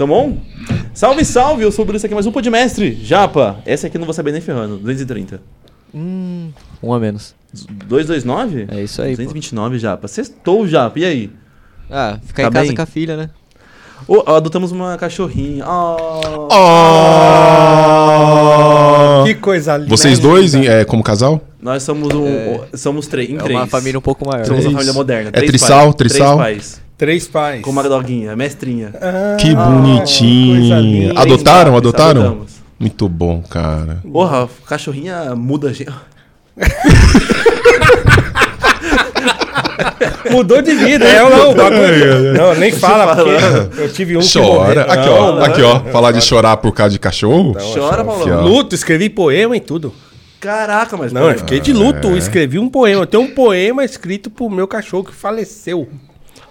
Tamo on? Salve, salve! Eu sou o Bruno, esse aqui é mais um Podmestre. Japa, essa aqui eu não vou saber nem ferrando. 230. Hum, um a menos. 229? É isso aí, pô. 229, Japa. Sextou, Japa. E aí? Ah, ficar Tá em casa bem? com a filha, né? Ô, adotamos uma cachorrinha. Oh. Oh! Que coisa linda. Vocês dois, é, como casal? Nós somos um. É. Somos três. Em É três. uma família um pouco maior. Somos uma Três. família moderna. É Três trissal, pais. trissal? Três pais. Três pais. Com uma doguinha, mestrinha. Ah, Que coisa bonitinho. linda. Adotaram? Adotaram? adotamos. Muito bom, cara. Porra, cachorrinha muda a gente. Mudou de vida, é ou não? o bagulho. Não, nem fala, porque eu tive um Chora. Aqui, Não, ó. não. Aqui, ó. Falar de chorar por causa de cachorro? Chora, Aqui, Paulão. Luto, escrevi poema e tudo. Caraca, mas. Não, eu fiquei de luto, escrevi um poema. Eu tenho um poema escrito pro meu cachorro que faleceu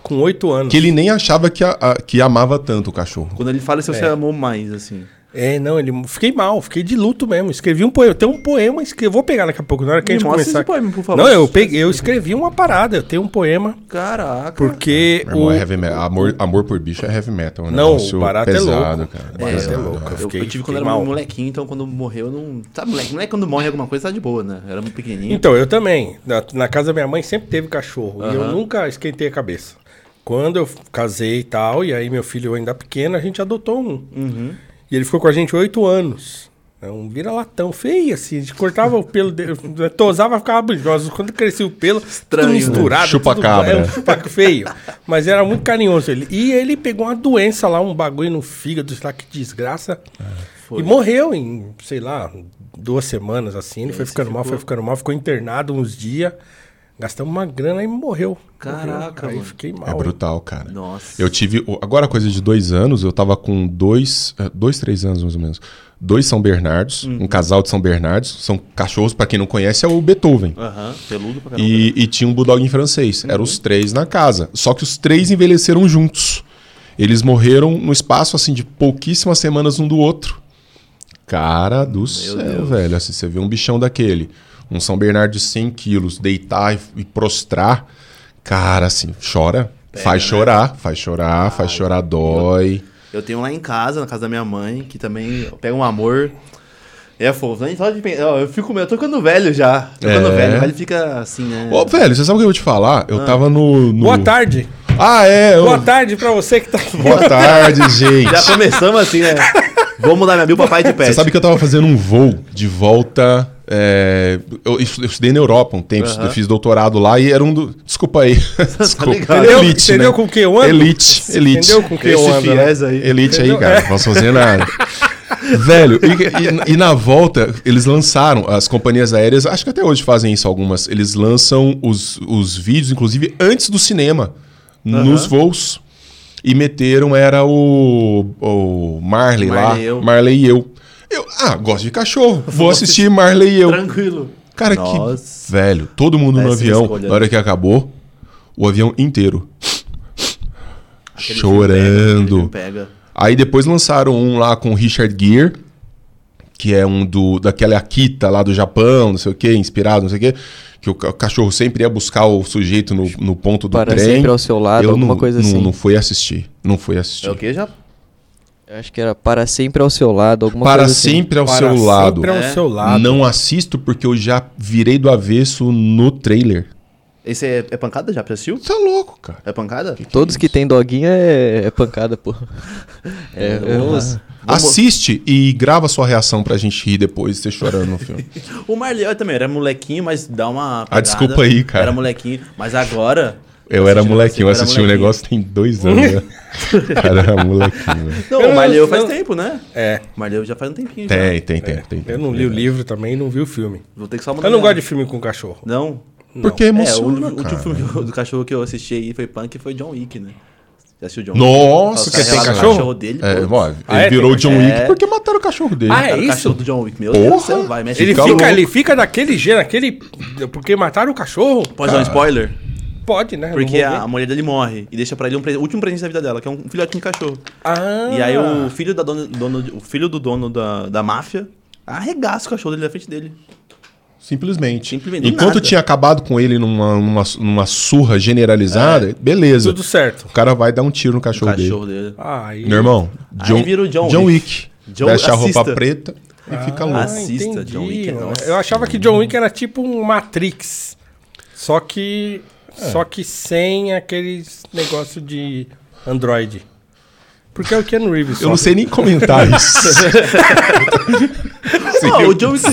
com oito anos. Que ele nem achava que, a- a- que amava tanto o cachorro. Quando ele fala se você É. amou mais, assim. É, não, ele fiquei mal, fiquei de luto mesmo. Escrevi um poema. Eu tenho um poema, escrevi, eu vou pegar daqui a pouco, na hora que a Me gente mostra começar. esse poema, por favor. Não, eu peguei, eu escrevi uma parada, eu tenho um poema Caraca. porque o é heavy metal. Amor, amor por bicho é heavy metal. Um Não, o barato é pesado, louco. cara. Barato é Pesado, louco. é. Eu, fiquei- eu tive quando era mal. molequinho, então quando morreu, eu não. Sabe, moleque? Moleque quando morre alguma coisa tá de boa, né? Era muito pequenininho. Então, eu também. Na, na casa da minha mãe sempre teve cachorro. E eu nunca esquentei a cabeça. Quando eu casei e tal, e aí meu filho ainda pequeno, a gente adotou um. Uhum. E ele ficou com a gente oito anos. É um vira-latão feio, assim. A gente cortava o pelo dele, tosava, ficava brilhoso. Quando crescia o pelo, Estranho, tudo né? misturado. Chupa-cabra. tudo- É um chupa feio. Mas era muito carinhoso ele. E ele pegou uma doença lá, um bagulho no fígado, sei lá que desgraça. Foi. E morreu em, sei lá, duas semanas assim. Ele foi Esse ficando mal, ficou- foi ficando mal, ficou internado uns dias. Gastamos uma grana e morreu. Caraca, Morreu. Aí fiquei mal. É hein? brutal, cara. Nossa. Eu tive. Agora, coisa de dois anos, eu tava com dois. eh, Dois, três anos mais ou menos. Dois São Bernardos, Uhum. um casal de São Bernardos. São cachorros, pra quem não conhece, é o Beethoven. Aham, peludo pra caramba. E, e tinha um bulldog em francês. Eram Uhum. os três na casa. Só que os três envelheceram juntos. Eles morreram no espaço assim de pouquíssimas semanas um do outro. Cara do céu, Deus. velho. Assim, você vê um bichão daquele, um São Bernardo de 100 quilos, deitar e, e prostrar. Cara, assim, chora. faz né? chorar, faz chorar, faz chorar, dói. Eu tenho lá em casa, na casa da minha mãe, que também pega um amor. É fofo. Nem só de Eu fico. Eu tô ficando velho já. Tô ficando É. velho. O velho fica assim, né? Ô, velho, você sabe o que eu vou te falar? Ah. Eu tava no, no- Boa tarde. Ah, é. eu- Boa tarde pra você que tá. Boa tarde, gente. Já começamos assim, né? Vou mudar minha bio pra pai de pet. Você sabe que eu tava fazendo um voo de volta. É, eu, eu estudei na Europa um tempo, Aham. eu fiz doutorado lá e era um do. Desculpa aí. Desculpa. ligado. Entendeu, Elite, entendeu né? com que eu ando? Elite, elite. Entendeu com que eu ando? né? aí. Elite aí, cara. Não posso fazer nada. Velho, e, e- e na volta, eles lançaram, as companhias aéreas, acho que até hoje fazem isso algumas, eles lançam os, os vídeos, inclusive antes do cinema, nos voos. E meteram, era o, o Marley, Marley lá, eu. Marley e eu. Eu, ah, gosto de cachorro, vou assistir Marley e eu. Tranquilo. Cara, Nossa. que velho, todo mundo no avião, escolha, na hora né? que acabou, o avião inteiro Aquele chorando. pega, pega. Aí depois lançaram um lá com o Richard Gere, que é um do daquela Akita lá do Japão, não sei o que, inspirado, não sei o que, que o ca- cachorro sempre ia buscar o sujeito no, no ponto do Para trem. sempre ao seu lado, Eu alguma não, coisa não, assim. Não fui assistir, não fui assistir. É o que já? Eu acho que era para sempre ao seu lado, alguma Para coisa assim. sempre ao Para seu lado. sempre ao É. seu lado. Não assisto porque eu já virei do avesso no trailer. Esse é, é pancada já? Assistiu? Tá louco, cara. É pancada? Todos que tem doguinha é, é pancada, pô. É, é vamos- Assiste e grava sua reação pra gente rir depois de você chorando no filme. O Marley também era molequinho, mas dá uma. Ah, desculpa aí, cara. Era molequinho, mas agora. Eu era molequinho, eu assisti um negócio tem dois anos, né? Cara, era molequinho. Não, Eu o Marley não- faz não- tempo, né? É. O Marley já faz um tempinho já. Tem, tem, tem, tem. Eu não li o livro também e não vi o filme. Vou ter que só. Eu não gosto de filme com cachorro. Não? Porque É, o emociona, último filme do cachorro que eu assisti aí foi punk foi John Wick, né? Já assistiu John Nossa, Wick? que tem Nossa, cachorro? dele, É, pô. ó, ele Ah, é? virou Tem John cachorro? Wick É. porque mataram o cachorro dele. Ah, é Cara, o isso? cachorro do John Wick, meu Porra! Deus do céu, vai, mexe Ele Fica ele fica daquele jeito, aquele. Porque mataram o cachorro? Pode dar um spoiler? Pode, né? Porque a, mulher dele morre e deixa pra ele um pre- o último presente da vida dela, que é um filhotinho de cachorro. Ah. E aí o filho, da dona, dono, o filho do dono da, da máfia arregaça o cachorro dele na frente dele. Simplesmente. Simplesmente, Enquanto nada. tinha acabado com ele numa, numa, numa surra generalizada, beleza. Tudo certo. O cara vai dar um tiro no cachorro, cachorro dele. dele. Ah. Meu irmão, Aí John, vira o John John Wick. Wick. John- Veste a roupa preta e fica louco. Ah, Assista, John Wick, nossa. Eu achava que John Wick era tipo um Matrix. Só que. É. Só que sem aqueles negócio de Android. Porque é o Keanu Reeves. Eu só. não sei nem comentar isso. Ah, o Wick,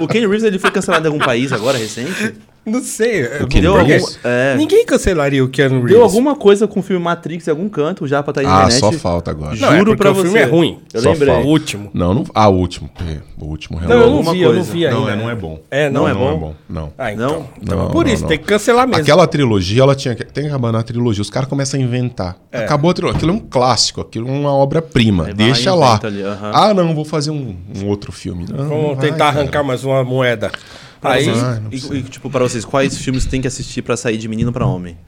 o, o Ken Reeves, ele foi cancelado em algum país agora, recente? Não sei. é, Que deu algum- é. Ninguém cancelaria o Keanu Reeves. Deu alguma coisa com o filme Matrix em algum canto, já pra estar na ah, internet. só falta agora. Não, é Juro porque pra o filme você. é ruim. Eu Só lembrei. falta. O último. Não, não. Ah, o último. É, O último Não, realmente. eu não vi, eu não vi ainda. Não, é, não é bom. É, não, Não é é bom. Não é bom. Não. Ah, então. Não? então Não, por não, isso, não. tem que cancelar mesmo. Aquela trilogia, ela tinha que. Tem que acabar na trilogia. Os caras começam a inventar. É. Acabou a trilogia. Aquilo é um clássico, aquilo é uma obra-prima. Deixa lá ali, aham. Ah, não, vou fazer um, um outro filme. Não, não Vamos tentar arrancar mais uma moeda. Aí, e, e, tipo, pra vocês, quais filmes tem que assistir pra sair de menino pra homem?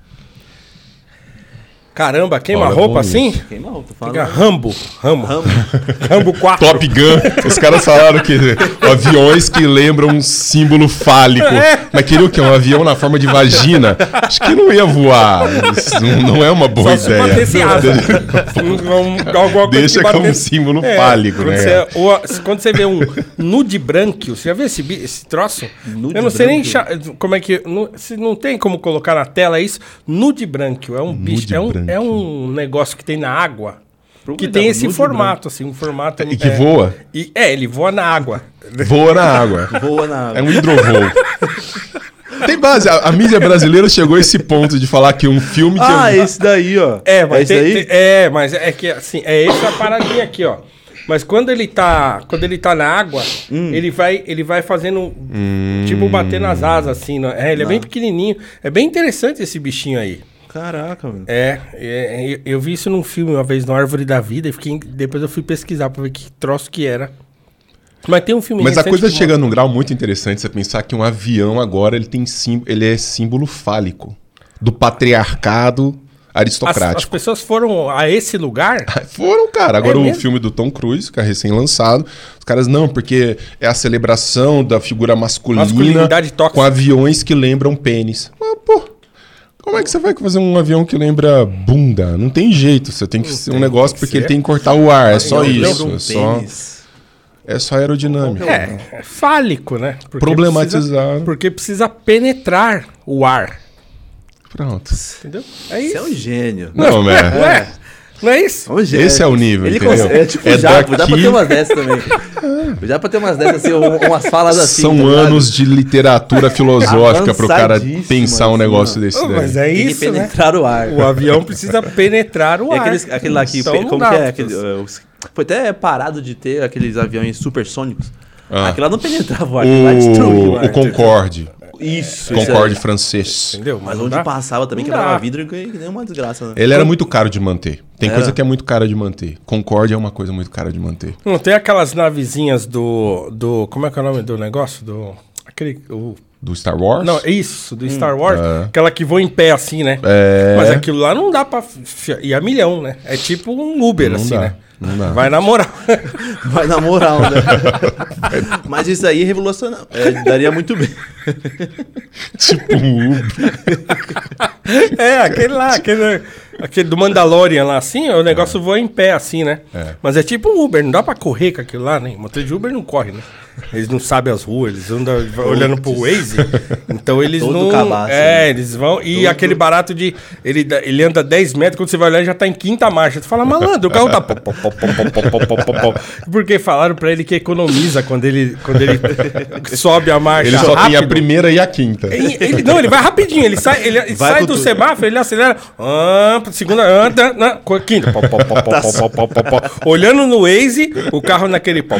Caramba, queima Olha, roupa bom assim? Queima roupa, Fica fala. Rambo. Rambo. Rambo. Rambo 4. Top Gun. Os caras falaram que aviões que lembram um símbolo fálico. É. Mas queria o quê? Um avião na forma de vagina? Acho que não ia voar. Isso não, não é uma boa Só se ideia. batesse asa. Um- alguma coisa Deixa que como símbolo É, fálico, quando né? Você, ou- quando você vê um nude branquio, você já viu esse, bi- esse troço? Nude Eu não sei nem cha- como é que. Não, se não tem como colocar na tela isso. Nude branquio. É um bicho. É um, branquio. é um negócio que tem na água. Que tem esse formato, assim, um formato. E que é, voa. e- é, ele voa na água. Voa na água. Voa na É um hidrovoo. Tem base. A, a mídia brasileira chegou a esse ponto de falar que um filme que. Ah, esse daí, ó. É, mas esse tem- daí? tem- é, mas é que assim, é essa paradinha aqui, ó. Mas quando ele tá, quando ele tá na água, Hum. ele vai, ele vai fazendo tipo bater nas asas assim, né? É, ele é bem pequenininho. É bem interessante esse bichinho aí. Caraca, mano. É, é, eu- eu vi isso num filme uma vez no Árvore da Vida e fiquei, depois eu fui pesquisar pra ver que troço que era. Mas tem um filme Mas a coisa que chega num grau muito interessante você pensar que um avião agora ele tem sim, ele é símbolo fálico do patriarcado As, as aristocrático. pessoas foram a esse lugar. Foram, cara. Agora É o mesmo? filme do Tom Cruise, que é recém-lançado, os caras não, porque é a celebração da figura masculina com aviões que lembram pênis. Mas, pô, como é que você vai fazer um avião que lembra bunda? Não tem jeito. Você tem que ser um tem, negócio tem que porque ser. ele tem que cortar o ar. É só Eu isso. um É só, pênis. é só aerodinâmica. É, é fálico, né? Porque Problematizado. precisa- porque precisa penetrar o ar. Pronto. Entendeu? É Você isso. é um gênio. Não, Não é. é? Não é isso? É gênio. Esse é o nível, Ele entendeu? consegue. É tipo É o Japo. Dá pra daqui- ter umas dessas também. Dá pra ter umas dessas, assim, um- umas falas assim. São tá anos de literatura filosófica pro cara pensar um assim, negócio desse Oh, mas é Tem que isso, né? penetrar o ar. O avião precisa penetrar o É ar. aqueles, aquele lá que. Como que é? Aquele, uh, os- foi até parado de ter aqueles aviões supersônicos. Ah. Aquilo lá não penetrava o ar, aquilo lá destruía o O, ar. o Concorde. Isso, Concorde isso francês. Entendeu? Mas onde dá. passava também Não quebrava dá. vidro que nem uma desgraça, né? Ele era muito caro de manter. Tem Era? coisa que é muito cara de manter. Concorde é uma coisa muito cara de manter. Não tem aquelas navezinhas do. do como é que é o nome do negócio? Do. Aquele. O, Do Star Wars? não, isso, do Star Wars. é. Aquela que voa em pé assim, né? É. Mas aquilo lá não dá pra. Ir a milhão, né? É tipo um Uber, Não assim, dá, né? não dá. Vai na moral. Vai na moral, né? Mas isso aí é revolucionário. É, daria muito bem. tipo um Uber. É, aquele lá, aquele, Aquele do Mandalorian lá, assim, o negócio é. voa em pé, assim, né? É. Mas é tipo Uber, não dá pra correr com aquilo lá, né? O motor de Uber não corre, né? Eles não sabem as ruas, eles andam olhando pro Waze. Então eles Todo não. Cabaço, é, né? eles vão. E Todo... aquele barato de. Ele, ele anda 10 metros, quando você vai olhar, ele já tá em quinta marcha. Tu fala, malandro, o carro tá. Porque falaram pra ele que economiza quando ele, quando ele sobe a marcha. Ele só rápido. tem a primeira e a quinta. Ele, ele, não, ele vai rapidinho, ele sai, ele, ele sai do semáforo, ele acelera. Ah, segunda anda, na, quinta. Pó, pó, pó, Olhando no Waze, o carro naquele pó,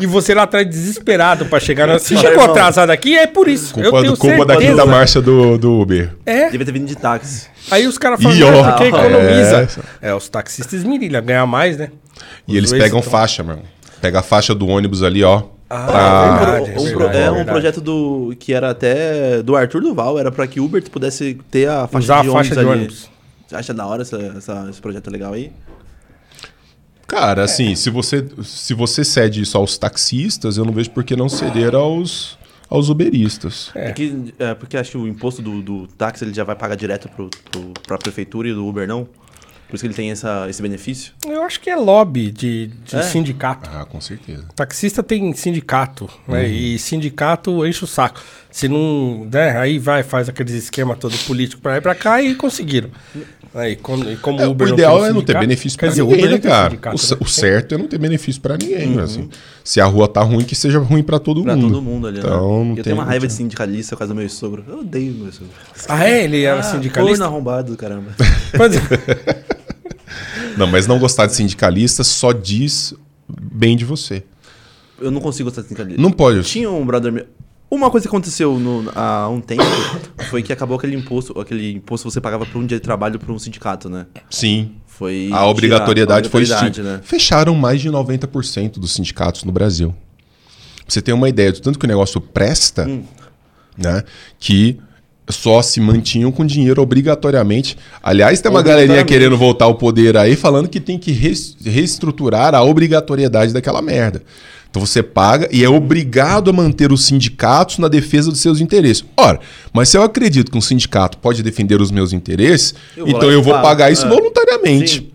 E você lá atrás desesperado pra chegar. Na... Se chegou atrasado aqui, é por isso. Culpa, eu tenho culpa da daqui da marcha do, do Uber. É. Devia ter vindo de táxi. Aí os caras falam, ah, que economiza. É. é, os taxistas mirilha, ganhar mais, né? Os e eles pegam faixa, mano Pega a faixa do ônibus ali, ó. Ah, pra... é, um, é, é um projeto do que era até do Arthur Duval, era para que Uber pudesse ter a faixa Usar de a faixa de ônibus. Você acha da hora essa, essa- esse projeto legal aí? Cara, assim, se você, se você cede isso aos taxistas, eu não vejo por que não ceder aos, aos uberistas. É. que, é, porque acho que o imposto do, do táxi ele já vai pagar direto pro, pro, pra prefeitura e do Uber não. Por isso que ele tem essa, esse benefício. Eu acho que é lobby de, de É? sindicato. Ah, com certeza. Taxista tem sindicato, né? Uhum. E sindicato enche o saco. Se não, né? Aí vai, faz aqueles esquema todo político pra lá e pra cá e conseguiram. Aí, quando, e como É, o Uber o ideal é não ter benefício pra o ninguém, Uber né, cara? sindicato, O, né? o certo é não ter benefício pra ninguém, assim. Se a rua tá ruim, que seja ruim pra todo Pra mundo. todo mundo ali, Então, né? não Eu tem- tenho uma raiva de sindicalista por causa do meu sogro. Eu odeio meu sogro. Ah, é? Ele era Ah, sindicalista? corno arrombado, caramba. Mas- Não, mas não gostar de sindicalista só diz bem de você. Eu não consigo gostar de sindicalista. Não pode. Tinha um brother meu. Uma coisa que aconteceu no- há um tempo foi que acabou aquele imposto, aquele imposto que você pagava por um dia de trabalho para um sindicato, né? Sim. Foi A obrigatoriedade a foi obrigatoriedade, extinta. né? Fecharam mais de 90% dos sindicatos no Brasil. Pra você ter uma ideia do tanto que o negócio presta, Hum. né? Que só se mantinham com dinheiro obrigatoriamente. Aliás, tem uma galerinha querendo voltar ao poder aí, falando que tem que reestruturar a obrigatoriedade daquela merda. Então você paga e é obrigado a manter os sindicatos na defesa dos seus interesses. Ora, mas se eu acredito que um sindicato pode defender os meus interesses, Eu então eu vou pagar isso É. voluntariamente Sim.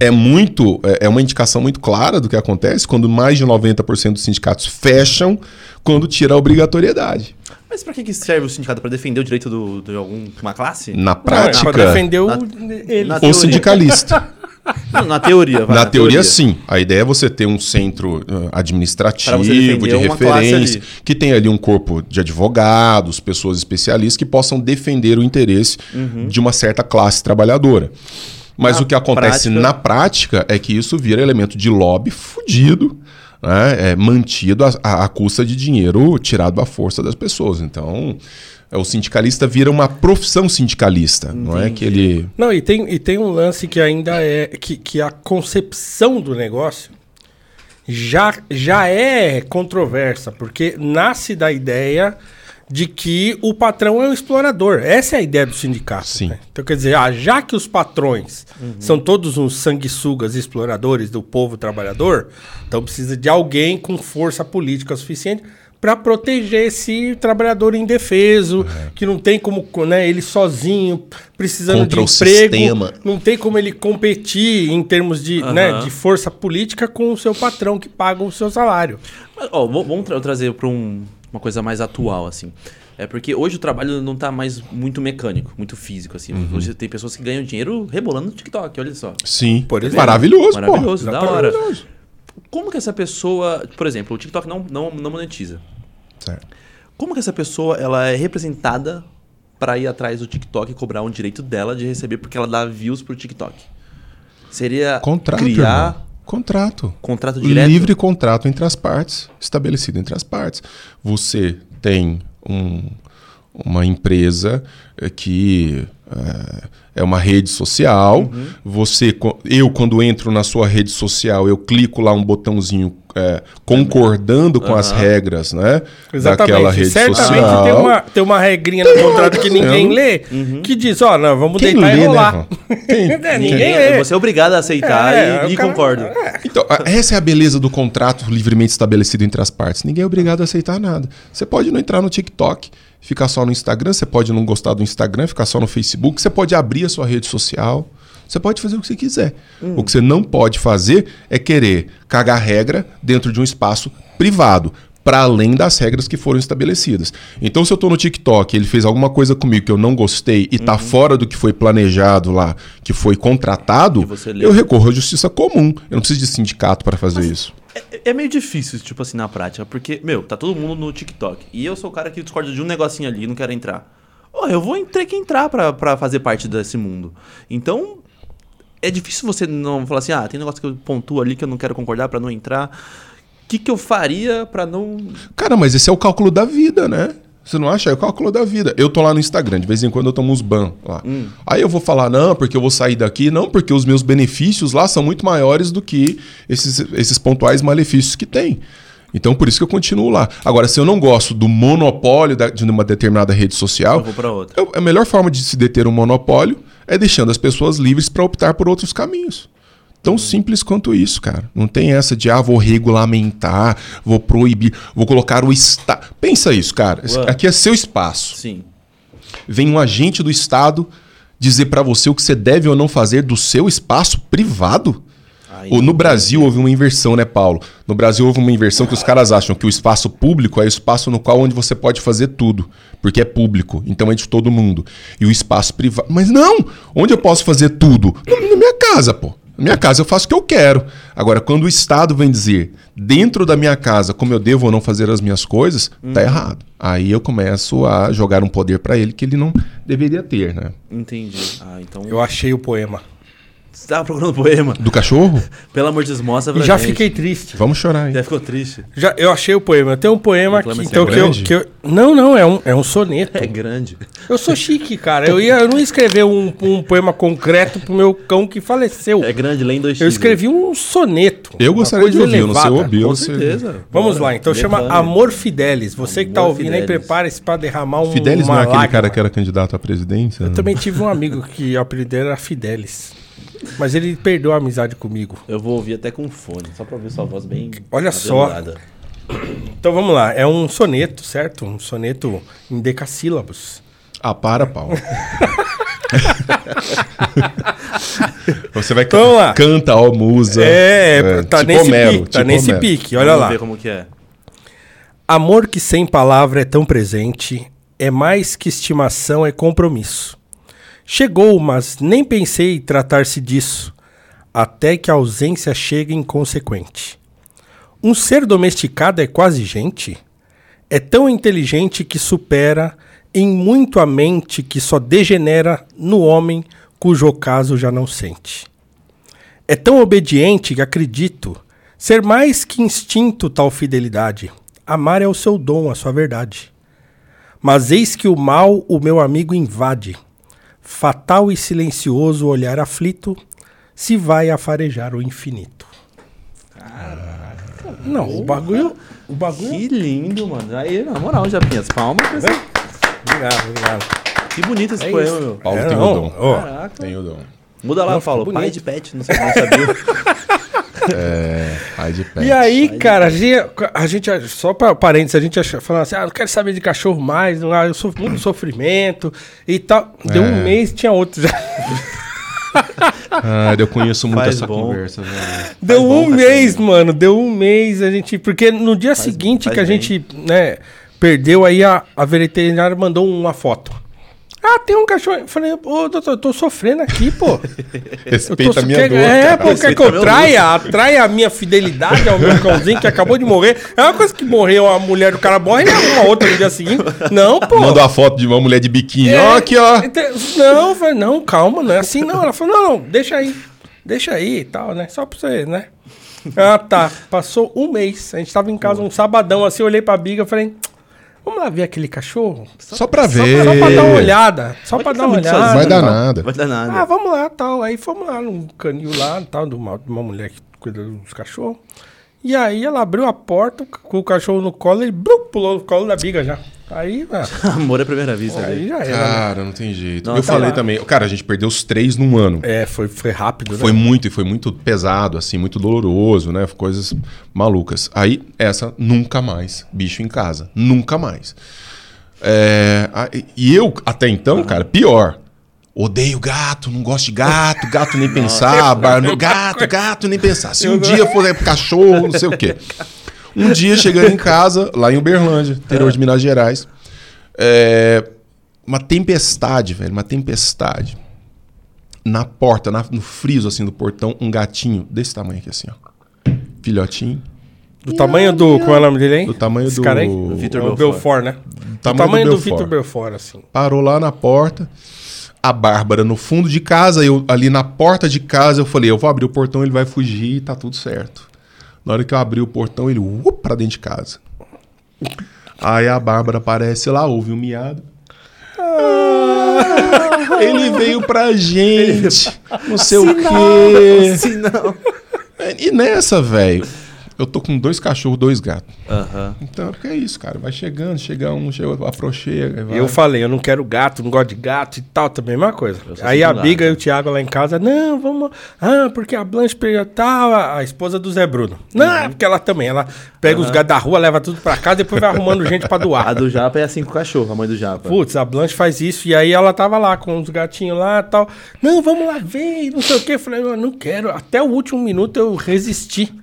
é muito é é uma indicação muito clara do que acontece quando mais de 90% dos sindicatos fecham quando tira a obrigatoriedade. Mas pra que, que serve o sindicato? Pra defender o direito do, de alguma classe? Na é prática, pra defender o, Na- ele. na- o sindicalista. Não, na teoria, vai, Na teoria, sim. A ideia é você ter um centro uh, administrativo, de referência, que tem ali um corpo de advogados, pessoas especialistas que possam defender o interesse de uma certa classe trabalhadora. Mas Uhum. Na o que acontece prática- na prática é que isso vira elemento de lobby fudido, né? é, mantido à- custa de dinheiro tirado à força das pessoas. Então, o sindicalista vira uma profissão sindicalista, não é que ele... Não, e tem, e tem um lance que ainda é. Que, que a concepção do negócio já, já é controversa, porque nasce da ideia de que o patrão é o explorador. Essa é a ideia do sindicato. Sim. né? Então, quer dizer, ah, já que os patrões são todos uns sanguessugas exploradores do povo trabalhador, então precisa de alguém com força política suficiente para proteger esse trabalhador indefeso, que não tem como, né, ele sozinho, precisando Contra de emprego, sistema. não tem como ele competir em termos de, Aham. né, de força política com o seu patrão que paga o seu salário. Mas, ó, vou- vamos tra- trazer para uma coisa mais atual, assim. É porque hoje o trabalho não tá mais muito mecânico, muito físico, assim. Uhum. Hoje tem pessoas que ganham dinheiro rebolando no TikTok, olha só. Sim, Por exemplo. maravilhoso, pô. Maravilhoso, da hora. Maravilhoso. Como que essa pessoa, por exemplo, o TikTok não, não, não monetiza. Certo. Como que essa pessoa ela é representada para ir atrás do TikTok e cobrar um direito dela de receber porque ela dá views pro TikTok? Seria Contrato, criar irmão. Contrato. contrato direto? Livre contrato entre as partes, estabelecido entre as partes. Você tem um- uma empresa eh, que é uma rede social. Uhum. Você, eu quando entro na sua rede social, eu clico lá um botãozinho eh, concordando com as Aham. regras, né? Exatamente. Daquela rede Certamente social. tem uma, tem uma regrinha no contrato que ninguém Uhum. lê, que diz, ó, não, vamos Quem deitar lê, e né, rolar. irmão? Quem- É, Ninguém, lê. você é obrigado a aceitar É, e, e o cara- concordo. Então, a- essa é a beleza do contrato livremente estabelecido entre as partes. Ninguém é obrigado a aceitar nada. Você pode não entrar no TikTok, ficar só no Instagram, você pode não gostar do Instagram, ficar só no Facebook, você pode abrir a sua rede social, você pode fazer o que você quiser. O que você não pode fazer é querer cagar regra dentro de um espaço privado. Para além das regras que foram estabelecidas. Então, se eu estou no TikTok ele fez alguma coisa comigo que eu não gostei e está fora do que foi planejado lá, que foi contratado, eu recorro à justiça comum. Eu não preciso de sindicato para fazer isso. É, é meio difícil, tipo assim, na prática, porque, meu, tá todo mundo no TikTok. E eu sou o cara que discorda de um negocinho ali e não quero entrar. Ó, eu vou ter que entrar pra, pra fazer parte desse mundo. Então, é difícil você não falar assim, ah, tem negócio que eu pontuo ali que eu não quero concordar pra não entrar. O que, que eu faria pra não. Cara, mas esse é o cálculo da vida, né? Você não acha? É o cálculo da vida. Eu tô lá no Instagram, de vez em quando eu tomo uns ban lá. Aí eu vou falar, não, porque eu vou sair daqui, não, porque os meus benefícios lá são muito maiores do que esses, esses pontuais malefícios que tem. Então, por isso que eu continuo lá. Agora, se eu não gosto do monopólio da- de uma determinada rede social, Eu vou outra. eu- a melhor forma de se deter um monopólio é deixando as pessoas livres para optar por outros caminhos. Tão simples quanto isso, cara. Não tem essa de, ah, vou regulamentar, vou proibir, vou colocar o Estado. Pensa isso, cara. Ué. Aqui é seu espaço. Sim. Vem um agente do Estado dizer pra você o que você deve ou não fazer do seu espaço privado? Ou no Brasil houve uma inversão, né, Paulo? No Brasil houve uma inversão que os caras acham que o espaço público é o espaço no qual onde você pode fazer tudo, porque é público, então é de todo mundo. E o espaço privado, mas não, onde eu posso fazer tudo? Na minha casa, pô. Na minha casa eu faço o que eu quero. Agora, quando o Estado vem dizer dentro da minha casa como eu devo ou não fazer as minhas coisas, tá errado. Aí eu começo a jogar um poder pra ele que ele não deveria ter, né? Entendi. Ah, então. Eu achei o poema. Você tava procurando poema? Do cachorro? Pelo amor de Deus, mostra pra E já gente. fiquei triste. Vamos chorar, hein? Já ficou triste. Já, eu achei o poema. Tem um poema aqui, então que eu, que eu. Não, não, é um, é um soneto. É grande. Eu sou chique, cara. Eu, ia, eu não ia escrever um, um poema concreto pro meu cão que faleceu. É grande, lê em dois Eu escrevi um soneto. Eu gostaria de ouvir, eu não sei ouvir. Com certeza. Vamos Bora. lá, então chama. Amor Fidelis. Você que tá Amor ouvindo aí, Fidelis. prepare-se pra derramar um, Fidelis uma não é aquele lágrima. cara que era candidato à presidência? Eu também tive um amigo que o apelido era Fidelis. Mas ele perdeu a amizade comigo. Eu vou ouvir até com fone, só pra ouvir sua voz bem. Olha só. Então vamos lá, é um soneto, certo? Um soneto em decassílabos. Ah, para, Paulo. Você vai Então, Vamos lá. canta, ó, musa. É, tá tipo nesse Homero, pique, tá tipo nesse Homero. pique, olha Vamos lá. ver como que é. Amor que sem palavra é tão presente, é mais que estimação, é compromisso. Chegou, mas nem pensei tratar-se disso, até que a ausência chega inconsequente. Um ser domesticado é quase gente? É tão inteligente que supera em muito a mente que só degenera no homem cujo ocaso já não sente. É tão obediente que acredito ser mais que instinto tal fidelidade. Amar é o seu dom, a sua verdade. Mas eis que o mal o meu amigo invade. Fatal e silencioso olhar aflito, se vai a farejar o infinito. Não, o bagulho. O bagulho. Que lindo, mano. Aí, na moral, Japinhas, palmas. pra esse- Obrigado, obrigado. Que bonito esse É poema, isso. meu. Paulo É, tem não, o dom. ó. Caraca. Tem o dom. Muda lá, ficou Paulo. Pai de pet, não, sei, não sabia. É, pai de pé. E aí, cara, a gente, a gente- só para parênteses, a gente acha, falando assim, ah, não quero saber de cachorro mais, não, ah, eu sofro muito sofrimento e tal. Deu um É. mês, tinha outro já. Ah, eu conheço muito Faz essa bom. conversa, velho. Deu bom, um faz mês, bem. mano, deu um mês, a gente, porque no dia seguinte faz que a bem. gente, né, perdeu, aí a, a veterinária mandou uma foto. Ah, tem um cachorro. Eu falei, ô, doutor, eu tô sofrendo aqui, pô. Respeita tô- a minha quer, dor, É, cara. pô, quer que eu traia, atraia a minha fidelidade ao meu cãozinho que acabou de morrer. É uma coisa que morreu a mulher do cara morre e uma outra no dia seguinte. Não, pô. Mandou a foto de uma mulher de biquíni. É, Ó, aqui, ó. ente- Não, falei, não, calma, não é assim não. Ela falou, não, não, deixa aí. Deixa aí e tal, né? Só pra você, né? Ah, tá. Passou um mês. A gente tava em casa um sabadão assim, eu olhei pra biga e falei, vamos lá ver aquele cachorro? Só pra Só ver. pra, só pra dar uma olhada. Só Mas pra dar tá uma olhada. Não vai dar Não, nada. Vai dar nada. Ah, vamos lá, tal. Aí fomos lá num canil lá, tal, de uma, de uma mulher que cuida dos cachorros. E aí ela abriu a porta com o cachorro no colo e brum, pulou no colo da biga já. Aí, ah, Amor à primeira vista. aí velho. já era. né? Cara, não tem jeito. Nossa, eu falei lá. também. Cara, a gente perdeu os três num ano. É, foi, foi rápido, né? Foi muito, e foi muito pesado, assim, muito doloroso, né? Coisas malucas. Aí, essa, nunca mais. Bicho em casa. Nunca mais. É, e eu, até então, cara, pior. Odeio gato, não gosto de gato, gato nem pensar, bar, gato, gato nem pensar. Se um dia for cachorro, não sei o quê. Um dia chegando em casa, lá em Uberlândia, interior de Minas Gerais, é, uma tempestade, velho, uma tempestade na porta, na- no friso assim do portão, um gatinho desse tamanho aqui assim, ó. Filhotinho. Do tamanho do. Qual é o nome dele, hein? Do tamanho Esse do- cara aí? do Vitor É o Belfort. Belfort, né? Do tamanho tamanho, do do, Belfort. Vitor Belfort, assim. Parou lá na porta. A Bárbara no fundo de casa, eu ali na porta de casa, eu falei, eu vou abrir o portão, ele vai fugir e tá tudo certo. Na hora que eu abri o portão, ele uh, pra dentro de casa. Aí a Bárbara aparece lá, ouve um miado. Ah, ele veio pra gente. Não sei o quê. Se não. E nessa, velho, Eu tô com dois cachorros, dois gatos. Aham. Então, é isso, cara. Vai chegando, chega um, chega, aproxega. vai. Eu falei, eu não quero gato, não gosto de gato e tal, também é a mesma coisa. Aí a Biga e o Thiago lá em casa, não, vamos. Ah, porque a Blanche pega tal, a, a esposa do Zé Bruno. Não, é porque ela também, ela pega os gatos da rua, leva tudo pra casa, depois vai arrumando gente pra A doar. do Japa é assim com o cachorro, a mãe do Japa. Putz, a Blanche faz isso, e aí ela tava lá com os gatinhos lá e tal. Não, vamos lá ver, e não sei o quê. Eu falei, eu não quero. Até o último minuto eu resisti.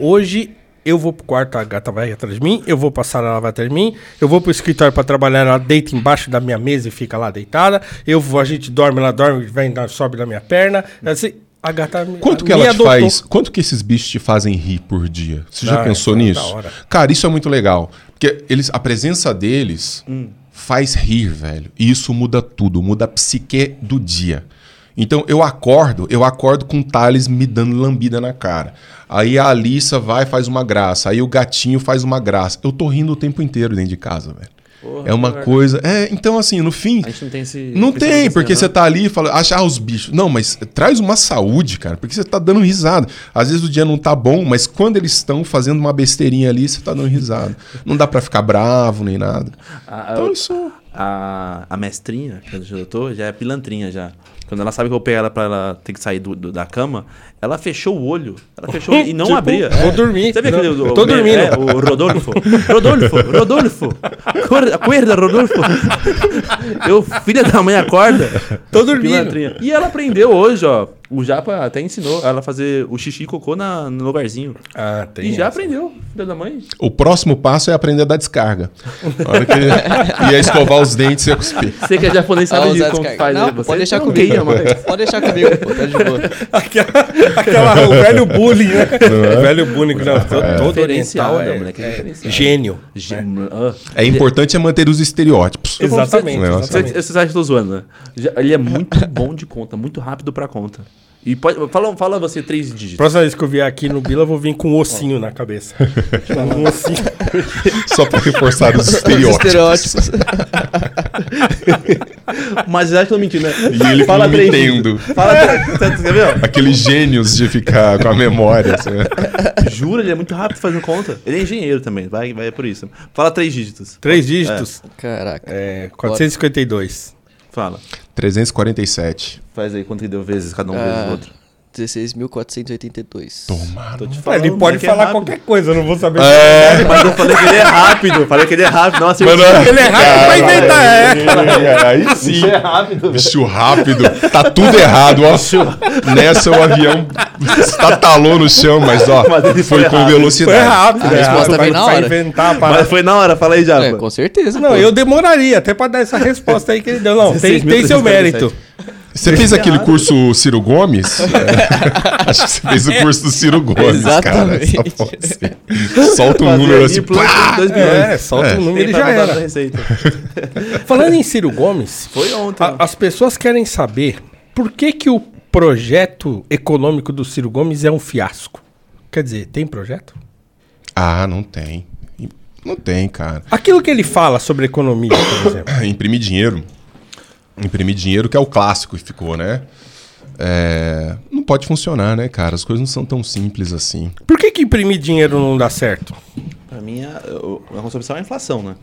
Hoje eu vou pro quarto, a gata vai atrás de mim, eu vou passar, ela vai atrás de mim, eu vou pro escritório pra trabalhar, ela deita embaixo da minha mesa e fica lá deitada. Eu vou, a gente dorme, ela dorme, vem, sobe na minha perna. Assim, a gata me- Quanto que ela te faz? Quanto que esses bichos te fazem rir por dia? Você já Ah, pensou é nisso? Cara, isso é muito legal. Porque eles, a presença deles Hum. faz rir, velho. E isso muda tudo, muda a psique do dia. Então eu acordo, eu acordo com o Thales me dando lambida na cara. Aí a Alissa vai e faz uma graça. Aí o gatinho faz uma graça. Eu tô rindo o tempo inteiro dentro de casa, velho. Porra, é uma coisa. É, então assim, no fim. A gente não tem esse. Não tem, negócio porque assim, você tá ali e fala, acha ah, os bichos. Não, mas traz uma saúde, cara, porque você tá dando risada. Às vezes o dia não tá bom, mas quando eles estão fazendo uma besteirinha ali, você tá dando risada. Não dá pra ficar bravo nem nada. A, Então isso. a, a mestrinha, que eu já tô, já é pilantrinha já. Quando ela sabe que eu vou pegar ela pra ela ter que sair do, do- da cama, ela fechou o olho. Ela fechou e não Tipo, abria. vou dormir. Você vê aquele. o- tô o- dormindo. é, o Rodolfo. Rodolfo, Rodolfo. Acorda, acorda, Rodolfo. Eu, filha da mãe, acorda. Tô dormindo. E ela aprendeu hoje, ó. O Japa até ensinou ela a fazer o xixi e cocô na, no lugarzinho. Ah, tem. e já essa. aprendeu, filha da mãe. O próximo passo é aprender a dar descarga. A hora que ia escovar os dentes e ia cuspir. Você que é japonês sabe de como faz, Não, né? Você pode deixar não comigo. Pode deixar comigo, pô, tá de boa. Aquela, aquela- o velho bullying, né? O velho bullying, não, todo, todo oriental é, moleque, é é diferenciado. gênio. Ge- ah. É importante é manter os estereótipos. Exatamente, Você- exatamente. Você, você sabe que eu tô zoando, né? Já- Ele é muito bom de conta, muito rápido pra conta. E pode, fala, fala você três dígitos. Próxima vez que eu vier aqui no Bila, eu vou vir com um ossinho na cabeça. um ossinho. Só pra reforçar os Os estereótipos. estereótipos. Mas eu acho que mentindo, né? E ele fala dígitos. Fala três. Você você viu? Aqueles gênios de ficar com a memória. assim, né? Jura, ele é muito rápido fazendo conta. Ele é engenheiro também, vai, vai por isso. Fala três dígitos. Três dígitos. Caraca. É, 452. Fala. 347. Faz aí quanto que deu vezes cada um Ah, vezes o outro. 16.482. Toma. Tô te falando. ele pode é falar rápido. qualquer coisa, eu não vou saber. É. Mas eu falei que ele é rápido. Falei que ele é rápido. Nossa, Mano, Ele é rápido pra inventar, é. Aí sim. é rápido. Bicho rápido. Tá tudo errado, ó. Nessa o avião estatalou no chão, mas ó, Mas ele foi foi com rápido. velocidade. Foi rápido. A é resposta pra- na hora. inventar. Mas foi na hora, fala aí, Japa. É, com certeza. Não, pô. eu demoraria até pra dar essa resposta aí que ele deu. Não, tem, tem seu 16.347. mérito. Você fez aquele curso Ciro Gomes? É. Acho que você fez o curso do Ciro Gomes, Exatamente. cara. Só pode ser. Solta um número assim. pá! dois milhões. É, solta É. o número e pra já era. receita. Falando em Ciro Gomes, Foi ontem. a- as pessoas querem saber por que, que o projeto econômico do Ciro Gomes é um fiasco. Quer dizer, tem projeto? Ah, não tem. Não tem, cara. Aquilo que ele fala sobre economia, por exemplo. Imprimir dinheiro. Imprimir dinheiro, que é o clássico que ficou, né? É, Não pode funcionar, né, cara? As coisas não são tão simples assim. Por que, que imprimir dinheiro não dá certo? Pra mim, a, a concepção é a inflação, né?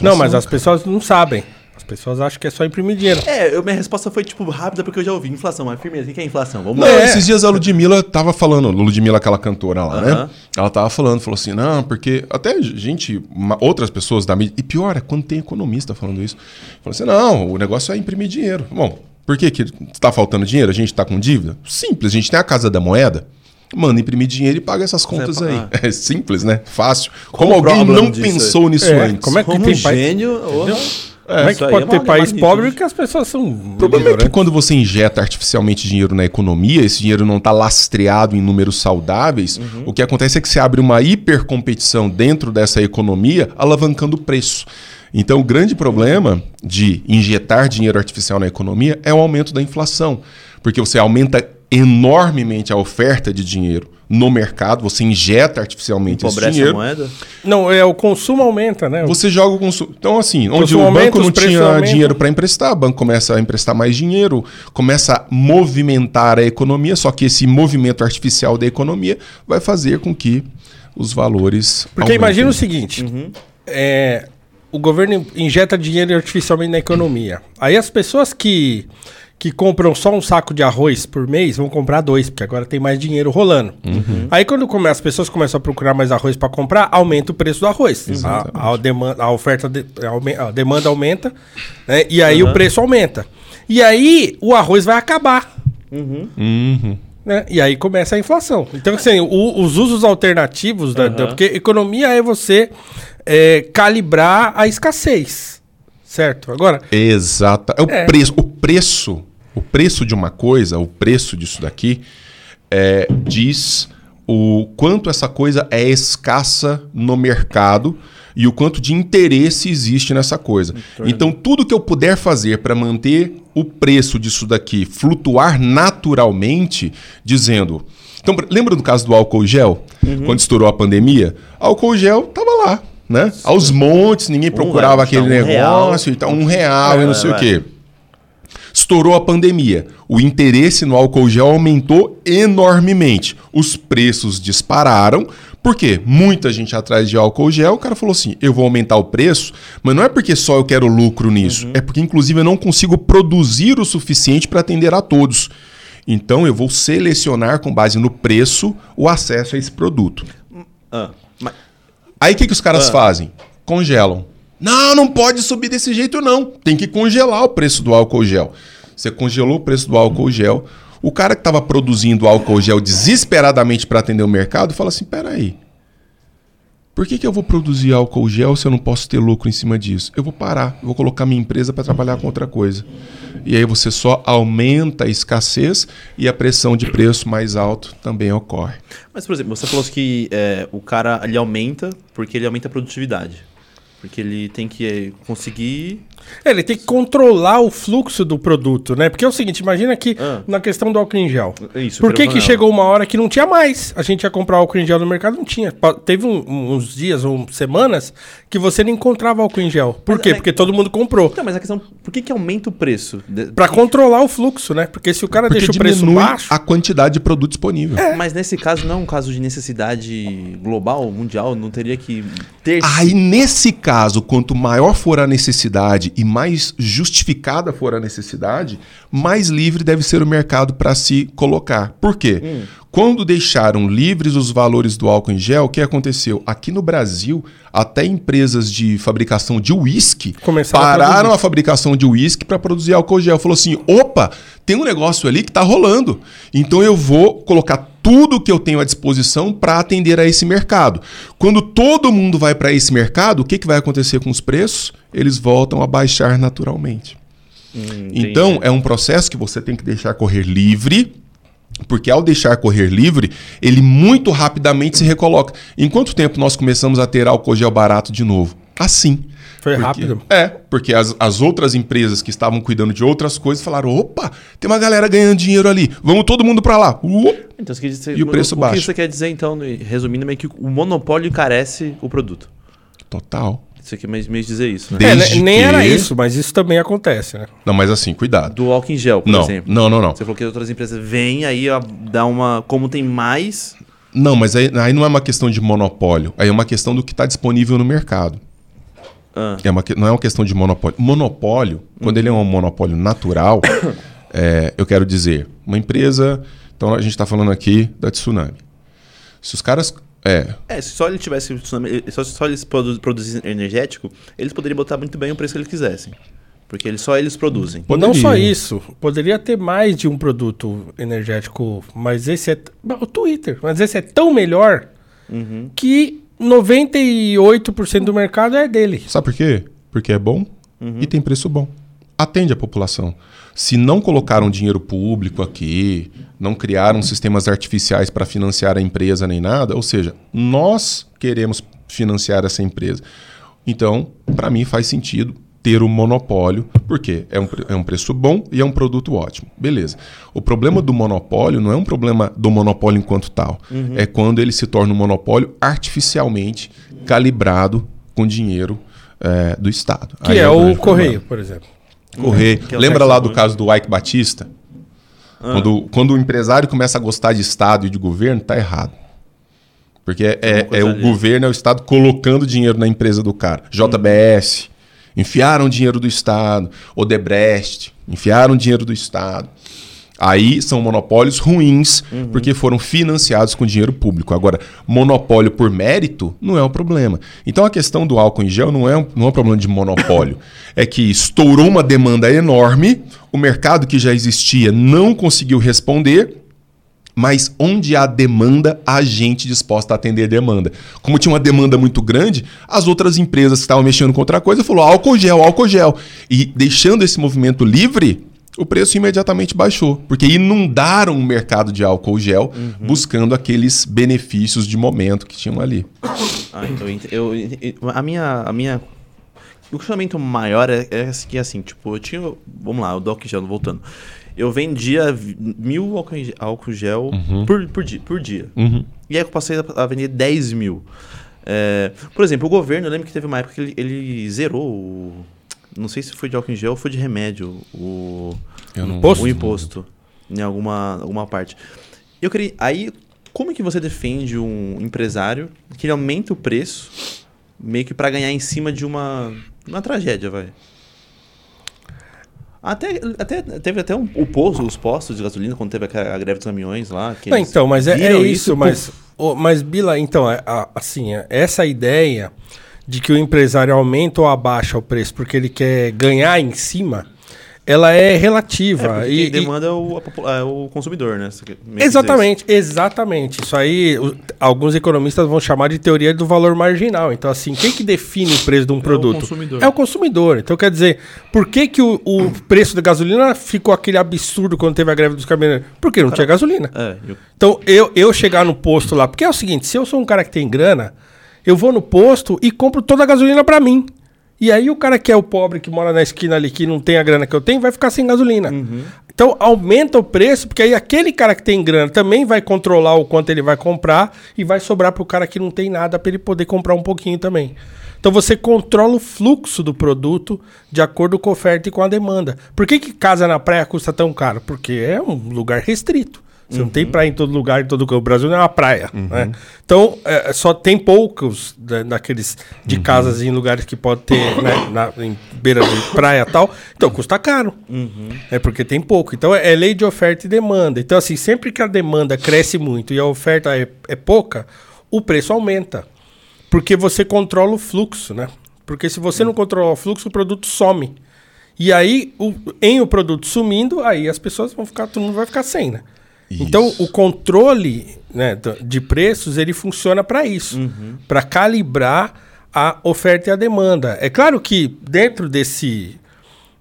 Não, mas as pessoas não sabem. As pessoas acham que é só imprimir dinheiro. É, eu, minha resposta foi, tipo, rápida, porque eu já ouvi inflação. Mas firmeza, o que é inflação? Vamos Não, lá. É. esses dias a Ludmilla tava falando, Ludmilla, aquela cantora lá, né? Aham. Ela tava falando, falou assim, não, porque até gente, uma- outras pessoas da mídia, e pior é quando tem economista falando isso, falou assim, não, o negócio é imprimir dinheiro. Bom, por que que tá faltando dinheiro? A gente tá com dívida? Simples, a gente tem a Casa da Moeda, manda imprimir dinheiro e paga essas contas aí. É simples, né? Fácil. Como, Como alguém não pensou nisso É, antes? como é que Como tem um gênio... oh, Como é que pode é ter país pobre porque as pessoas são. O problema é que quando você injeta artificialmente dinheiro na economia, esse dinheiro não está lastreado em números saudáveis, o que acontece é que você abre uma hipercompetição dentro dessa economia, alavancando o preço. Então, o grande problema de injetar dinheiro artificial na economia é o aumento da inflação, porque você aumenta enormemente a oferta de dinheiro no mercado, você injeta artificialmente esse Empobrece a dinheiro. moeda. Não, é o consumo aumenta, né? Você joga o consumo. Então, assim, onde o aumenta, banco não tinha aumentam. dinheiro para emprestar, o banco começa a emprestar mais dinheiro, começa a movimentar a economia, só que esse movimento artificial da economia vai fazer com que os valores. Porque aumentem. imagina o seguinte: é, o governo injeta dinheiro artificialmente na economia. Aí as pessoas que, que compram só um saco de arroz por mês vão comprar dois, porque agora tem mais dinheiro rolando. Aí quando come, as pessoas começam a procurar mais arroz para comprar, aumenta o preço do arroz. A, a, demanda, a oferta, de- a demanda aumenta, né? e aí o preço aumenta. E aí o arroz vai acabar. Uhum. né? E aí começa a inflação. Então, assim, o- os usos alternativos, da, da- porque economia é você é, calibrar a escassez, certo? Agora, Exata. É o É. preço. O preço. O preço de uma coisa, o preço disso daqui, é, diz o quanto essa coisa é escassa no mercado e o quanto de interesse existe nessa coisa. Então, tudo que eu puder fazer para manter o preço disso daqui flutuar naturalmente, dizendo. Então, lembra do caso do álcool gel? Quando estourou a pandemia? Álcool gel tava lá, né? Aos montes, ninguém procurava vai, aquele tá, um real. negócio, então um real e não É, sei o vai. quê. Estourou a pandemia. O interesse no álcool gel aumentou enormemente. Os preços dispararam. Por quê? Muita gente atrás de álcool gel. O cara falou assim: eu vou aumentar o preço, mas não é porque só eu quero lucro nisso. Uhum. É porque, inclusive, eu não consigo produzir o suficiente para atender a todos. Então, eu vou selecionar com base no preço o acesso a esse produto. Ah, mas- Aí o que, que os caras Ah. fazem? Congelam. Não, não pode subir desse jeito, não. Tem que congelar o preço do álcool gel. Você congelou o preço do álcool gel. O cara que estava produzindo álcool gel desesperadamente para atender o mercado fala assim: peraí. Por que, que eu vou produzir álcool gel se eu não posso ter lucro em cima disso? Eu vou parar, vou colocar minha empresa para trabalhar com outra coisa. E aí você só aumenta a escassez e a pressão de preço mais alto também ocorre. Mas, por exemplo, você falou que é, o cara ele aumenta porque ele aumenta a produtividade. Porque ele tem que é, conseguir. É, ele tem que controlar o fluxo do produto, né? Porque é o seguinte, imagina que Ah. na questão do álcool em gel. Isso, Por que, que chegou uma hora que não tinha mais? A gente ia comprar álcool em gel no mercado, não tinha. Teve um- uns dias ou semanas que você não encontrava álcool em gel. Por Mas quê? é- Porque todo mundo comprou. Então, mas a questão, por que, que aumenta o preço? Pra controlar o fluxo, né? Porque se o cara Porque deixa o preço baixo. a quantidade de produto disponível. Mas nesse caso não é um caso de necessidade global, mundial, não teria que ter. Aí, nesse caso, quanto maior for a necessidade e mais justificada for a necessidade, mais livre deve ser o mercado para se colocar. Por quê? Hum. Quando deixaram livres os valores do álcool em gel, o que aconteceu? Aqui no Brasil, até empresas de fabricação de uísque Começaram a pararam produzir. a fabricação de uísque para produzir álcool gel. Falou assim: opa, tem um negócio ali que está rolando. Então eu vou colocar tudo que eu tenho à disposição para atender a esse mercado. Quando todo mundo vai para esse mercado, o que, que vai acontecer com os preços? Eles voltam a baixar naturalmente. Hum, Então é um processo que você tem que deixar correr livre. Porque ao deixar correr livre, ele muito rapidamente se recoloca. Em quanto tempo nós começamos a ter álcool gel barato de novo? Assim. Foi Porque- rápido. É, porque as, as outras empresas que estavam cuidando de outras coisas falaram: opa, tem uma galera ganhando dinheiro ali, vamos todo mundo pra lá. Uh! Então, você quer dizer- E o preço o baixo. que você quer dizer, então, resumindo, meio que o monopólio encarece o produto. Total. Você quer meio, meio dizer isso, né? É, Desde né, nem que- era isso, mas isso também acontece, né? Não, mas assim, cuidado. Do álcool em gel, por Não, exemplo. não, não, não. Você falou que outras empresas vêm aí ó, dá uma. Como tem mais. Não, mas aí, aí não é uma questão de monopólio, aí é uma questão do que está disponível no mercado. Ah, É uma, não é uma questão de monopólio. Monopólio, quando ele é um monopólio natural, é, eu quero dizer, uma empresa. Então a gente está falando aqui da Tsunami. Se os caras. É, É, se só ele tivesse. tsunami- Só, só eles produ- produzissem energético, eles poderiam botar muito bem o preço que eles quisessem. Porque eles, só eles produzem. Poderia. Não só isso, poderia ter mais de um produto energético, mas esse é. O Twitter, mas esse é tão melhor Uhum. que 98% do mercado é dele. Sabe por quê? Porque é bom e tem preço bom. Atende a população. Se não colocaram dinheiro público aqui, não criaram sistemas artificiais para financiar a empresa nem nada, ou seja, nós queremos financiar essa empresa. Então, para mim faz sentido ter o monopólio, porque é um, é um preço bom e é um produto ótimo. Beleza. O problema do monopólio não é um problema do monopólio enquanto tal. É quando ele se torna um monopólio artificialmente calibrado com dinheiro eh, do Estado. Que Aí é, um o Correio, por exemplo. Correio. Que é Lembra lá do caso do Ike Batista? Quando, quando o empresário começa a gostar de Estado e de governo, tá errado. Porque é, é, coisa é o governo, é o Estado colocando dinheiro na empresa do cara. JBS, enfiaram dinheiro do Estado. Odebrecht, enfiaram dinheiro do Estado. Aí são monopólios ruins, porque foram financiados com dinheiro público. Agora, monopólio por mérito não é um problema. Então a questão do álcool em gel não é um, não é um problema de monopólio. é que estourou uma demanda enorme, o mercado que já existia não conseguiu responder, mas onde há demanda, há gente disposta a atender demanda. Como tinha uma demanda muito grande, as outras empresas que estavam mexendo com outra coisa falou álcool gel, álcool gel. E deixando esse movimento livre, o preço imediatamente baixou, porque inundaram o mercado de álcool gel buscando aqueles benefícios de momento que tinham ali. Ah, então eu, eu, a minha a minha o questionamento maior é, é que assim, tipo, eu tinha, vamos lá, o Doc Gel voltando. Eu vendia mil álcool, álcool gel por, por, dia, por dia. E aí eu passei a, a vender 10 mil. É, por exemplo, o governo, eu lembro que teve uma época que ele, ele zerou o. Não sei se foi de álcool em gel ou foi de remédio. O, Imposto? o imposto. Em alguma, alguma parte. Eu queria. Aí, como que você defende um empresário que ele aumenta o preço meio que pra ganhar em cima de uma, uma tragédia, vai? Até, até teve até um, o posto, os postos de gasolina, quando teve a, a greve dos caminhões lá. Não, então, mas é, é isso, puf, mas, mas Bila, então, é, a- assim, é, essa ideia de que o empresário aumenta ou abaixa o preço porque ele quer ganhar em cima, ela é É, relativa. porque e, e- demanda é o, a é o consumidor, né? Exatamente, exatamente. Isso aí, o- alguns economistas vão chamar de teoria do valor marginal. Então, assim, quem que define o preço de um produto? consumidor. É o consumidor. Então, quer dizer, por que, que o, o preço da gasolina ficou aquele absurdo quando teve a greve dos caminhoneiros? Porque não tinha gasolina. É, eu- Então, eu, eu chegar no posto lá, porque é o seguinte, se eu sou um cara que tem grana, eu vou no posto e compro toda a gasolina pra mim. E aí o cara que é o pobre, que mora na esquina ali, que não tem a grana que eu tenho, vai ficar sem gasolina. Então, aumenta o preço, porque aí aquele cara que tem grana também vai controlar o quanto ele vai comprar e vai sobrar pro cara que não tem nada pra ele poder comprar um pouquinho também. Então você controla o fluxo do produto de acordo com a oferta e com a demanda. Por que, que casa na praia custa tão caro? Porque é um lugar restrito. Você não tem praia em todo lugar, em todo o Brasil não é uma praia. né? Então, é, só tem poucos da- daqueles de casas em lugares que pode ter, né, na, em beira de praia e tal. Então, custa caro. É porque tem pouco. Então, é lei de oferta e demanda. Então, assim, sempre que a demanda cresce muito e a oferta é, é pouca, o preço aumenta. Porque você controla o fluxo, né? Porque se você não controlar o fluxo, o produto some. E aí, o- em o produto sumindo, aí as pessoas vão ficar, todo mundo vai ficar sem, né? Então, o controle né, de preços, ele funciona para isso. Para calibrar a oferta e a demanda. É claro que dentro desse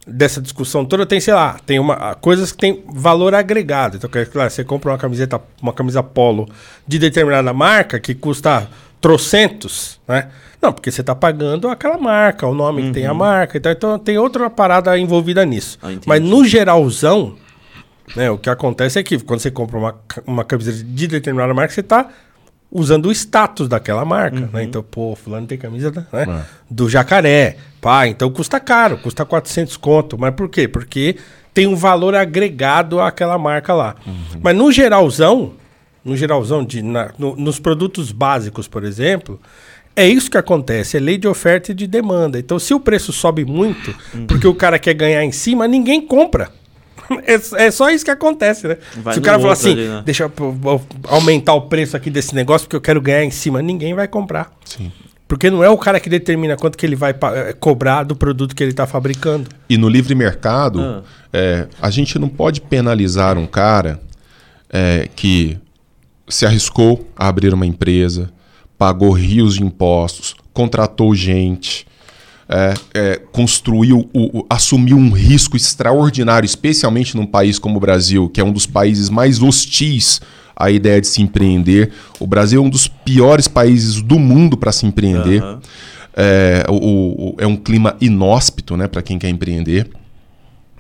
dessa discussão toda tem, sei lá, tem uma, coisas que tem valor agregado. Então, claro, você compra uma camiseta, uma camisa polo de determinada marca que custa trocentos, né? Não, porque você está pagando aquela marca, o nome que tem a marca. Então, então tem outra parada envolvida nisso. Ah. Mas no geralzão, né, o que acontece é que quando você compra uma, uma camiseta de determinada marca, você está usando o status daquela marca, né? Então, pô, fulano tem camisa da- né, do jacaré. Pá, então custa caro, custa 400 conto. Mas por quê? Porque tem um valor agregado àquela marca lá. Mas no geralzão, no geralzão, de, na- no- nos produtos básicos, por exemplo, é isso que acontece, é lei de oferta e de demanda. Então, se o preço sobe muito, porque o cara quer ganhar em cima, ninguém compra. É, é só isso que acontece, né? Vai se o cara falar assim, ali, né? deixa eu aumentar o preço aqui desse negócio porque eu quero ganhar em cima, ninguém vai comprar. Sim. Porque não é o cara que determina quanto que ele vai eh, cobrar do produto que ele está fabricando. E no livre mercado, Ah. é, a gente não pode penalizar um cara é, que se arriscou a abrir uma empresa, pagou rios de impostos, contratou gente, é, é, construiu, o- o- assumiu um risco extraordinário, especialmente num país como o Brasil, que é um dos países mais hostis à ideia de se empreender. O Brasil é um dos piores países do mundo para se empreender. Aham. É, o- é um clima inóspito né, para quem quer empreender.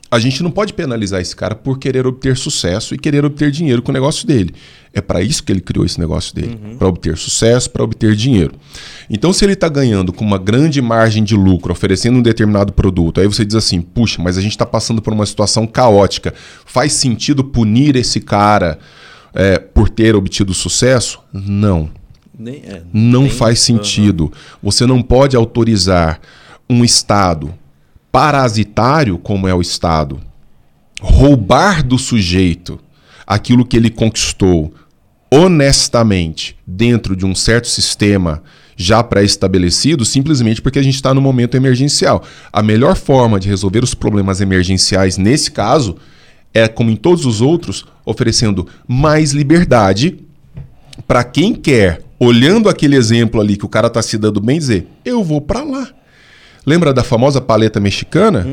A gente não pode penalizar esse cara por querer obter sucesso e querer obter dinheiro com o negócio dele. É para isso que ele criou esse negócio dele, para obter sucesso, para obter dinheiro. Então, se ele está ganhando com uma grande margem de lucro, oferecendo um determinado produto, aí você diz assim: puxa, mas a gente está passando por uma situação caótica. Faz sentido punir esse cara é, por ter obtido sucesso? Não. Nem, é, Não tem- faz sentido. Você não pode autorizar um Estado parasitário, como é o Estado, roubar do sujeito aquilo que ele conquistou honestamente dentro de um certo sistema já pré-estabelecido, simplesmente porque a gente está no momento emergencial. A melhor forma de resolver os problemas emergenciais nesse caso é, como em todos os outros, oferecendo mais liberdade para quem quer, olhando aquele exemplo ali que o cara tá se dando bem, dizer: eu vou para lá. Lembra da famosa paleta mexicana?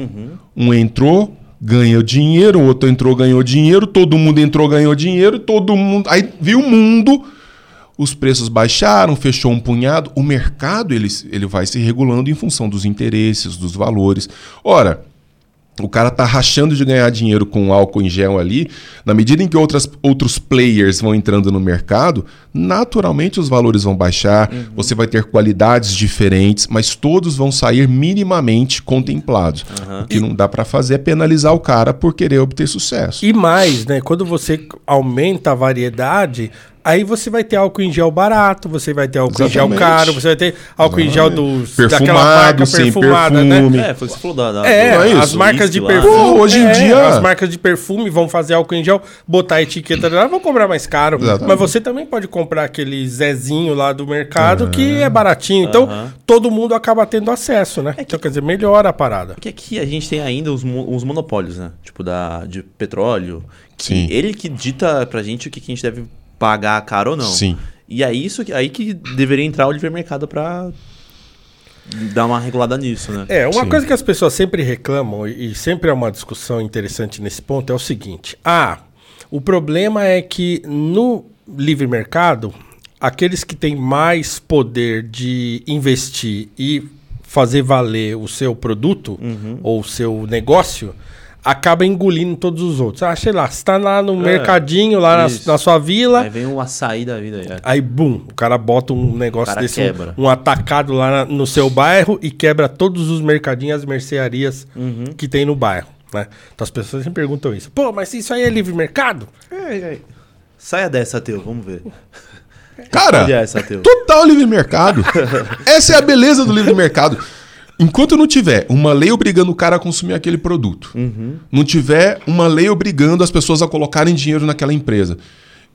Um entrou, ganhou dinheiro, o outro entrou, ganhou dinheiro, todo mundo entrou, ganhou dinheiro, todo mundo. Aí viu o mundo, os preços baixaram, fechou um punhado. O mercado ele, ele vai se regulando em função dos interesses, dos valores. Ora, o cara tá rachando de ganhar dinheiro com álcool em gel ali, na medida em que outras, outros players vão entrando no mercado, naturalmente os valores vão baixar, você vai ter qualidades diferentes, mas todos vão sair minimamente contemplados. O que não dá para fazer é penalizar o cara por querer obter sucesso. E mais, né? Quando você aumenta a variedade, aí você vai ter álcool em gel barato, você vai ter álcool em gel Exatamente. caro, você vai ter álcool em gel dos, Perfumado, sem perfume. É, foi o que você falou da. da É, é as marcas de lá. perfume. Pô, hoje em é, dia- As marcas de perfume vão fazer álcool em gel, botar a etiqueta lá, vão cobrar mais caro. Exatamente. Mas você também pode comprar aquele Zezinho lá do mercado que é baratinho. Então, Aham. todo mundo acaba tendo acesso, né? Então, quer dizer, melhora a parada. Porque aqui a gente tem ainda os, os monopólios, né? Tipo, da, de petróleo. que Sim. Ele que dita pra gente o que, que a gente deve pagar caro ou não. Sim. E é isso que, aí que deveria entrar o livre mercado pra dar uma regulada nisso, né? É, uma Sim. coisa que as pessoas sempre reclamam, e e sempre é uma discussão interessante nesse ponto, é o seguinte: ah, o problema é que no livre mercado, aqueles que têm mais poder de investir e fazer valer o seu produto ou o seu negócio. Acaba engolindo todos os outros. Ah, sei lá, você tá lá no mercadinho, lá na, na sua vila, Aí vem um açaí da vida aí. é. Aí, bum, o cara bota um negócio desse, um-. Um, atacado lá na- no seu bairro e quebra todos os mercadinhos, as mercearias Uhum. que tem no bairro, né? Então as pessoas sempre perguntam isso. Pô, mas isso aí é livre mercado? Saia dessa, Teu, vamos ver. Cara, é essa? Total livre mercado. Essa é a beleza do livre mercado. Enquanto não tiver uma lei obrigando o cara a consumir aquele produto, não tiver uma lei obrigando as pessoas a colocarem dinheiro naquela empresa.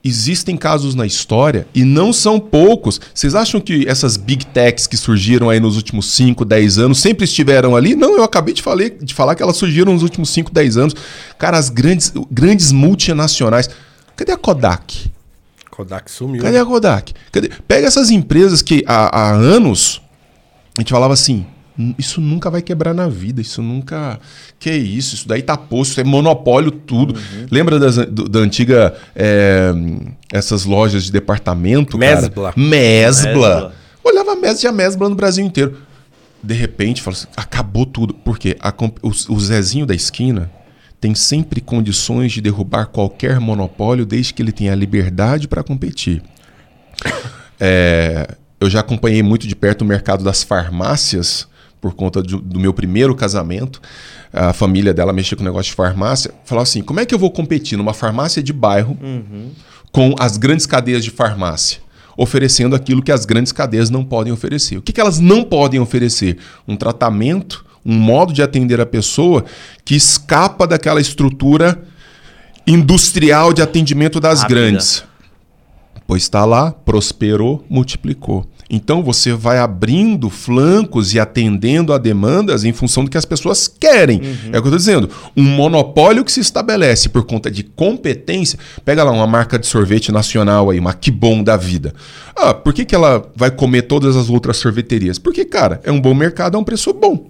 Existem casos na história, e não são poucos. Vocês acham que essas big techs que surgiram aí nos últimos 5, 10 anos sempre estiveram ali? Não, eu acabei de, falei, de falar que elas surgiram nos últimos 5, 10 anos. Cara, as grandes, grandes multinacionais. Cadê a Kodak? Kodak sumiu. Cadê a Kodak? Cadê? Pega essas empresas que há, há anos a gente falava assim: "Hum, isso nunca vai quebrar na vida, isso nunca. Que isso? Isso daí tá posto, isso é monopólio tudo. Lembra das- do- da antiga. é, essas lojas de departamento? cara? Mesbla. Mesbla. Mesbla. Olhava a Mesbla, tinha Mesbla no Brasil inteiro. De repente, fala assim, acabou tudo. Por quê? A o, o Zezinho da esquina tem sempre condições de derrubar qualquer monopólio desde que ele tenha a liberdade para competir. É, eu já acompanhei muito de perto o mercado das farmácias por conta do, do meu primeiro casamento. A família dela mexia com negócio de farmácia. Falava assim: como é que eu vou competir numa farmácia de bairro com as grandes cadeias de farmácia? Oferecendo aquilo que as grandes cadeias não podem oferecer. O que, que elas não podem oferecer? Um tratamento, um modo de atender a pessoa que escapa daquela estrutura industrial de atendimento das Rápida. grandes. Pois está lá, prosperou, multiplicou. Então você vai abrindo flancos e atendendo a demandas em função do que as pessoas querem. É o que eu estou dizendo. Um monopólio que se estabelece por conta de competência. Pega lá uma marca de sorvete nacional aí, uma que bom da vida. Ah, por que, que ela vai comer todas as outras sorveterias? Porque, cara, é um bom mercado, é um preço bom.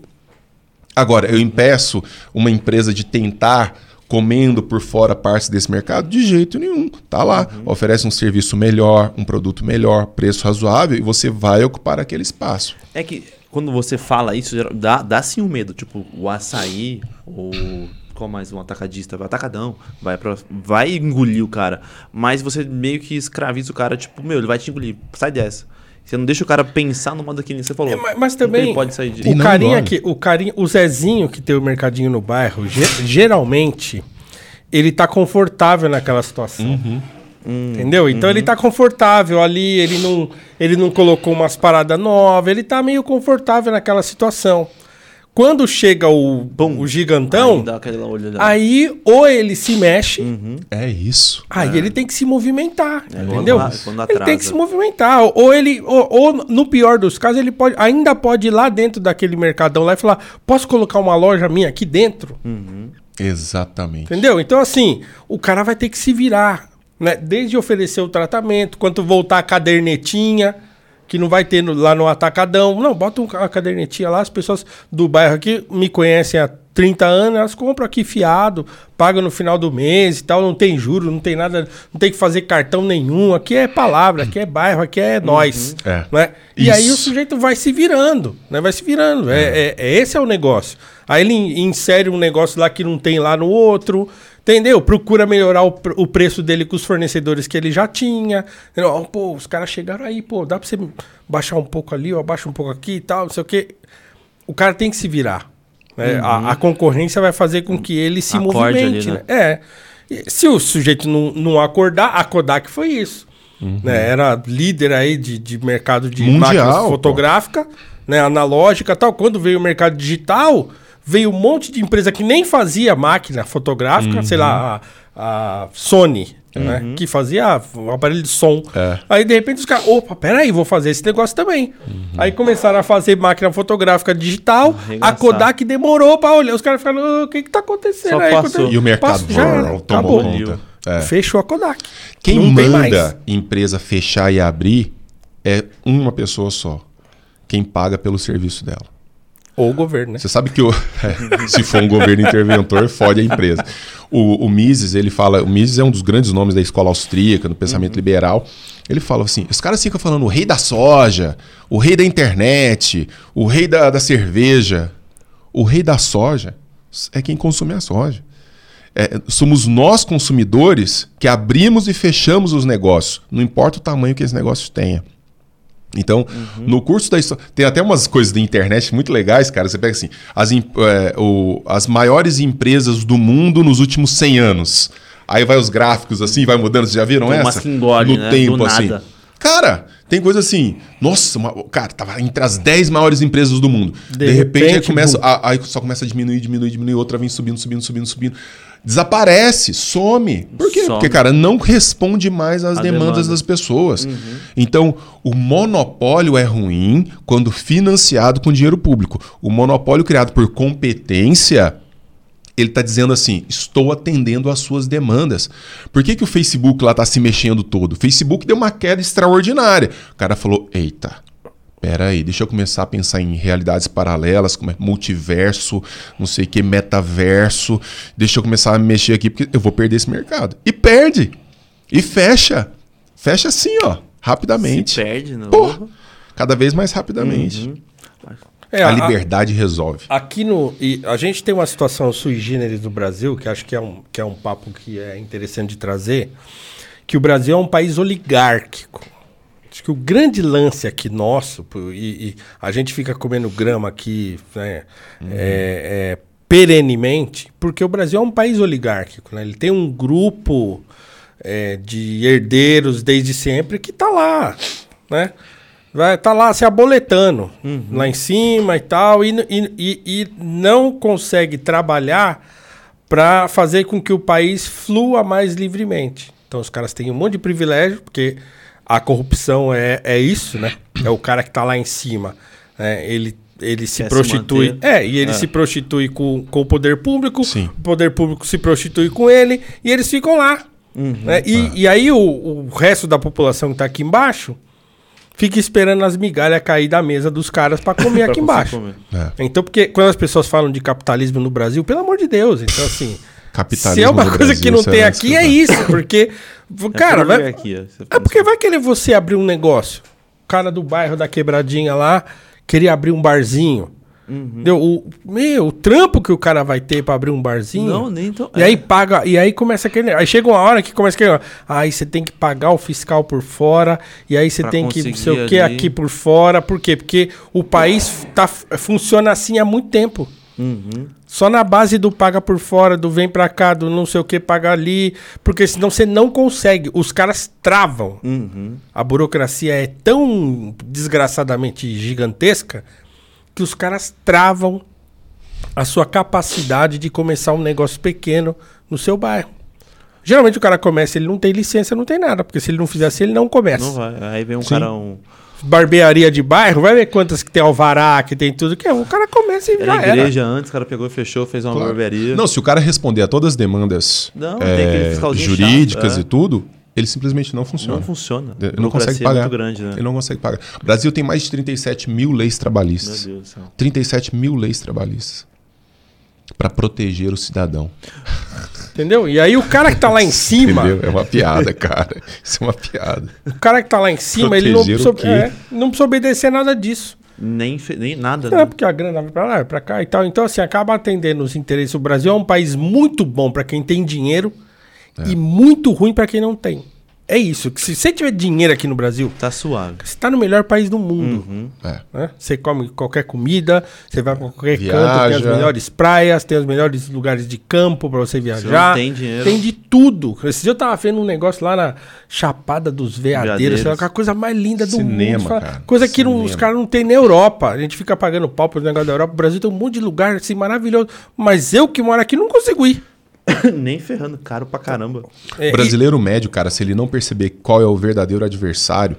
Agora, eu impeço uma empresa de tentar comendo por fora partes desse mercado? De jeito nenhum. Tá lá. Oferece um serviço melhor, um produto melhor, preço razoável e você vai ocupar aquele espaço. É que quando você fala isso, dá, dá sim um medo. Tipo, o açaí, ou qual mais? Um atacadista, vai atacadão, vai, pra, vai engolir o cara. Mas você meio que escraviza o cara, tipo, meu, ele vai te engolir, sai dessa. Você não deixa o cara pensar no modo que nem você falou. É, mas, mas também Ele pode sair de... O carinha que o carinha, o Zezinho que tem o mercadinho no bairro, ge- geralmente ele tá confortável naquela situação. Uhum. Entendeu? Então ele tá confortável ali, ele não, ele não colocou umas paradas novas, ele tá meio confortável naquela situação. Quando chega o, Bum. o gigantão, Aí ou ele se mexe, É isso. aí ele tem que se movimentar, É, entendeu? quando- quando ele tem que se movimentar. Ou- ele, ou, ou no pior dos casos, ele pode, ainda pode ir lá dentro daquele mercadão lá e falar: posso colocar uma loja minha aqui dentro? Exatamente. Entendeu? Então, assim, o cara vai ter que se virar, né? Desde oferecer o tratamento, quanto voltar a cadernetinha, que não vai ter no- lá no atacadão. Não, bota um uma cadernetinha lá, as pessoas do bairro aqui me conhecem há 30 anos, elas compram aqui fiado, pagam no final do mês e tal, não tem juro, não tem nada, não tem que fazer cartão nenhum. Aqui é palavra, aqui é bairro, aqui é nós. É. Né? E aí o sujeito vai se virando, né? Vai se virando. É, é- é- esse é o negócio. Aí ele in- insere um negócio lá que não tem lá no outro, entendeu? Procura melhorar o, o preço dele com os fornecedores que ele já tinha. Entendeu? Pô, os caras chegaram aí, pô, dá pra você baixar um pouco ali, ó, abaixa um pouco aqui e tal, não sei o quê. O cara tem que se virar. né? A, a concorrência vai fazer com que ele se Acorde movimente, ali, né? né? É. Se o sujeito não, não acordar, a Kodak foi isso. né? Era líder aí de, de mercado de Mundial, máquinas pô. fotográfica, né? analógica e tal. Quando veio o mercado digital, veio um monte de empresa que nem fazia máquina fotográfica, sei lá, a, a Sony. Né? Que fazia o aparelho de som. É. Aí de repente os caras, opa, peraí, vou fazer esse negócio também. Aí começaram a fazer máquina fotográfica digital. A Arregaçar. Kodak demorou pra olhar. Os caras ficaram, "Ô, o que que tá acontecendo Só aí? passou. E o mercado Passou, já tomou acabou. conta. É. Fechou a Kodak. Quem Não manda empresa fechar e abrir é uma pessoa só. Quem paga pelo serviço dela. Ou o governo, né? Você sabe que o, é, se for um governo interventor, fode a empresa. O, o Mises, ele fala, o Mises é um dos grandes nomes da escola austríaca, do pensamento liberal. Ele fala assim: os caras ficam falando o rei da soja, o rei da internet, o rei da, da cerveja. O rei da soja é quem consome a soja. É, somos nós, consumidores, que abrimos e fechamos os negócios. Não importa o tamanho que esse negócio tenha. Então, no curso da história. Tem até umas coisas da internet muito legais, cara. Você pega assim: as, é, o- as maiores empresas do mundo nos últimos 100 anos. Aí vai os gráficos assim, vai mudando. Vocês já viram Tem essa? umas que engole, no né? tempo, Do assim. nada. Cara, tem coisa assim. Nossa, uma- cara, tava entre as 10 maiores empresas do mundo. De, De repente, aí repente, começa. bum. a- aí só começa a diminuir, diminuir, diminuir. Outra vem subindo, subindo, subindo, subindo. Desaparece, some. Por quê? Some. Porque, cara, não responde mais às demandas demanda. Uhum. das pessoas. Então, o monopólio é ruim quando financiado com dinheiro público. O monopólio criado por competência, ele está dizendo assim: estou atendendo às suas demandas. Por que, que o Facebook lá está se mexendo todo? O Facebook deu uma queda extraordinária. O cara falou: eita. Pera aí, deixa eu começar a pensar em realidades paralelas, como é multiverso, não sei o que, metaverso. Deixa eu começar a mexer aqui, porque eu vou perder esse mercado. E perde. E fecha. Fecha assim, ó, rapidamente. Se perde, não. Porra, cada vez mais rapidamente. É, a liberdade resolve. Aqui no. E a gente tem uma situação sui generis do Brasil, que acho que é, um, que é um papo que é interessante de trazer, que o Brasil é um país oligárquico. Acho que o grande lance aqui nosso, e, e a gente fica comendo grama aqui né, é, é, perenemente, porque o Brasil é um país oligárquico. Né? Ele tem um grupo é, de herdeiros desde sempre que tá lá. Né? Vai tá lá se aboletando lá em cima e tal, e, e, e, e não consegue trabalhar para fazer com que o país flua mais livremente. Então os caras têm um monte de privilégio, porque a corrupção é, é isso, né? É o cara que tá lá em cima. né? Ele, ele se Quer se prostitui. manter. é, e ele É. se prostitui com, com o poder público, Sim. o poder público se prostitui com ele, e eles ficam lá. né? E, e aí o, o resto da população que tá aqui embaixo fica esperando as migalhas cair da mesa dos caras para comer Pra aqui embaixo. comer. É. Então, porque quando as pessoas falam de capitalismo no Brasil, pelo amor de Deus, então assim. Capitalismo se é uma coisa Brasil, que não tem aqui, é isso, porque. É cara, vai, você é porque vai querer você abrir um negócio. O cara do bairro da quebradinha lá queria abrir um barzinho. Uhum. Deu, o, meu, o trampo que o cara vai ter pra abrir um barzinho. Não, nem tão- E é. aí paga, e aí começa aquele. Aí chega uma hora que começa aquele. Aí você tem que pagar o fiscal por fora, e aí você tem que não sei o que ali. aqui por fora. Por quê? Porque o país tá, funciona assim há muito tempo. Só na base do paga por fora, do vem pra cá, do não sei o que, paga ali. Porque senão você não consegue. Os caras travam. A burocracia é tão desgraçadamente gigantesca que os caras travam a sua capacidade de começar um negócio pequeno no seu bairro. Geralmente o cara começa, ele não tem licença, não tem nada, porque se ele não fizesse, ele não começa. Não vai. Aí vem um Sim. cara, um. Barbearia de bairro, vai ver quantas que tem alvará, que tem tudo, que é, o cara começa e Era já era. igreja antes, o cara pegou e fechou, fez uma Claro. barbearia. Não, se o cara responder a todas as demandas Não, é, jurídicas chato, é. e tudo, ele simplesmente não funciona. Não funciona. Ele não consegue pagar. É muito grande, né? Ele não consegue pagar. O Brasil tem mais de 37 mil leis Meu trabalhistas. Deus do céu. 37 mil leis trabalhistas. Pra proteger o cidadão. Entendeu? E aí o cara que tá lá em cima, Entendeu? É uma piada, cara. Isso é uma piada. o cara que tá lá em cima, ele não Proteger precisa, o quê? é, não precisa obedecer nada disso. Nem, nem nada, Não, né? porque a grana vai pra lá, vai pra cá e tal. Então, assim, acaba atendendo os interesses. O Brasil é um país muito bom pra quem tem dinheiro É. e muito ruim pra quem não tem. É isso. que Se você tiver dinheiro aqui no Brasil, Tá suave. você tá no melhor país do mundo. Uhum. É. né? Você come qualquer comida, você vai pra qualquer canto, tem as Viaja. melhores praias, tem os melhores lugares de campo pra você viajar. não tem dinheiro. Tem de tudo. Esse dia eu tava vendo um negócio lá na Chapada dos Veadeiros, Veadeiros. sei lá, a coisa mais linda do Cinema, mundo. Você fala, cara. Coisa que não- os caras não tem na Europa. A gente fica pagando pau pro negócio da Europa. O Brasil tem um monte de lugar assim maravilhoso. Mas eu que moro aqui não consigo ir. nem ferrando. Caro pra caramba. É, O brasileiro médio, cara, se ele não perceber qual é o verdadeiro adversário,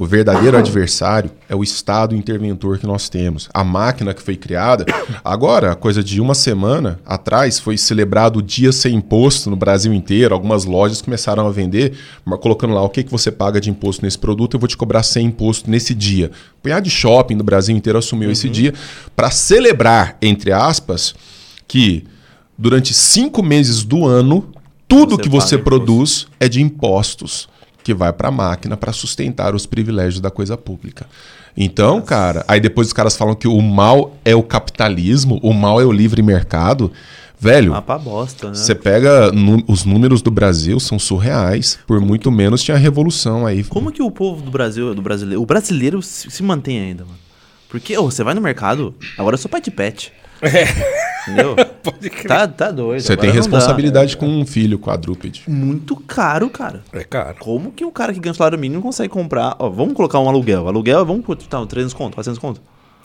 o verdadeiro adversário é o Estado interventor que nós temos. A máquina que foi criada. Agora, coisa de uma semana atrás, foi celebrado o dia sem imposto no Brasil inteiro. Algumas lojas começaram a vender, colocando lá o que, que você paga de imposto nesse produto, eu vou te cobrar sem imposto nesse dia. O punhado de shopping do Brasil inteiro assumiu esse dia para celebrar, entre aspas, que durante cinco meses do ano, tudo Você que você produz é de impostos que vai para a máquina para sustentar os privilégios da coisa pública. Então, cara, aí depois os caras falam que o mal é o capitalismo, o mal é o livre mercado. Velho, bosta, né? você pega os números do Brasil são surreais. Por muito menos tinha a revolução aí. Como que o povo do Brasil, do brasileiro, o brasileiro se, se mantém ainda, mano? Porque ô, você vai no mercado, agora eu sou pai de pet. Entendeu? Pode crer. Tá, tá doido. Você agora tem não dá. responsabilidade com um filho quadrúpede. Muito caro, cara. É caro. Como que o cara que ganha salário mínimo consegue comprar? Ó, vamos colocar um aluguel. Aluguel, vamos por tá, 300 conto, 400 conto.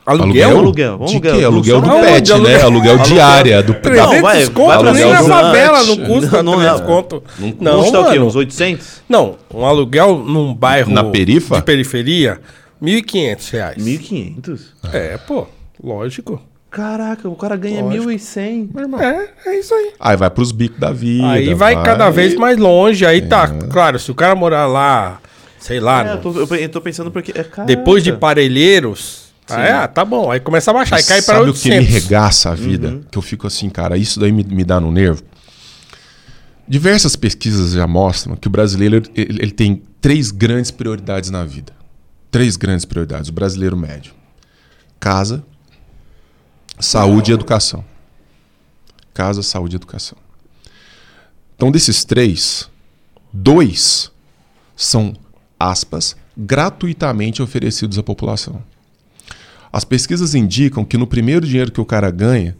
Aluguel? Aluguel, vamos De aluguel. Não Aluguel do pet, né? Aluguel diária do 300 Não, vai, conto nem na favela não custa Não, não, 300 não. conto. Não, Não, custa o quê? Uns 800? Não, um aluguel num bairro Na perifa? de periferia, 1.500 reais. 1.500? É, pô, lógico. Caraca, o cara ganha Lógico. 1.100. É, é isso aí. Aí vai pros bicos da vida. aí vai, cada vez mais longe, aí tá, claro, se o cara morar lá, sei lá, É, eu, no- tô, eu pe- eu tô pensando porque. É, caraca. depois de Parelheiros, ah, tá bom, aí começa a baixar, aí cai pra Sabe o que me 800. regaça a vida? Uhum. Que eu fico assim, cara, isso daí me, me dá no nervo. Diversas pesquisas já mostram que o brasileiro ele, ele tem três grandes prioridades na vida. Três grandes prioridades, o brasileiro médio. Casa, saúde e educação. Casa, saúde e educação. Então, desses três, dois são, aspas, gratuitamente oferecidos à população. As pesquisas indicam que no primeiro dinheiro que o cara ganha,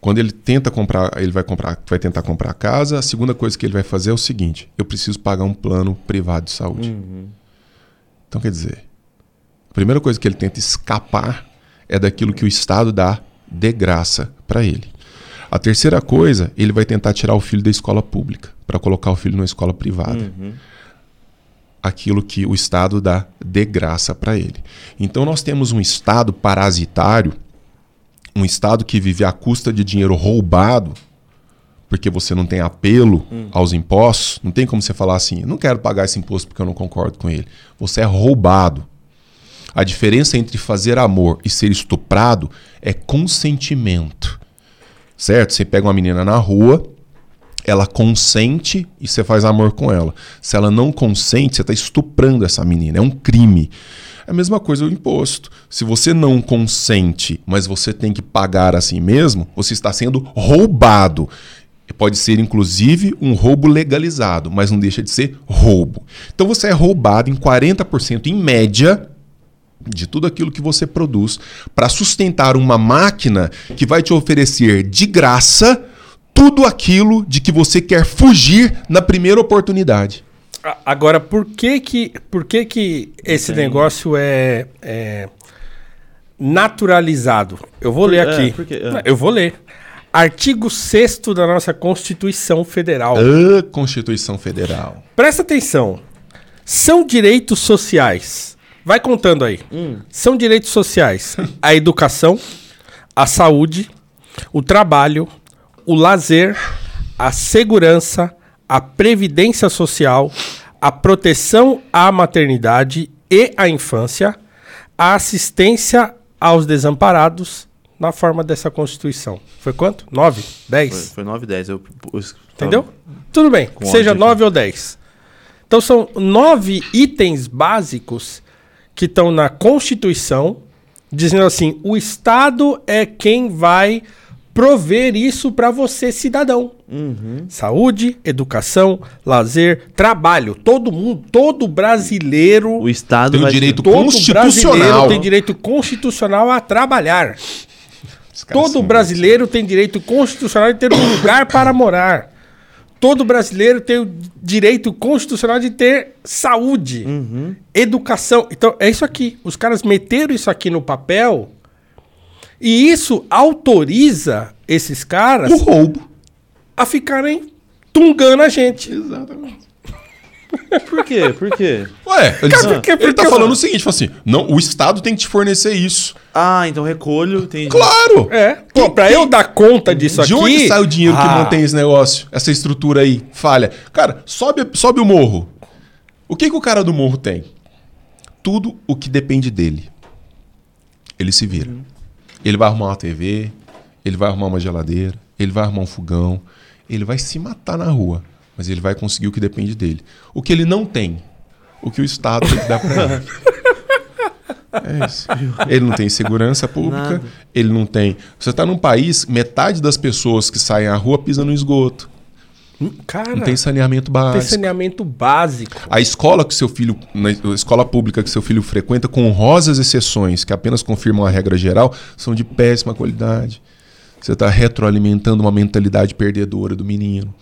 quando ele tenta comprar, ele vai comprar, vai tentar comprar a casa, a segunda coisa que ele vai fazer é o seguinte: eu preciso pagar um plano privado de saúde. Então quer dizer, a primeira coisa que ele tenta escapar é daquilo que o Estado dá de graça para ele. A terceira coisa, ele vai tentar tirar o filho da escola pública para colocar o filho numa escola privada aquilo que o Estado dá de graça para ele. Então nós temos um Estado parasitário, um Estado que vive à custa de dinheiro roubado, porque você não tem apelo aos impostos, não tem como você falar assim, não quero pagar esse imposto porque eu não concordo com ele. Você é roubado. A diferença entre fazer amor e ser estuprado é consentimento. Certo? Você pega uma menina na rua, ela consente e você faz amor com ela. Se ela não consente, você está estuprando essa menina. É um crime. É a mesma coisa o imposto. Se você não consente, mas você tem que pagar assim mesmo, você está sendo roubado. Pode ser, inclusive, um roubo legalizado, mas não deixa de ser roubo. Então você é roubado em 40% em média de tudo aquilo que você produz para sustentar uma máquina que vai te oferecer de graça tudo aquilo de que você quer fugir na primeira oportunidade. Agora, por que que, por que, que esse Tem. negócio é, é naturalizado? Eu vou ler é, aqui. por quê? É. Eu vou ler. Artigo 6 da nossa Constituição Federal. A Constituição Federal. Presta atenção. São direitos sociais. Vai contando aí. São direitos sociais. A educação, a saúde, o trabalho, o lazer, a segurança, a previdência social, a proteção à maternidade e à infância, a assistência aos desamparados na forma dessa Constituição. Foi quanto? Nove? Dez? Foi, foi 9 e 10. Eu, eu, Entendeu? Tudo bem, seja ódio aqui. 9 ou 10. Então são nove itens básicos que estão na Constituição, dizendo assim: o Estado é quem vai prover isso para você, cidadão. Uhum. Saúde, educação, lazer, trabalho. Todo mundo, todo brasileiro. O Estado Tem o direito todo constitucional. brasileiro tem direito constitucional a trabalhar. Todo brasileiro tem direito constitucional de ter um lugar para morar. Todo brasileiro tem o direito constitucional de ter saúde, educação. Então, é isso aqui. Os caras meteram isso aqui no papel e isso autoriza esses caras O roubo. a ficarem tungando a gente. Exatamente. Por quê? Por quê? Ué, ele, Cara, por quê? ele Porque tá eu- falando o seguinte, fala assim, não, o Estado tem que te fornecer isso. Ah, então recolho. Tem... Claro! É. Pô, pra eu dar conta disso De aqui. onde sai o dinheiro que Ah, mantém esse negócio? Essa estrutura aí, falha. Cara, sobe, sobe o morro. O que, que o cara do morro tem? Tudo o que depende dele. Ele se vira. Ele vai arrumar uma TV, ele vai arrumar uma geladeira, ele vai arrumar um fogão, ele vai se matar na rua, mas ele vai conseguir o que depende dele. O que ele não tem, o que o Estado tem que dar pra ele. É isso. Ele não tem segurança pública, Nada. ele não tem. Você está num país, metade das pessoas que saem à rua pisam no esgoto. Cara, Não tem saneamento tem básico. saneamento básico. A escola que seu filho, na escola pública que seu filho frequenta, com honrosas exceções que apenas confirmam a regra geral, são de péssima qualidade. Você está retroalimentando uma mentalidade perdedora do menino.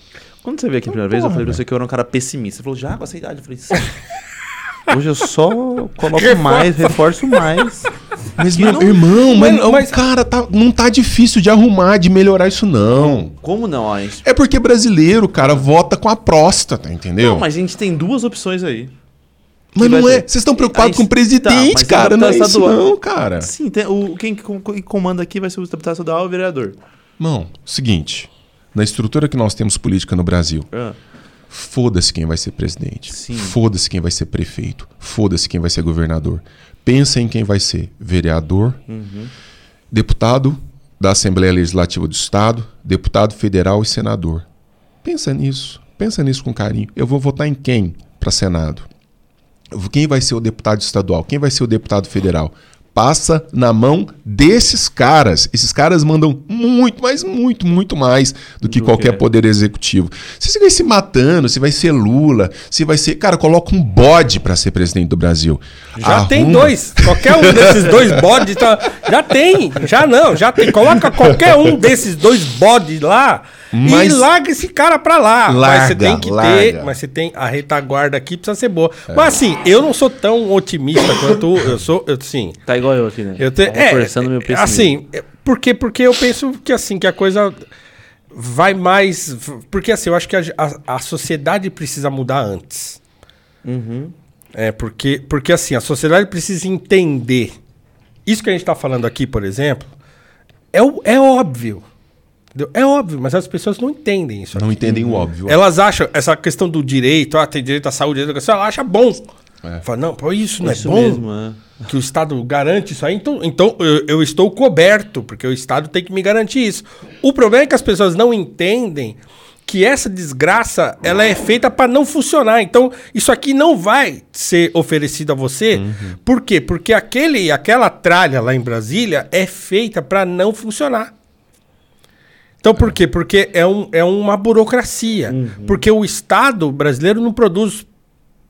Quando você veio aqui a primeira vez, eu falei pra você que eu era um cara pessimista. Você falou, já com essa idade? Eu falei, sim. Hoje eu só coloco mais, reforço mais. Mas, meu não- irmão, mas, Mas- mas- cara, tá- não tá difícil de arrumar, de melhorar isso, não. Como não? Ó, gente... É porque brasileiro, cara, vota com a próstata, entendeu? Não, mas a gente tem duas opções aí. Mas não é. Vocês estão preocupados com o tá, presidente, tem cara. Não é isso, não, cara. Sim, tem, o, quem com- comanda aqui vai ser o deputado estadual e o vereador. Irmão, seguinte. Na estrutura que nós temos política no Brasil, Ah, foda-se quem vai ser presidente. Foda-se quem vai ser prefeito. Foda-se quem vai ser governador. Pensa em quem vai ser vereador, Uhum. deputado da Assembleia Legislativa do Estado, deputado federal e senador. Pensa nisso. Pensa nisso com carinho. Eu vou votar em quem para Senado? Quem vai ser o deputado estadual? Quem vai ser o deputado federal? Passa na mão desses caras. Esses caras mandam muito, mas muito, muito mais do que Do qualquer que? poder executivo. Se você vai se matando, se vai ser Lula, se vai ser. Cara, coloca um bode para ser presidente do Brasil. Já tem Arruma- dois. Qualquer um desses dois bodes. Tá... Já tem. Já não. Já tem. Coloca qualquer um desses dois bodes lá Mas- e larga esse cara pra lá. mas você Larga, tem que larga. ter. Mas você tem. A retaguarda aqui precisa ser boa. Mas assim, eu não sou tão otimista quanto eu sou. Eu, sim. tá igual eu aqui, né? Eu te, é, forçando meu é, pessimismo. assim, é, porque porque eu penso que assim que a coisa vai mais, porque assim eu acho que a, a, a sociedade precisa mudar antes. Uhum. É porque porque assim a sociedade precisa entender isso que a gente está falando aqui, por exemplo, é, é óbvio? É óbvio, mas as pessoas não entendem isso. Não aqui. entendem o óbvio. Elas acham essa questão do direito, ah, tem direito à saúde, à educação, ela acha bom. É. Fala, não, pô, isso não Isso é bom mesmo, é. que o Estado garante isso aí, então, então eu, eu estou coberto, porque o Estado tem que me garantir isso. O problema é que as pessoas não entendem que essa desgraça ela é feita para não funcionar. Então, isso aqui não vai ser oferecido a você. Por quê? Porque aquele, aquela tralha lá em Brasília é feita para não funcionar. Então, por quê? Porque é, um, é uma burocracia. Porque o Estado brasileiro não produz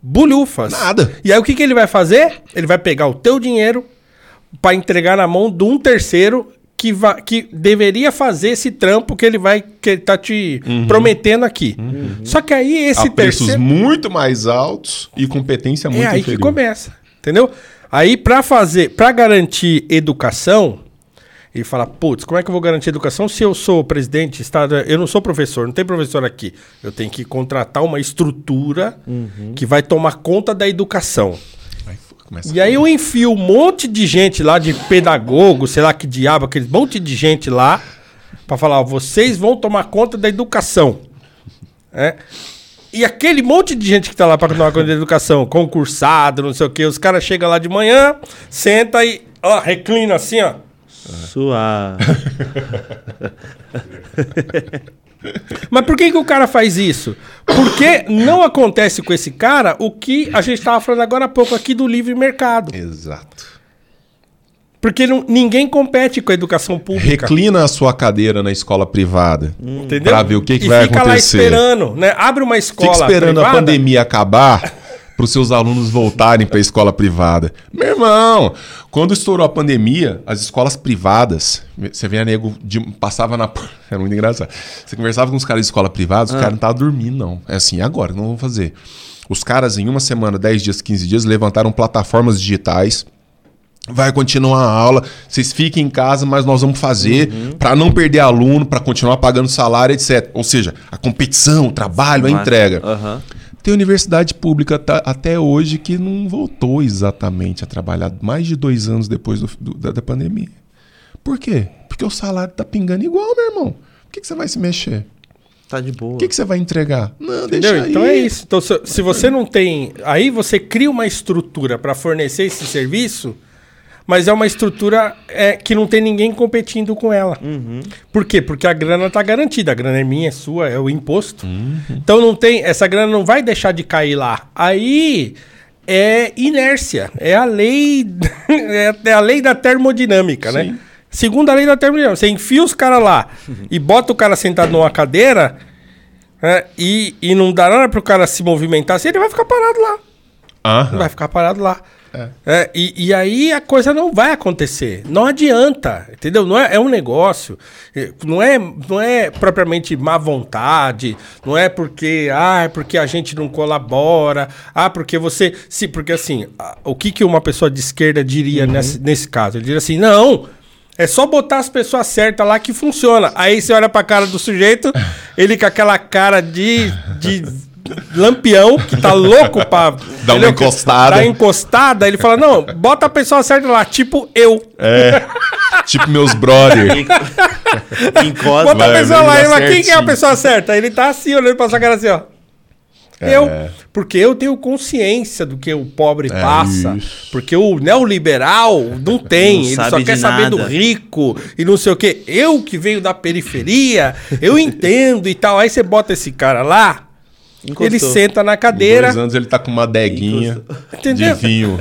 Bulhufas. Nada. E aí o que, que ele vai fazer? Ele vai pegar o teu dinheiro para entregar na mão de um terceiro que, va que deveria fazer esse trampo que ele vai que ele tá te prometendo aqui. Só que aí esse a preços terceiro muito mais altos e competência muito é aí inferior. que começa, entendeu? Aí para fazer, para garantir educação, ele fala, putz, como é que eu vou garantir educação se eu sou presidente, estado, eu não sou professor, não tem professor aqui. Eu tenho que contratar uma estrutura que vai tomar conta da educação. Aí E aí eu enfio um monte de gente lá, de pedagogo, sei lá que diabo, aquele monte de gente lá, pra falar, ó, vocês vão tomar conta da educação. É. E aquele monte de gente que tá lá pra tomar conta da educação, concursado, não sei o quê, os caras chegam lá de manhã, senta e, ó, reclina assim, ó. Suave. Mas por que, que o cara faz isso? Porque não acontece com esse cara o que a gente estava falando agora há pouco aqui do livre mercado. Exato. Porque não- ninguém compete com a educação pública. Reclina a sua cadeira na escola privada. Entendeu? Pra ver o que que e vai fica lá acontecer. esperando, né? Abre uma escola Fica esperando a privada, pandemia acabar para os seus alunos voltarem para a escola privada. Meu irmão, quando estourou a pandemia, as escolas privadas, você vê a nego, de- passava na. Era muito engraçado. Você conversava com os caras de escola privada, os caras não estavam dormindo, não. É assim, agora, não vão fazer. Os caras, em uma semana, 10 dias, 15 dias, levantaram plataformas digitais. Vai continuar a aula, vocês fiquem em casa, mas nós vamos fazer para não perder aluno, para continuar pagando salário, etc. Ou seja, a competição, o trabalho, a entrega. Aham. Tem universidade pública tá- até hoje que não voltou exatamente a trabalhar mais de dois anos depois do- do- da, da pandemia. Por quê? Porque o salário tá pingando igual, meu irmão. Por que, que você vai se mexer? Tá de boa. O que, que você vai entregar? Não, Entendeu? deixa aí. Então é isso. Então, se, se você não tem. Aí você cria uma estrutura para fornecer esse serviço, mas é uma estrutura é, que não tem ninguém competindo com ela. Por quê? Porque a grana tá garantida. A grana é minha, é sua, é o imposto. Então não tem. Essa grana não vai deixar de cair lá. Aí é inércia. É a lei. é, é a lei da termodinâmica, né? Sim. Segunda lei da termodinâmica. Você enfia os caras lá e bota o cara sentado numa cadeira. né, e, e não dá nada pro cara se movimentar assim, ele vai ficar parado lá. Aham. Vai ficar parado lá. É, e, e aí a coisa não vai acontecer. Não adianta, entendeu? Não é, é um negócio. eh, Não é, não é propriamente má vontade. Não é porque, ah, é porque a gente não colabora. Ah, porque você. Se, porque assim, o que, que uma pessoa de esquerda diria nesse, nesse caso? Ele diria assim: não. É só botar as pessoas certas lá que funciona. Aí você olha pra cara do sujeito, ele com aquela cara de, de lampião, que tá louco pra. Dá uma encostada. Dá encostada, ele fala: não, bota a pessoa certa lá, tipo eu. É. tipo meus brother. Encosta. Bota a pessoa lá, mas quem que é a pessoa certa? Ele tá assim, olhando pra sua cara assim, ó. É. Eu. Porque eu tenho consciência do que o pobre passa. isso. Porque o neoliberal não tem. Não ele só quer saber do nada. rico e não sei o quê. Eu que venho da periferia, eu entendo e tal. Aí você bota esse cara lá, Encostou. ele senta na Em cadeira. dois anos ele tá com uma adeguinha Entendeu? de vinho.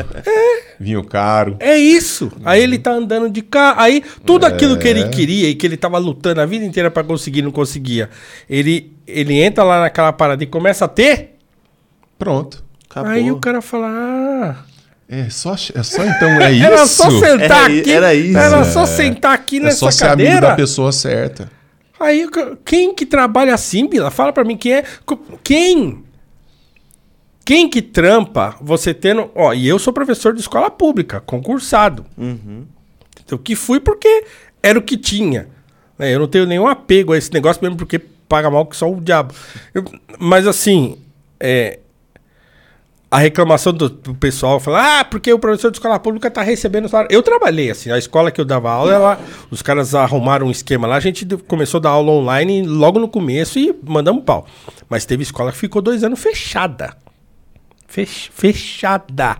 Vinho caro. É isso. Aí ele tá andando de carro. Aí tudo aquilo que É. ele queria e que ele tava lutando a vida inteira pra conseguir, não conseguia. Ele, ele entra lá naquela parada e começa a ter. Pronto. Acabou. Aí o cara fala: Ah, É só, é só então, é isso. era só sentar Era aqui. era isso. Era só sentar aqui É nessa só ser amigo cadeira. da pessoa certa. Aí quem que trabalha assim, Bila? Fala pra mim quem é. Quem? Quem que trampa você tendo. Ó, e eu sou professor de escola pública, concursado. Então, que fui porque era o que tinha. né? Eu não tenho nenhum apego a esse negócio, mesmo porque paga mal que só o diabo. Eu- mas assim, é, a reclamação do, do pessoal fala, ah, porque o professor de escola pública tá recebendo salário. Eu trabalhei, assim, a escola que eu dava aula, ela, os caras arrumaram um esquema lá, a gente começou a dar aula online logo no começo e mandamos pau. Mas teve escola que ficou dois anos fechada. Fech- fechada.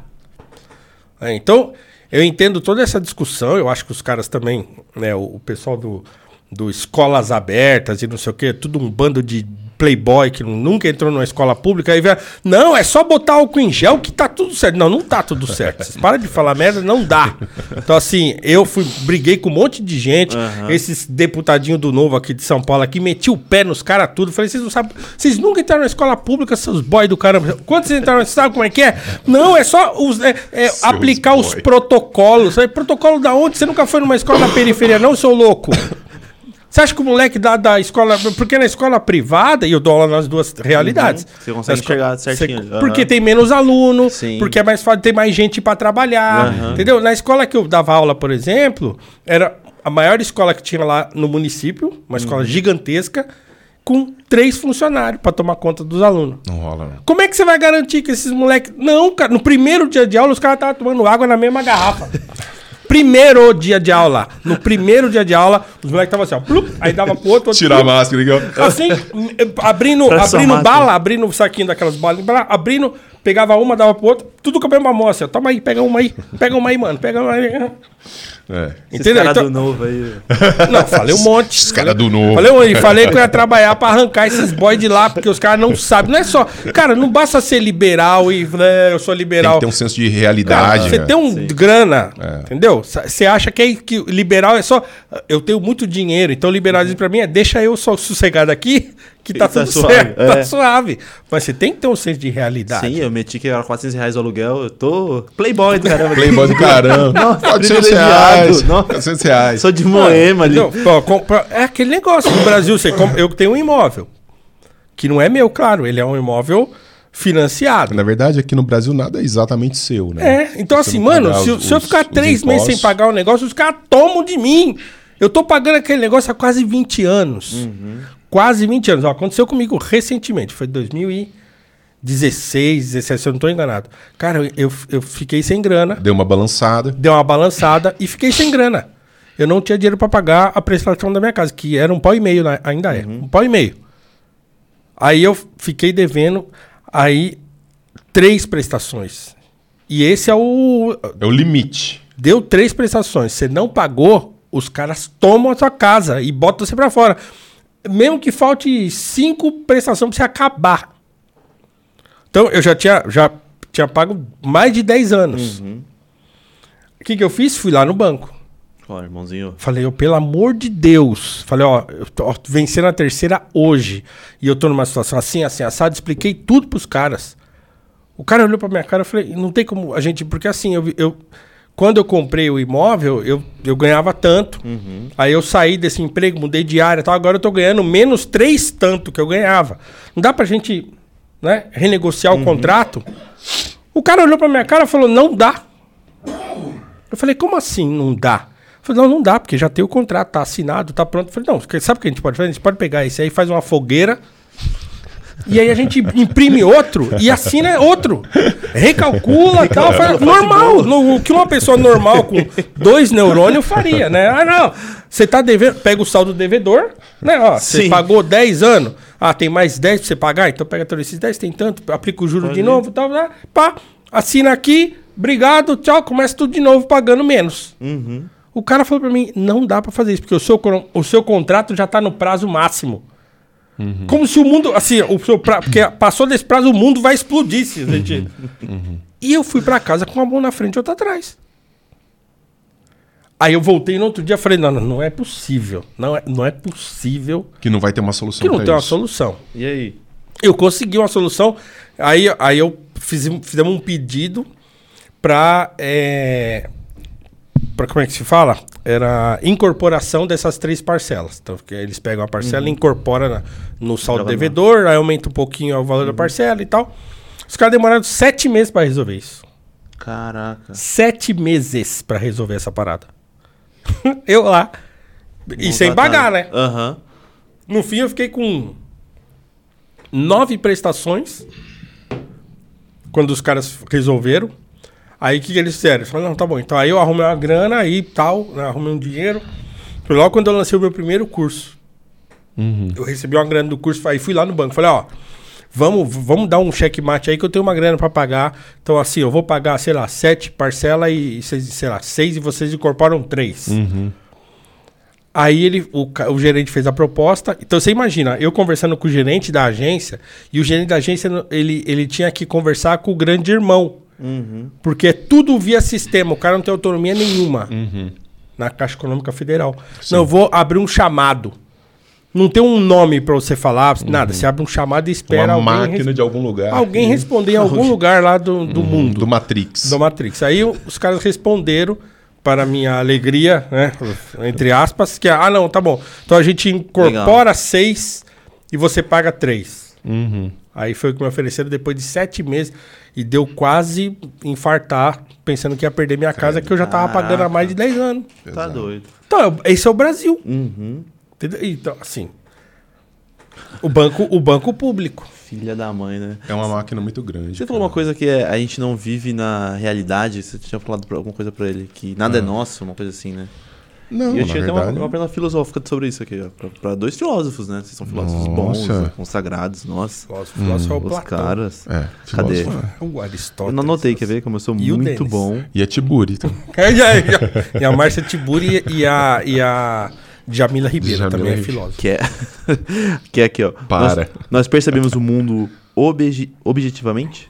É, então, eu entendo toda essa discussão, eu acho que os caras também, né, o, o pessoal do, do Escolas Abertas e não sei o quê, tudo um bando de playboy que nunca entrou numa escola pública e vê, não, é só botar álcool em gel que tá tudo certo. Não, não tá tudo certo. Vocês param de falar merda, não dá. Então, assim, eu fui, briguei com um monte de gente, esses deputadinhos do Novo aqui de São Paulo aqui, meti o pé nos caras tudo. Falei, vocês não sabem, vocês nunca entraram na escola pública, seus boy do caramba. Quando vocês entraram, vocês sabem como é que é? Não, é só os, é, é aplicar os boy. protocolos. Aí, protocolo da onde? Você nunca foi numa escola na periferia, não, seu louco? Você acha que o moleque da, da escola. Porque na escola privada, e eu dou aula nas duas realidades. Uhum. Você consegue enxergar certinho. você- Aham. Porque tem menos aluno, Sim. porque é mais fácil, tem mais gente pra trabalhar. Aham. Entendeu? Na escola que eu dava aula, por exemplo, era a maior escola que tinha lá no município, uma escola Uhum. gigantesca, com três funcionários pra tomar conta dos alunos. Não rola, não. Como é que você vai garantir que esses moleques. Não, cara, no primeiro dia de aula, os caras estavam tomando água na mesma garrafa. Primeiro dia de aula. No primeiro dia de aula, os moleques estavam assim, ó. plup, aí dava pro outro, outro Tirar a máscara, igual. Assim, abrindo, abrindo bala, abrindo o saquinho daquelas balas, bala, abrindo, pegava uma, dava pro outro, tudo com a mesma moça. Toma aí, pega uma aí, pega uma aí, mano, pega uma aí. É. Entendeu? cara Então- do novo aí. Não, falei um monte. Esses cara do novo. Falei, eu falei que eu ia trabalhar pra arrancar esses boys de lá, porque os caras não sabem. Não é só. Cara, não basta ser liberal e. né, eu sou Tem liberal. que ter um senso de Cara, realidade. você né? tem um Sim. grana, É. entendeu? Você acha que, é, que liberal é só. Eu tenho muito dinheiro, então liberalismo pra mim é deixa eu só sossegado aqui, que tá, Tá tudo suave, certo, tá é. suave. Mas você tem que ter um senso de realidade. Sim, eu meti que era 400 reais o aluguel. Eu tô playboy do caramba. Playboy do caramba. Nossa, 400 privilegiado. reais. Nossa. 400 reais. Sou de Moema ali. Pô, compra- é aquele negócio no Brasil. Você compra- eu tenho um imóvel, que não é meu, claro, ele é um imóvel financiado. Na verdade, aqui no Brasil nada é exatamente seu, né? É, então Você assim, mano, se, os- se eu ficar três meses sem pagar o negócio, os caras tomam de mim. Eu tô pagando aquele negócio há quase 20 anos. Uhum. Quase 20 anos. Ó, aconteceu comigo recentemente, foi 2016, 17, se eu não tô enganado. Cara, eu, eu, fiquei sem grana, Deu uma balançada. deu uma balançada e fiquei sem grana. Eu não tinha dinheiro pra pagar a prestação da minha casa, que era um pau e meio, né? ainda é, um pau e meio. Aí eu fiquei devendo, aí três prestações. E esse é o É o limite. Deu três prestações. Você não pagou, os caras tomam a sua casa e botam você pra fora. Mesmo que falte cinco prestações pra você acabar. Então, eu já tinha, já tinha pago mais de 10 anos. O que, que eu fiz? Fui lá no banco. Ó, irmãozinho. Falei, ó, pelo amor de Deus. Falei, ó, eu tô vencendo a terceira hoje. E eu tô numa situação assim, assim, assado. Expliquei tudo pros caras. O cara olhou pra minha cara e falei, não tem como a gente. Porque assim, eu, eu quando eu comprei o imóvel, eu, eu ganhava tanto. Aí eu saí desse emprego, mudei de área e tal. Agora eu tô ganhando menos três tanto que eu ganhava. Não dá pra gente né, renegociar o contrato. O cara olhou pra minha cara e falou, não dá. Eu falei, como assim não dá? Eu falei, não, não dá, porque já tem o contrato, tá assinado, tá pronto. Eu falei, não, sabe o que a gente pode fazer? A gente pode pegar esse aí, faz uma fogueira. E aí a gente imprime outro e assina outro. Recalcula e tal. Faz, normal. no- O que uma pessoa normal com dois neurônios faria, né? Ah, não. Você tá devendo. Pega o saldo do devedor, né? Ó, você pagou 10 anos. Ah, tem mais 10 pra você pagar? Então pega todos esses 10, tem tanto, aplica o juro de novo, tal, tal, pá, assina aqui, obrigado, tchau, começa tudo de novo pagando menos. O cara falou pra mim, não dá pra fazer isso, porque o seu, o seu contrato já tá no prazo máximo. Como se o mundo, assim, o seu pra, porque passou desse prazo, o mundo vai explodir. Se a gente... E eu fui pra casa com uma mão na frente e outra atrás. Aí eu voltei no outro dia e falei, não, não, não é possível. Não é, não é possível Que não vai ter uma solução que não tem uma solução. E aí? Eu consegui uma solução. Aí, aí eu fiz, fizemos um pedido para para como é que se fala? Era incorporação dessas três parcelas. Então, eles pegam a parcela e incorporam na- no saldo Joga devedor, aí aumenta um pouquinho o valor da parcela e tal. Os caras demoraram sete meses para resolver isso. Caraca. Sete meses para resolver essa parada. eu lá. E sem atrás. né? Aham. No fim, eu fiquei com nove prestações. Quando os caras resolveram. Aí o que, que eles fizeram? Eles falaram, não, tá bom. Então aí eu arrumei uma grana aí tal, né, arrumei um dinheiro. Foi logo quando eu lancei o meu primeiro curso. Eu recebi uma grana do curso, aí fui lá no banco. Falei, ó, vamos, vamos dar um checkmate aí que eu tenho uma grana pra pagar. Então, assim, eu vou pagar, sei lá, sete parcelas e, sei lá, seis e vocês incorporam três. Aí ele, o, o gerente fez a proposta. Então você imagina, eu conversando com o gerente da agência, e o gerente da agência ele, ele tinha que conversar com o grande irmão. Porque é tudo via sistema, o cara não tem autonomia nenhuma na Caixa Econômica Federal. Não, eu vou abrir um chamado. Não tem um nome pra você falar, nada. Você abre um chamado e espera Uma alguém, máquina de algum lugar. alguém responder em algum lugar lá do, do mundo Do Matrix. do Matrix. Aí os caras responderam, para minha alegria, né? Entre aspas, que ah, não, tá bom. Então a gente incorpora seis e você paga três. Uhum. Aí foi o que me ofereceram depois de sete meses e deu quase infartar, pensando que ia perder minha casa, que eu já tava pagando há mais de 10 anos. Tá doido. Então, esse é o Brasil. Uhum. Entendeu? Então, assim. O banco, o banco público. Filha da mãe, né? É uma máquina muito grande. Você falou uma coisa que é, a gente não vive na realidade. Você tinha falado alguma coisa pra ele, que nada é nosso, uma coisa assim, né? Não, e eu tinha até uma, verdade... uma pergunta filosófica sobre isso aqui, ó. Pra, pra dois filósofos, né? Vocês são filósofos bons, Nossa. né, consagrados, nossa. Nosso filósofo é o Os Platão. caras. É, Cadê? filósofo. O Aristóteles. Eu não anotei, quer ver? Como eu sou E muito bom. E a Tiburi. Então. É, e, a, Márcia Tiburi e a, e a Jamila Ribeiro Jamila também é filósofa. Que é. que é aqui, ó. Para. Nós, nós percebemos o mundo obje- objetivamente?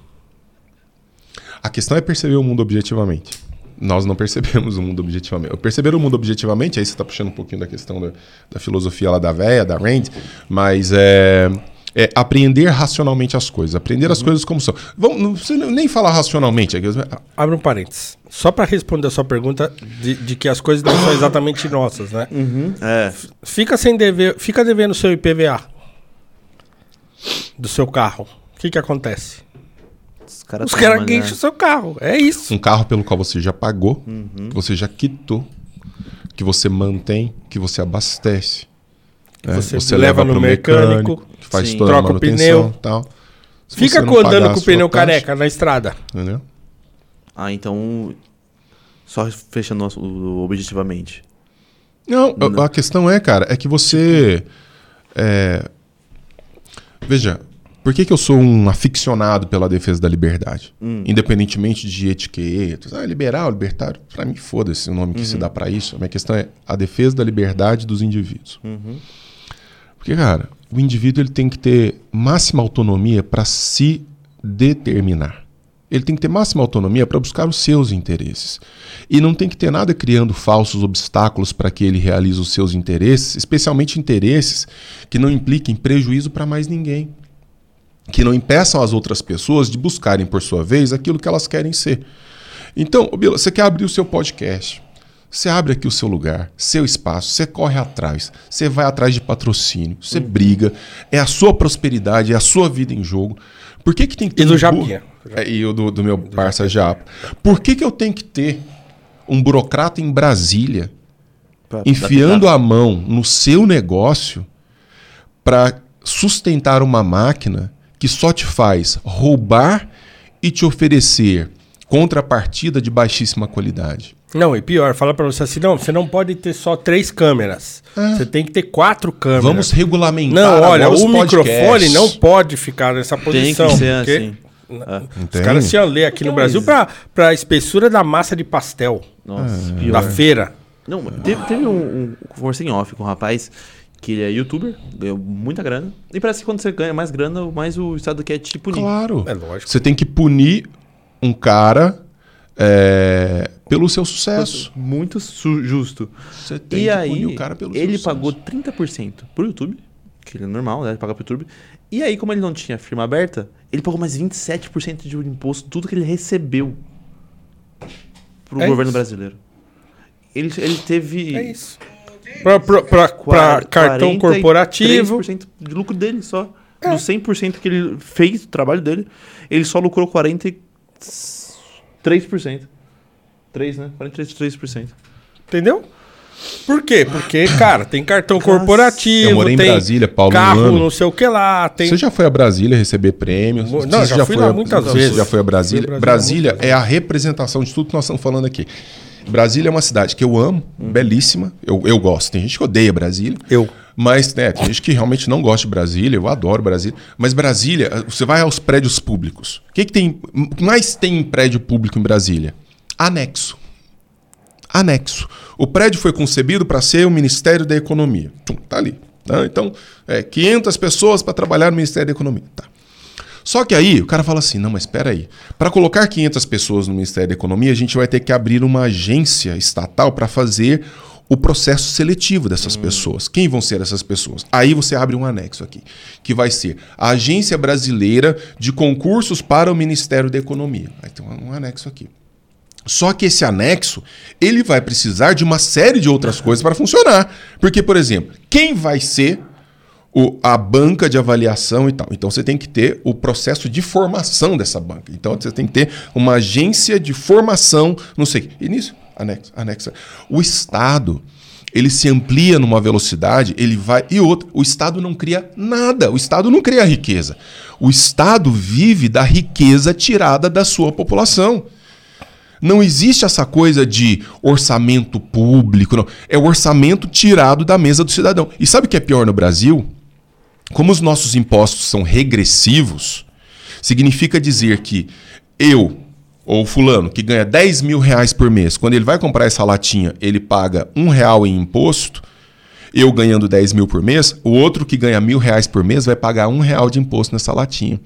A questão é perceber o mundo objetivamente. Nós não percebemos o mundo objetivamente. Perceber o mundo objetivamente, aí você está puxando um pouquinho da questão da, da filosofia lá da véia, da Rand, mas é, é apreender racionalmente as coisas, aprender as coisas como são. Vamos, não precisa nem falar racionalmente. é que- Abre um parênteses. Só para responder a sua pergunta de, de que as coisas não são exatamente nossas, né? É. Fica sem dever, fica devendo seu IPVA do seu carro. O que que acontece? Os caras caras né? enchem o seu carro. É isso. Um carro pelo qual você já pagou, que você já quitou, que você mantém, que você abastece. né? você leva no pro mecânico, que faz sim. toda a troca o manutenção pneu. tal. Se Fica você não andando pagar a com o pneu taxa, careca na estrada. Entendeu? Ah, então. Só fechando o- objetivamente. Não, a- a questão é, cara, é que você. é, Veja, por que, que eu sou um aficionado pela defesa da liberdade? Independentemente de etiquetas. Ah, liberal, libertário. Pra mim, foda-se o nome que se dá pra isso. A minha questão é a defesa da liberdade dos indivíduos. Porque, cara, o indivíduo ele tem que ter máxima autonomia para se determinar. Ele tem que ter máxima autonomia para buscar os seus interesses. E não tem que ter nada criando falsos obstáculos para que ele realize os seus interesses, especialmente interesses que não impliquem prejuízo para mais ninguém. Que não impeçam as outras pessoas de buscarem, por sua vez, aquilo que elas querem ser. Então, Bila, você quer abrir o seu podcast. Você abre aqui o seu lugar, seu espaço, você corre atrás, você vai atrás de patrocínio, você briga, é a sua prosperidade, é a sua vida em jogo. Por que, que tem que ter E do um Japinha. É, e o do, do meu parça Japa. Por que, que eu tenho que ter um burocrata em Brasília Pra- enfiando pra- a mão no seu negócio para sustentar uma máquina que só te faz roubar e te oferecer contrapartida de baixíssima qualidade. Não, e pior, fala pra você assim, não, você não pode ter só três câmeras. Você tem que ter quatro câmeras. Vamos regulamentar Não, olha, agora os o microfone não pode ficar nessa Tem posição. que ser porque assim. Os Entende? caras se ler aqui no Brasil pra, pra espessura da massa de pastel Nossa, É. pior. da feira. Não, teve, teve um, um. Conversei em off com um rapaz que ele é youtuber, ganhou muita grana. E parece que quando você ganha mais grana, mais o Estado quer te punir. Claro. É lógico. Você tem que punir um cara é, pelo seu sucesso. Muito su- justo. Você tem E que aí, punir o cara pelo ele sucesso. pagou 30% pro YouTube, que ele é normal, né? Ele paga pro YouTube. E aí, como ele não tinha firma aberta, ele pagou mais 27% de imposto, tudo que ele recebeu pro É governo isso. brasileiro. Ele, ele teve É isso. Quar- cartão corporativo. 43% de lucro dele só. Do 100% que ele fez, do trabalho dele, ele só lucrou 43%. 3, né? 43%. Entendeu? Por quê? Porque, cara, tem cartão Eu corporativo, morei em tem Brasília, Paulo, carro, um não sei o que lá, tem... Você já foi a Brasília receber prêmios? Não, Você já fui lá a- muitas você vezes. já foi a Brasília? Brasília, Brasília é a representação de tudo que nós estamos falando aqui. Brasília é uma cidade que eu amo, belíssima. Eu, eu gosto. Tem gente que odeia Brasília. Eu. Mas, né, tem gente que realmente não gosta de Brasília. Eu adoro Brasília. Mas Brasília, você vai aos prédios públicos. O que, que tem mais tem em prédio público em Brasília? Anexo. anexo. O prédio foi concebido para ser o Ministério da Economia. Tum, tá ali. tá? Então, é 500 pessoas para trabalhar no Ministério da Economia. Tá. Só que aí o cara fala assim: não, mas espera aí. Para colocar 500 pessoas no Ministério da Economia, a gente vai ter que abrir uma agência estatal para fazer o processo seletivo dessas pessoas. Quem vão ser essas pessoas? Aí você abre um anexo aqui, que vai ser a Agência Brasileira de Concursos para o Ministério da Economia. Aí tem um anexo aqui. Só que esse anexo, ele vai precisar de uma série de outras coisas para funcionar. Porque, por exemplo, quem vai ser o- a banca de avaliação e tal? Então você tem que ter o processo de formação dessa banca. Então você tem que ter uma agência de formação, não sei. Nisso, anexo, anexo. O Estado, ele se amplia numa velocidade, ele vai. E outra, o Estado não cria nada. O Estado não cria riqueza. O Estado vive da riqueza tirada da sua população. Não existe essa coisa de orçamento público, não. É o orçamento tirado da mesa do cidadão. E sabe o que é pior no Brasil? Como os nossos impostos são regressivos, significa dizer que eu, ou fulano, que ganha 10 mil reais por mês, quando ele vai comprar essa latinha, ele paga um real em imposto, eu ganhando 10 mil por mês, o outro que ganha mil reais por mês vai pagar um real de imposto nessa latinha.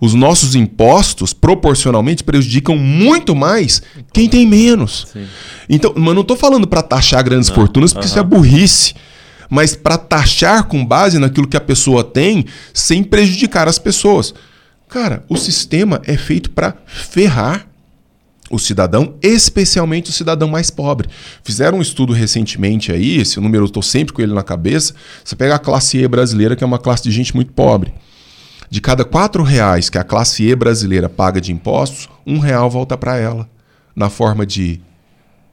Os nossos impostos, proporcionalmente, prejudicam muito mais quem tem menos. Então, mas não estou falando para taxar grandes fortunas, porque isso é burrice. Mas para taxar com base naquilo que a pessoa tem, sem prejudicar as pessoas. Cara, o sistema é feito para ferrar o cidadão, especialmente o cidadão mais pobre. Fizeram um estudo recentemente aí, esse número eu estou sempre com ele na cabeça. Você pega a classe E brasileira, que é uma classe de gente muito pobre. De cada quatro reais que a classe E brasileira paga de impostos, um real volta para ela, na forma de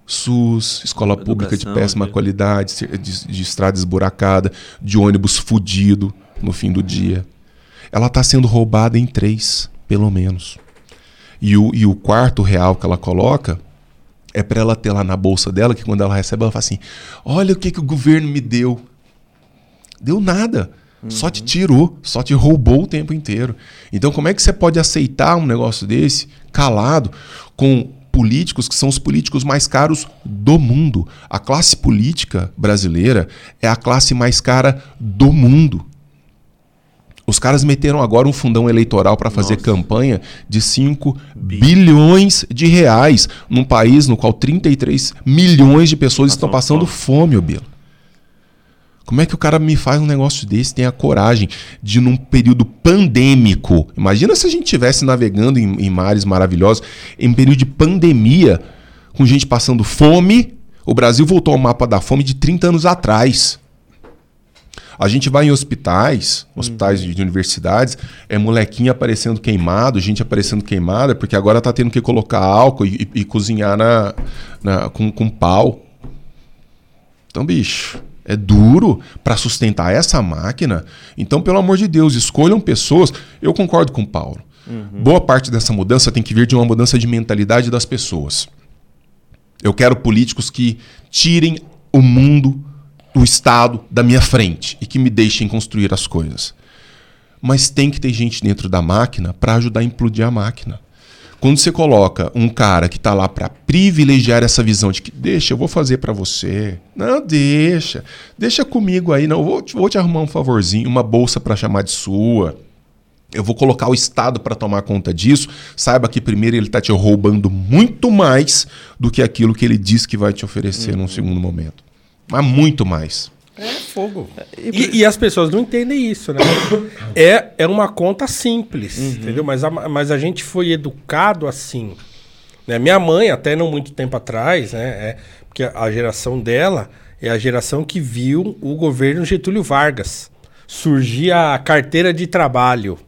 SUS, escola pública de Educação, péssima de- qualidade, de, de, estrada esburacada, de ônibus fudido no fim do dia. Ela está sendo roubada em três, pelo menos. E o, e o quarto real que ela coloca é para ela ter lá na bolsa dela, que quando ela recebe, ela fala assim: Olha o que, que o governo me deu. Deu nada. Só te tirou, só te roubou o tempo inteiro. Então, como é que você pode aceitar um negócio desse, calado, com políticos que são os políticos mais caros do mundo? A classe política brasileira é a classe mais cara do mundo. Os caras meteram agora um fundão eleitoral para fazer Nossa. campanha de 5 bilhões de reais num país no qual 33 milhões de pessoas estão Passando fome, Bilo. Como é que o cara me faz um negócio desse, tem a coragem de, num período pandêmico, imagina se a gente estivesse navegando em, em mares maravilhosos, em período de pandemia, com gente passando fome, o Brasil voltou ao mapa da fome de 30 anos atrás. A gente vai em hospitais, hospitais de universidades, é molequinho aparecendo queimado, gente aparecendo queimada, porque agora tá tendo que colocar álcool e, e- e cozinhar na, na- com, com pau. Então, bicho, é duro para sustentar essa máquina. Então, pelo amor de Deus, escolham pessoas. Eu concordo com o Paulo. Boa parte dessa mudança tem que vir de uma mudança de mentalidade das pessoas. Eu quero políticos que tirem o mundo, o Estado da minha frente e que me deixem construir as coisas. Mas tem que ter gente dentro da máquina para ajudar a implodir a máquina. Quando você coloca um cara que está lá para privilegiar essa visão de que deixa, eu vou fazer para você. Não, deixa. Deixa comigo aí, não. Vou, te- vou te arrumar um favorzinho, uma bolsa para chamar de sua. Eu vou colocar o Estado para tomar conta disso. Saiba que primeiro ele está te roubando muito mais do que aquilo que ele diz que vai te oferecer num segundo momento. Mas muito mais. É fogo. E, e as pessoas não entendem isso, né? É, é uma conta simples, entendeu? Mas a, mas a gente foi educado assim. Né? Minha mãe, até não muito tempo atrás, né? É, porque a geração dela é a geração que viu o governo Getúlio Vargas. Surgir a carteira de trabalho.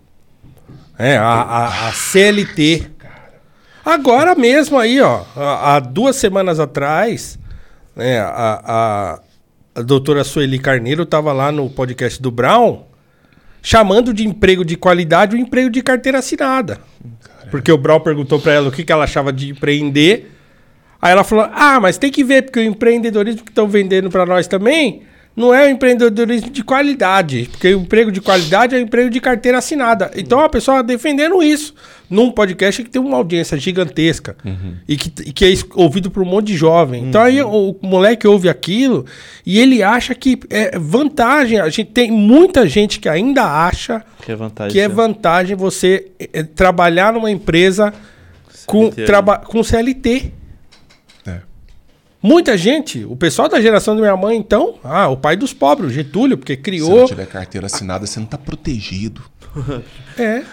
É, a, a, a CLT. Agora mesmo aí, ó, há há duas semanas atrás, né, a, a, a doutora Sueli Carneiro estava lá no podcast do Brown, chamando de emprego de qualidade o emprego de carteira assinada. Porque o Brown perguntou para ela o que, que ela achava de empreender. Aí ela falou: Ah, mas tem que ver, porque o empreendedorismo que estão vendendo para nós também não é o empreendedorismo de qualidade, porque o emprego de qualidade é o emprego de carteira assinada. Então a pessoa defendendo isso num podcast que tem uma audiência gigantesca e, que, e que é ouvido por um monte de jovem. Então aí o, moleque ouve aquilo e ele acha que é vantagem. A gente tem muita gente que ainda acha Que é vantagem. que é vantagem você eh, trabalhar numa empresa com, CLT, traba com CLT. Muita gente, o pessoal da geração da minha mãe, então, ah, o pai dos pobres, o Getúlio, porque Se não criou. tiver carteira assinada, você não tá protegido. É.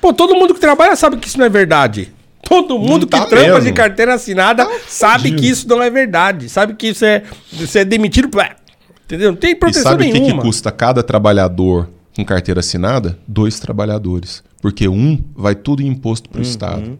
Pô, todo mundo que trabalha sabe que isso não é verdade. Todo mundo que tá trampa mesmo. de carteira assinada sabe fudido. que isso não é verdade. Sabe que isso é, isso é demitido. Entendeu? Não tem E proteção sabe o que, que nenhuma. custa cada trabalhador com carteira assinada? Dois trabalhadores. Porque um vai tudo em imposto Uhum. para o Estado.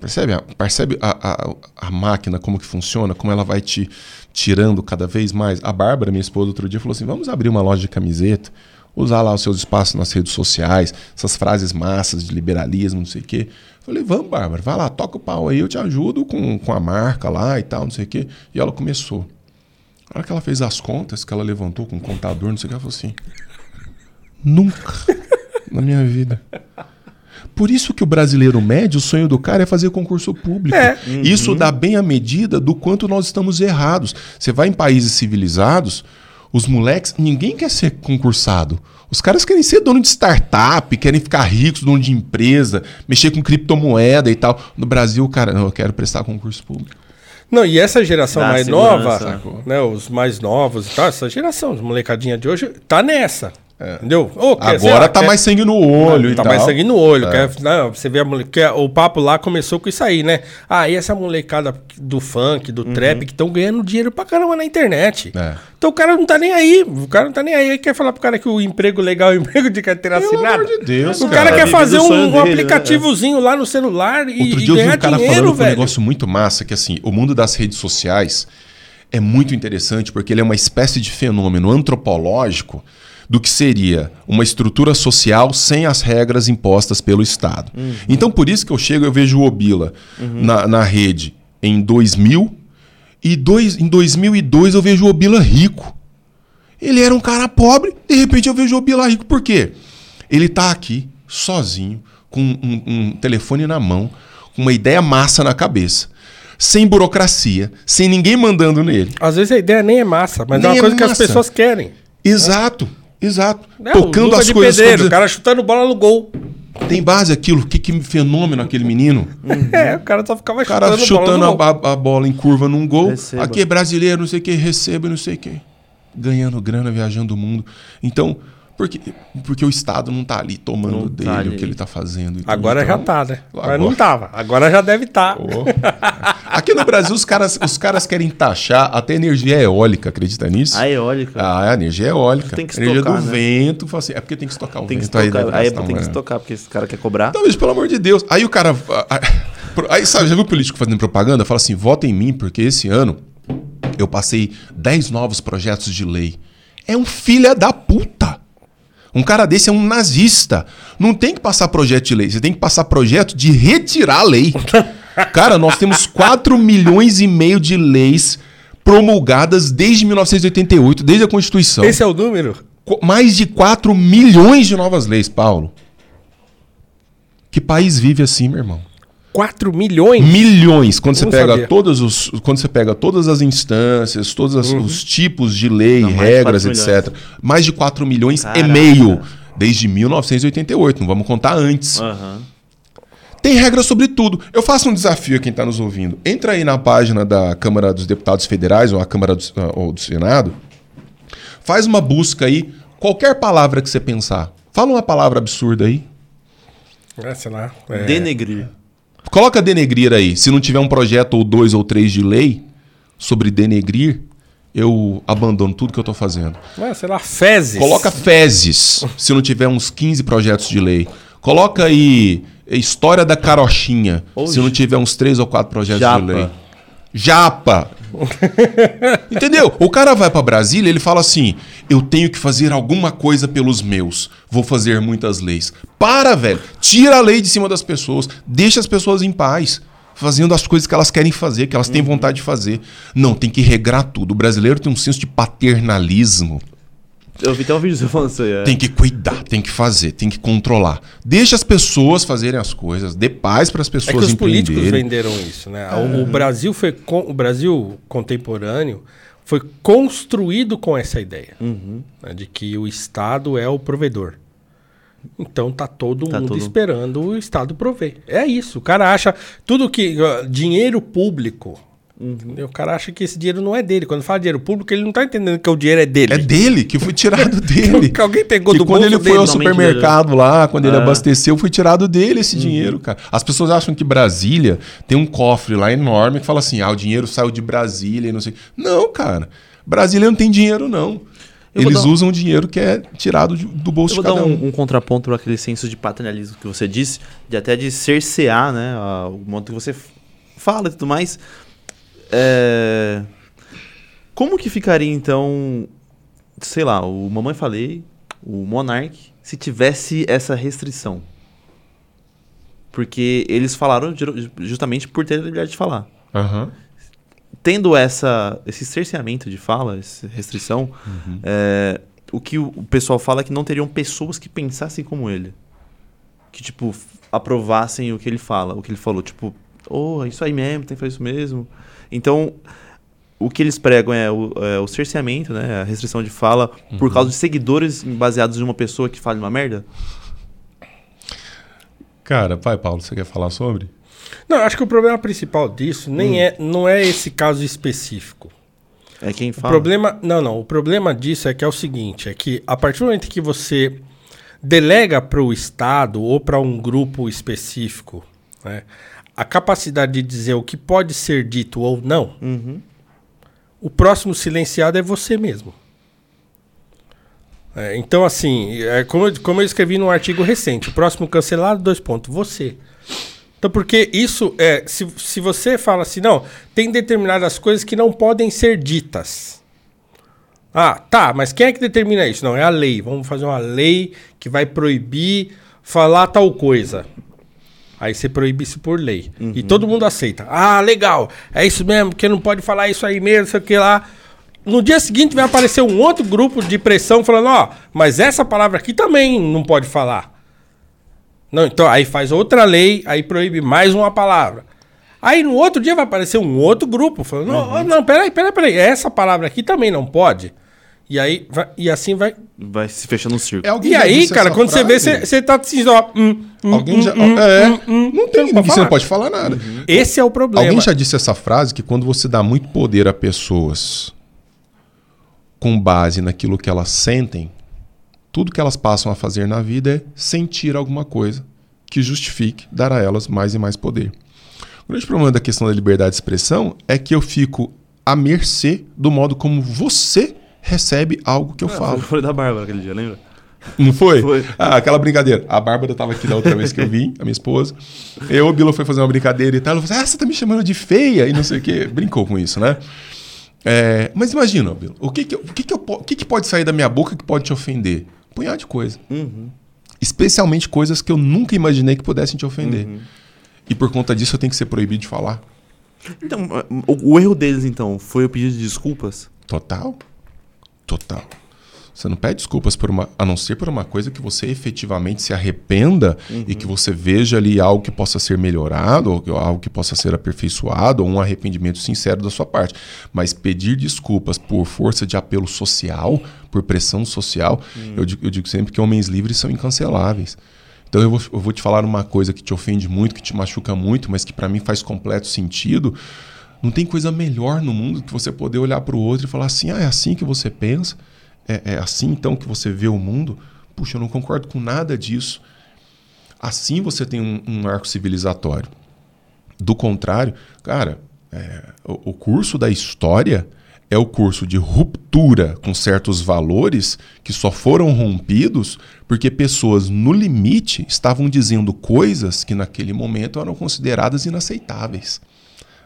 Percebe, percebe a, a, a máquina, como que funciona, como ela vai te tirando cada vez mais? A Bárbara, minha esposa, outro dia falou assim: vamos abrir uma loja de camiseta, usar lá os seus espaços nas redes sociais, essas frases massas de liberalismo, não sei o quê. Falei, vamos, Bárbara, vai lá, toca o pau aí, eu te ajudo com, com a marca lá e tal, não sei o quê. E ela começou. Na hora que ela fez as contas, que ela levantou com o contador, não sei o que, ela falou assim: Nunca na minha vida. Por isso que o brasileiro médio, o sonho do cara é fazer concurso público. É. Isso dá bem a medida do quanto nós estamos errados. Você vai em países civilizados, os moleques, ninguém quer ser concursado. Os caras querem ser dono de startup, querem ficar ricos, dono de empresa, mexer com criptomoeda e tal. No Brasil, cara, não, eu quero prestar concurso público. Não, e essa geração Dá mais segurança, nova, sacou? né, os mais novos e tal, essa geração, os molecadinha de hoje, tá nessa. Entendeu? Ô, quer- Agora lá, tá quer- mais sangue no olho e Tá tal. mais sangue no olho. É. Quer, não, você vê a mole- que o papo lá começou com isso aí, né? Ah, e essa molecada do funk, do trap, que estão ganhando dinheiro pra caramba na internet. Uhum. É. Então o cara não tá nem aí. O cara não tá nem aí. Ele quer falar pro cara que o emprego legal é o emprego de carteira Pelo assinada. amor de Deus, o cara. cara, quer fazer um, um né? aplicativozinho lá no celular e, Outro e dia eu vi ganhar um cara dinheiro, falando que um velho. negócio muito massa, que assim, o mundo das redes sociais é muito interessante porque ele é uma espécie de fenômeno antropológico do que seria uma estrutura social sem as regras impostas pelo Estado. Então, por isso que eu chego e eu vejo o Obila na, na rede em 2000 e dois, em 2002 eu vejo o Obila rico. Ele era um cara pobre, de repente eu vejo o Obila rico. Por quê? Ele tá aqui, sozinho, com um, um telefone na mão, com uma ideia massa na cabeça. Sem burocracia, sem ninguém mandando nele. Às vezes a ideia nem é massa, mas Nem é uma é coisa que as pessoas querem. Exato, exato. Né? Tocando as de coisas. pedreiro, como o cara chutando bola no gol. Tem base aquilo. Que, que fenômeno aquele menino. É, o cara só ficava O cara chutando, chutando bola no a, gol. a- a bola em curva num gol. Receba. Aqui é brasileiro, não sei o que, receba, não sei o que. Ganhando grana, viajando o mundo. Então, porque, porque o Estado não tá ali tomando Não dele tá o ali. que ele tá fazendo. entendeu? Agora já Então, tá, né? Mas agora- não tava. Agora já deve estar. Pô. Aqui no Brasil, os caras, os caras querem taxar até energia eólica, acredita nisso? A eólica. Ah, a energia eólica. Tem que a energia estocar, do né? vento. fala assim, é porque tem que estocar o tem que vento. aí estocar. Aí, gastar tem que estocar, porque esse cara quer cobrar. Talvez, pelo amor de Deus. Aí o cara. Aí, sabe, já viu o político fazendo propaganda? Fala assim: vota em mim, porque esse ano eu passei 10 novos projetos de lei. É um filho da puta. Um cara desse é um nazista. Não tem que passar projeto de lei, você tem que passar projeto de retirar a lei. Cara, nós temos 4 milhões e meio de leis promulgadas desde 1988, desde a Constituição. Esse é o número? Mais de 4 milhões de novas leis, Paulo. Que país vive assim, meu irmão? 4 milhões? Milhões. Quando você pega sabia. todos os, quando você pega todas as instâncias, todos as- os tipos de lei, Não, de regras, 4 etc. Mais de 4 milhões Caraca. e meio desde 1988. Não vamos contar antes. Aham. Tem regra sobre tudo. Eu faço um desafio a quem está nos ouvindo. Entra aí na página da Câmara dos Deputados Federais ou a Câmara do, ah, ou do Senado. Faz uma busca aí. Qualquer palavra que você pensar. Fala uma palavra absurda aí. É, sei lá. É. Denegrir. Coloca denegrir aí. Se não tiver um projeto ou dois ou três de lei sobre denegrir, eu abandono tudo que eu tô fazendo. É, sei lá, fezes. Coloca fezes, se não tiver uns 15 projetos de lei. Coloca aí história da carochinha, Ou se não tiver uns três ou quatro projetos Japa. de lei. Japa. Entendeu? O cara vai pra Brasília, ele fala assim: "Eu tenho que fazer alguma coisa pelos meus. Vou fazer muitas leis". Para, velho. Tira a lei de cima das pessoas, deixa as pessoas em paz. fazendo as coisas que elas querem fazer, que elas têm vontade de fazer. Não, tem que regrar tudo. O brasileiro tem um senso de paternalismo. Eu vi até um vídeo você falando isso aí. É. Tem que cuidar, tem que fazer, tem que controlar. Deixa as pessoas fazerem as coisas, dê paz para as É que pessoas os políticos venderam isso, né? O, o Brasil foi con- o Brasil contemporâneo foi construído com essa ideia né, de que o Estado é o provedor. Então tá todo Tá mundo todo- esperando o Estado prover. É isso. O cara acha tudo que dinheiro público. Entendeu? O cara acha que esse dinheiro não é dele. Quando fala dinheiro público, ele não tá entendendo que o dinheiro é dele. É dele, que foi tirado dele. Que alguém pegou que do quando bolso ele foi dele. ao Normalmente, supermercado lá, quando ele É. abasteceu, foi tirado dele esse dinheiro, cara. As pessoas acham que Brasília tem um cofre lá enorme que fala assim: ah, o dinheiro saiu de Brasília e não sei. Não, cara. Brasília não tem dinheiro, não. Eu Eles dar um- usam o dinheiro que é tirado de- do bolso Eu vou de dar cada um. um, um contraponto para aquele senso de paternalismo que você disse, de até de cercear, né, a- o modo que você fala e tudo mais. É, Como que ficaria então, sei lá, o Mamãe Falei, o Monark, se tivesse essa restrição? Porque eles falaram ju- justamente por ter a liberdade de falar. Aham. Tendo essa, esse cerceamento de fala, essa restrição, é, o que o pessoal fala é que não teriam pessoas que pensassem como ele. Que, tipo, aprovassem o que ele fala, o que ele falou. Tipo, oh, é isso aí mesmo, tem que fazer isso mesmo. Então, o que eles pregam é o, é o cerceamento, né? A restrição de fala por causa de seguidores baseados em uma pessoa que fala uma merda. Cara, vai, Paulo, você quer falar sobre? Não, acho que o problema principal disso nem Hum. é, não é esse caso específico. É quem O fala. problema, não, não. O problema disso é que é o seguinte, é que a partir do momento que você delega para o Estado ou para um grupo específico, né, a capacidade de dizer o que pode ser dito ou não, Uhum. o próximo silenciado é você mesmo. É, então, assim, é como, eu- como eu escrevi num artigo recente, o próximo cancelado, dois pontos, você. Então, porque isso é. Se, se você fala assim, não, tem determinadas coisas que não podem ser ditas. Ah, tá, mas quem é que determina isso? Não, é a lei. Vamos fazer uma lei que vai proibir falar tal coisa. Aí você proíbe isso por lei. E todo mundo aceita. Ah, legal. É isso mesmo, porque não pode falar isso aí mesmo, sei o que lá. No dia seguinte vai aparecer um outro grupo de pressão falando, ó, mas essa palavra aqui também não pode falar. Não, então aí faz outra lei, aí proíbe mais uma palavra. Aí no outro dia vai aparecer um outro grupo falando, não, não, peraí, peraí, peraí, essa palavra aqui também não pode. E aí, vai- e assim vai. Vai se fechando um círculo. É E aí, cara, quando você vê, frase? você tá assim, ó. hum, hum, Alguém hum, já. hum, é, hum, não tem. você não Você não pode falar nada. Esse é o problema. Alguém já disse essa frase que quando você dá muito poder a pessoas com base naquilo que elas sentem, tudo que elas passam a fazer na vida é sentir alguma coisa que justifique dar a elas mais e mais poder. O grande problema da questão da liberdade de expressão é que eu fico à mercê do modo como você recebe algo que eu Ah, falo. Foi da Bárbara aquele dia, lembra? Não foi? Foi. Ah, aquela brincadeira. A Bárbara tava aqui da outra vez que eu vim, a minha esposa. Eu, o Bila foi fazer uma brincadeira e tal. Ela falou assim: Ah, você tá me chamando de feia e não sei o quê. Brincou com isso, né? É, mas imagina, Bila, o, que que, eu- o, que, que, eu o que, que pode sair da minha boca que pode te ofender? Um punhado de coisa. Especialmente coisas que eu nunca imaginei que pudessem te ofender. E por conta disso eu tenho que ser proibido de falar. Então, o, o erro deles, então, foi o pedido de desculpas? Total. Total. Você não pede desculpas por uma, a não ser por uma coisa que você efetivamente se arrependa e que você veja ali algo que possa ser melhorado, ou algo que possa ser aperfeiçoado, ou um arrependimento sincero da sua parte. Mas pedir desculpas por força de apelo social, por pressão social, eu, digo, eu digo sempre que homens livres são incanceláveis. Então eu vou, eu vou te falar uma coisa que te ofende muito, que te machuca muito, mas que para mim faz completo sentido. Não tem coisa melhor no mundo que você poder olhar para o outro e falar assim: ah, é assim que você pensa? É, é assim então que você vê o mundo? Puxa, eu não concordo com nada disso. Assim você tem um, um arco civilizatório. Do contrário, cara, é, o, o curso da história é o curso de ruptura com certos valores que só foram rompidos porque pessoas no limite estavam dizendo coisas que naquele momento eram consideradas inaceitáveis.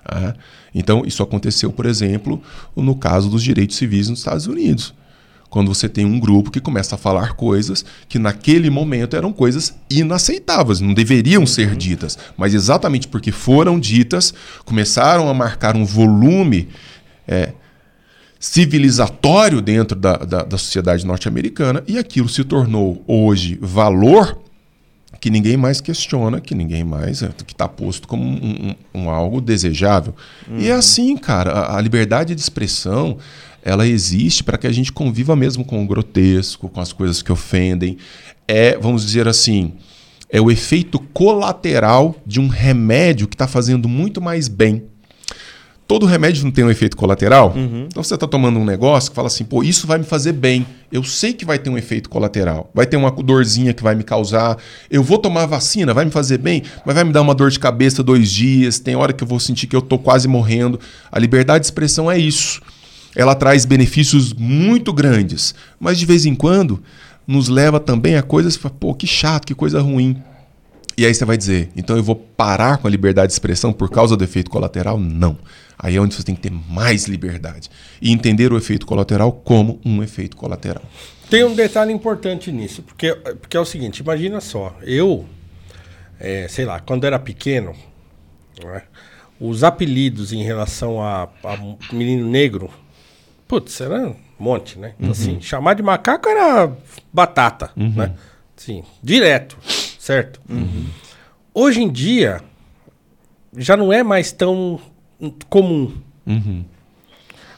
Ah, Então, isso aconteceu, por exemplo, no caso dos direitos civis nos Estados Unidos. quando você tem um grupo que começa a falar coisas que naquele momento eram coisas inaceitáveis, não deveriam ser ditas, mas exatamente porque foram ditas, começaram a marcar um volume é, civilizatório dentro da, da, da sociedade norte-americana e aquilo se tornou hoje valor que ninguém mais questiona, que ninguém mais, é, que está posto como um, um- um algo desejável. E é assim, cara, a, a liberdade de expressão, ela existe para que a gente conviva mesmo com o grotesco, com as coisas que ofendem. É, vamos dizer assim, é o efeito colateral de um remédio que está fazendo muito mais bem. Todo remédio não tem um efeito colateral. Então você está tomando um negócio que fala assim, pô, isso vai me fazer bem. Eu sei que vai ter um efeito colateral. Vai ter uma dorzinha que vai me causar. Eu vou tomar vacina, vai me fazer bem, mas vai me dar uma dor de cabeça dois dias. Tem hora que eu vou sentir que eu tô quase morrendo. A liberdade de expressão é isso. Ela traz benefícios muito grandes, mas de vez em quando nos leva também a coisas, que, pô, que chato, que coisa ruim. E aí você vai dizer, então eu vou parar com a liberdade de expressão por causa do efeito colateral? Não. Aí é onde você tem que ter mais liberdade. E entender o efeito colateral como um efeito colateral. Tem um detalhe importante nisso, porque, porque é o seguinte, imagina só, eu, é, sei lá, quando era pequeno, né, os apelidos em relação a, a menino negro, putz, era um monte, né? Então, assim, chamar de macaco era batata, né? Sim, direto, certo? Hoje em dia, já não é mais tão comum.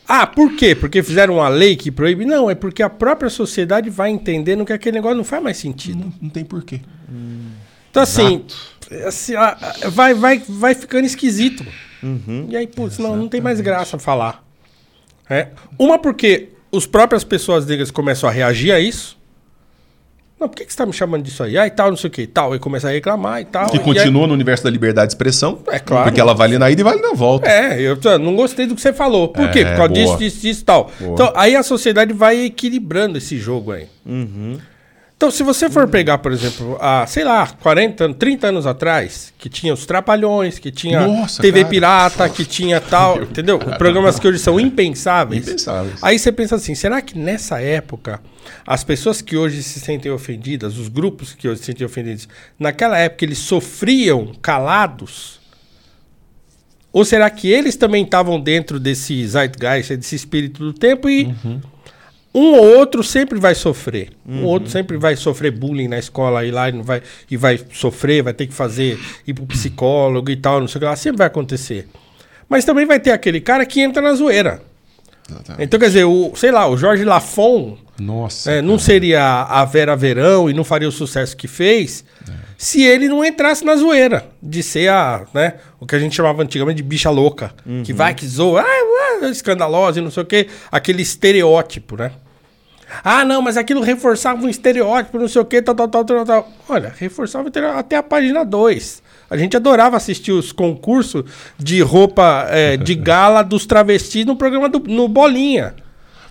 Ah, por quê? Porque fizeram uma lei que proíbe? Não, é porque a própria sociedade vai entendendo que aquele negócio não faz mais sentido. Não, não tem porquê. Então, assim, assim, vai, vai, vai ficando esquisito. E aí, putz, não, não tem mais graça falar. É. Uma porque as próprias pessoas negras começam a reagir a isso. Não, por que, que você tá me chamando disso aí? Ah, e tal, não sei o que, tal. E começa a reclamar e tal. Que E aí- continua no universo da liberdade de expressão. É claro. Porque ela vale na ida e vale na volta. É, eu não gostei do que você falou. Por quê? É, Por causa disso, boa. disso, disso e tal. Boa. Então, aí a sociedade vai equilibrando esse jogo aí. Então, se você for pegar, por exemplo, a, sei lá, 40, anos, 30 anos atrás, que tinha os Trapalhões, que tinha Nossa, TV cara. Pirata, que tinha tal, entendeu? Programas que hoje são impensáveis. Impensáveis. Aí você pensa assim, será que nessa época, as pessoas que hoje se sentem ofendidas, os grupos que hoje se sentem ofendidos, naquela época eles sofriam calados? Ou será que eles também estavam dentro desse zeitgeist, desse espírito do tempo e um ou outro sempre vai sofrer. Um ou outro sempre vai sofrer bullying na escola e lá e, não vai, e vai sofrer, vai ter que fazer, ir pro psicólogo e tal, não sei o que lá. Sempre vai acontecer. Mas também vai ter aquele cara que entra na zoeira. Exatamente. Então, quer dizer, o, sei lá, o Jorge Lafon Nossa. é, não seria a Vera Verão e não faria o sucesso que fez se ele não entrasse na zoeira de ser a, né, o que a gente chamava antigamente de bicha louca, que vai que zoa, ah, escandalosa e não sei o que, aquele estereótipo, né? Ah, não, mas aquilo reforçava um estereótipo, não sei o que, tal, tal, tal, tal, tal. Olha, reforçava até a página 2. A gente adorava assistir os concursos de roupa é, de gala dos travestis no programa do, no Bolinha.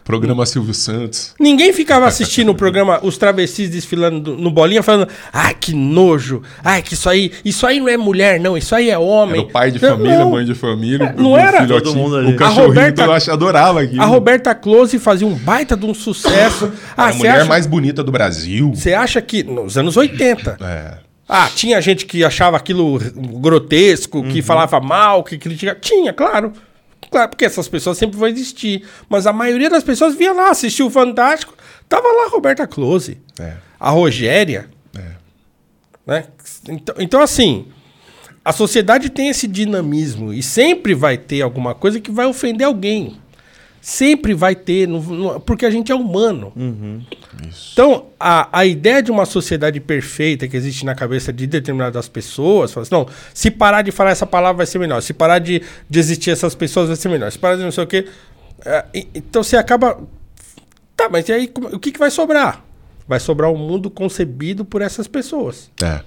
Programa Silvio Santos. Ninguém ficava assistindo o programa Os Travestis desfilando do- no bolinha, falando, ai, que nojo, ai, que isso aí, isso aí não é mulher, não, isso aí é homem. Era o pai de Não, família, não. mãe de família. não o era? filhotinho, Todo mundo ali. O cachorrinho, A Roberta- todo ach- adorava aquilo. A Roberta Close fazia um baita de um sucesso. Ah, a mulher acha, mais bonita do Brasil. você acha que, nos anos 80, É. ah, tinha gente que achava aquilo grotesco, Uhum. que falava mal, que criticava. Tinha, claro. Claro, porque essas pessoas sempre vão existir. Mas a maioria das pessoas via lá, assistia o Fantástico. Tava lá a Roberta Close. É. A Rogéria. É. né? Então, então, assim, a sociedade tem esse dinamismo e sempre vai ter alguma coisa que vai ofender alguém. Sempre vai ter, no- no- porque a gente é humano. Então, a, a ideia de uma sociedade perfeita que existe na cabeça de determinadas pessoas, fala assim, não, se parar de falar essa palavra vai ser melhor, se parar de, de existir essas pessoas vai ser melhor, se parar de não sei o quê. é, então você acaba. Tá, mas e aí como- o que, que vai sobrar? Vai sobrar um mundo concebido por essas pessoas. É.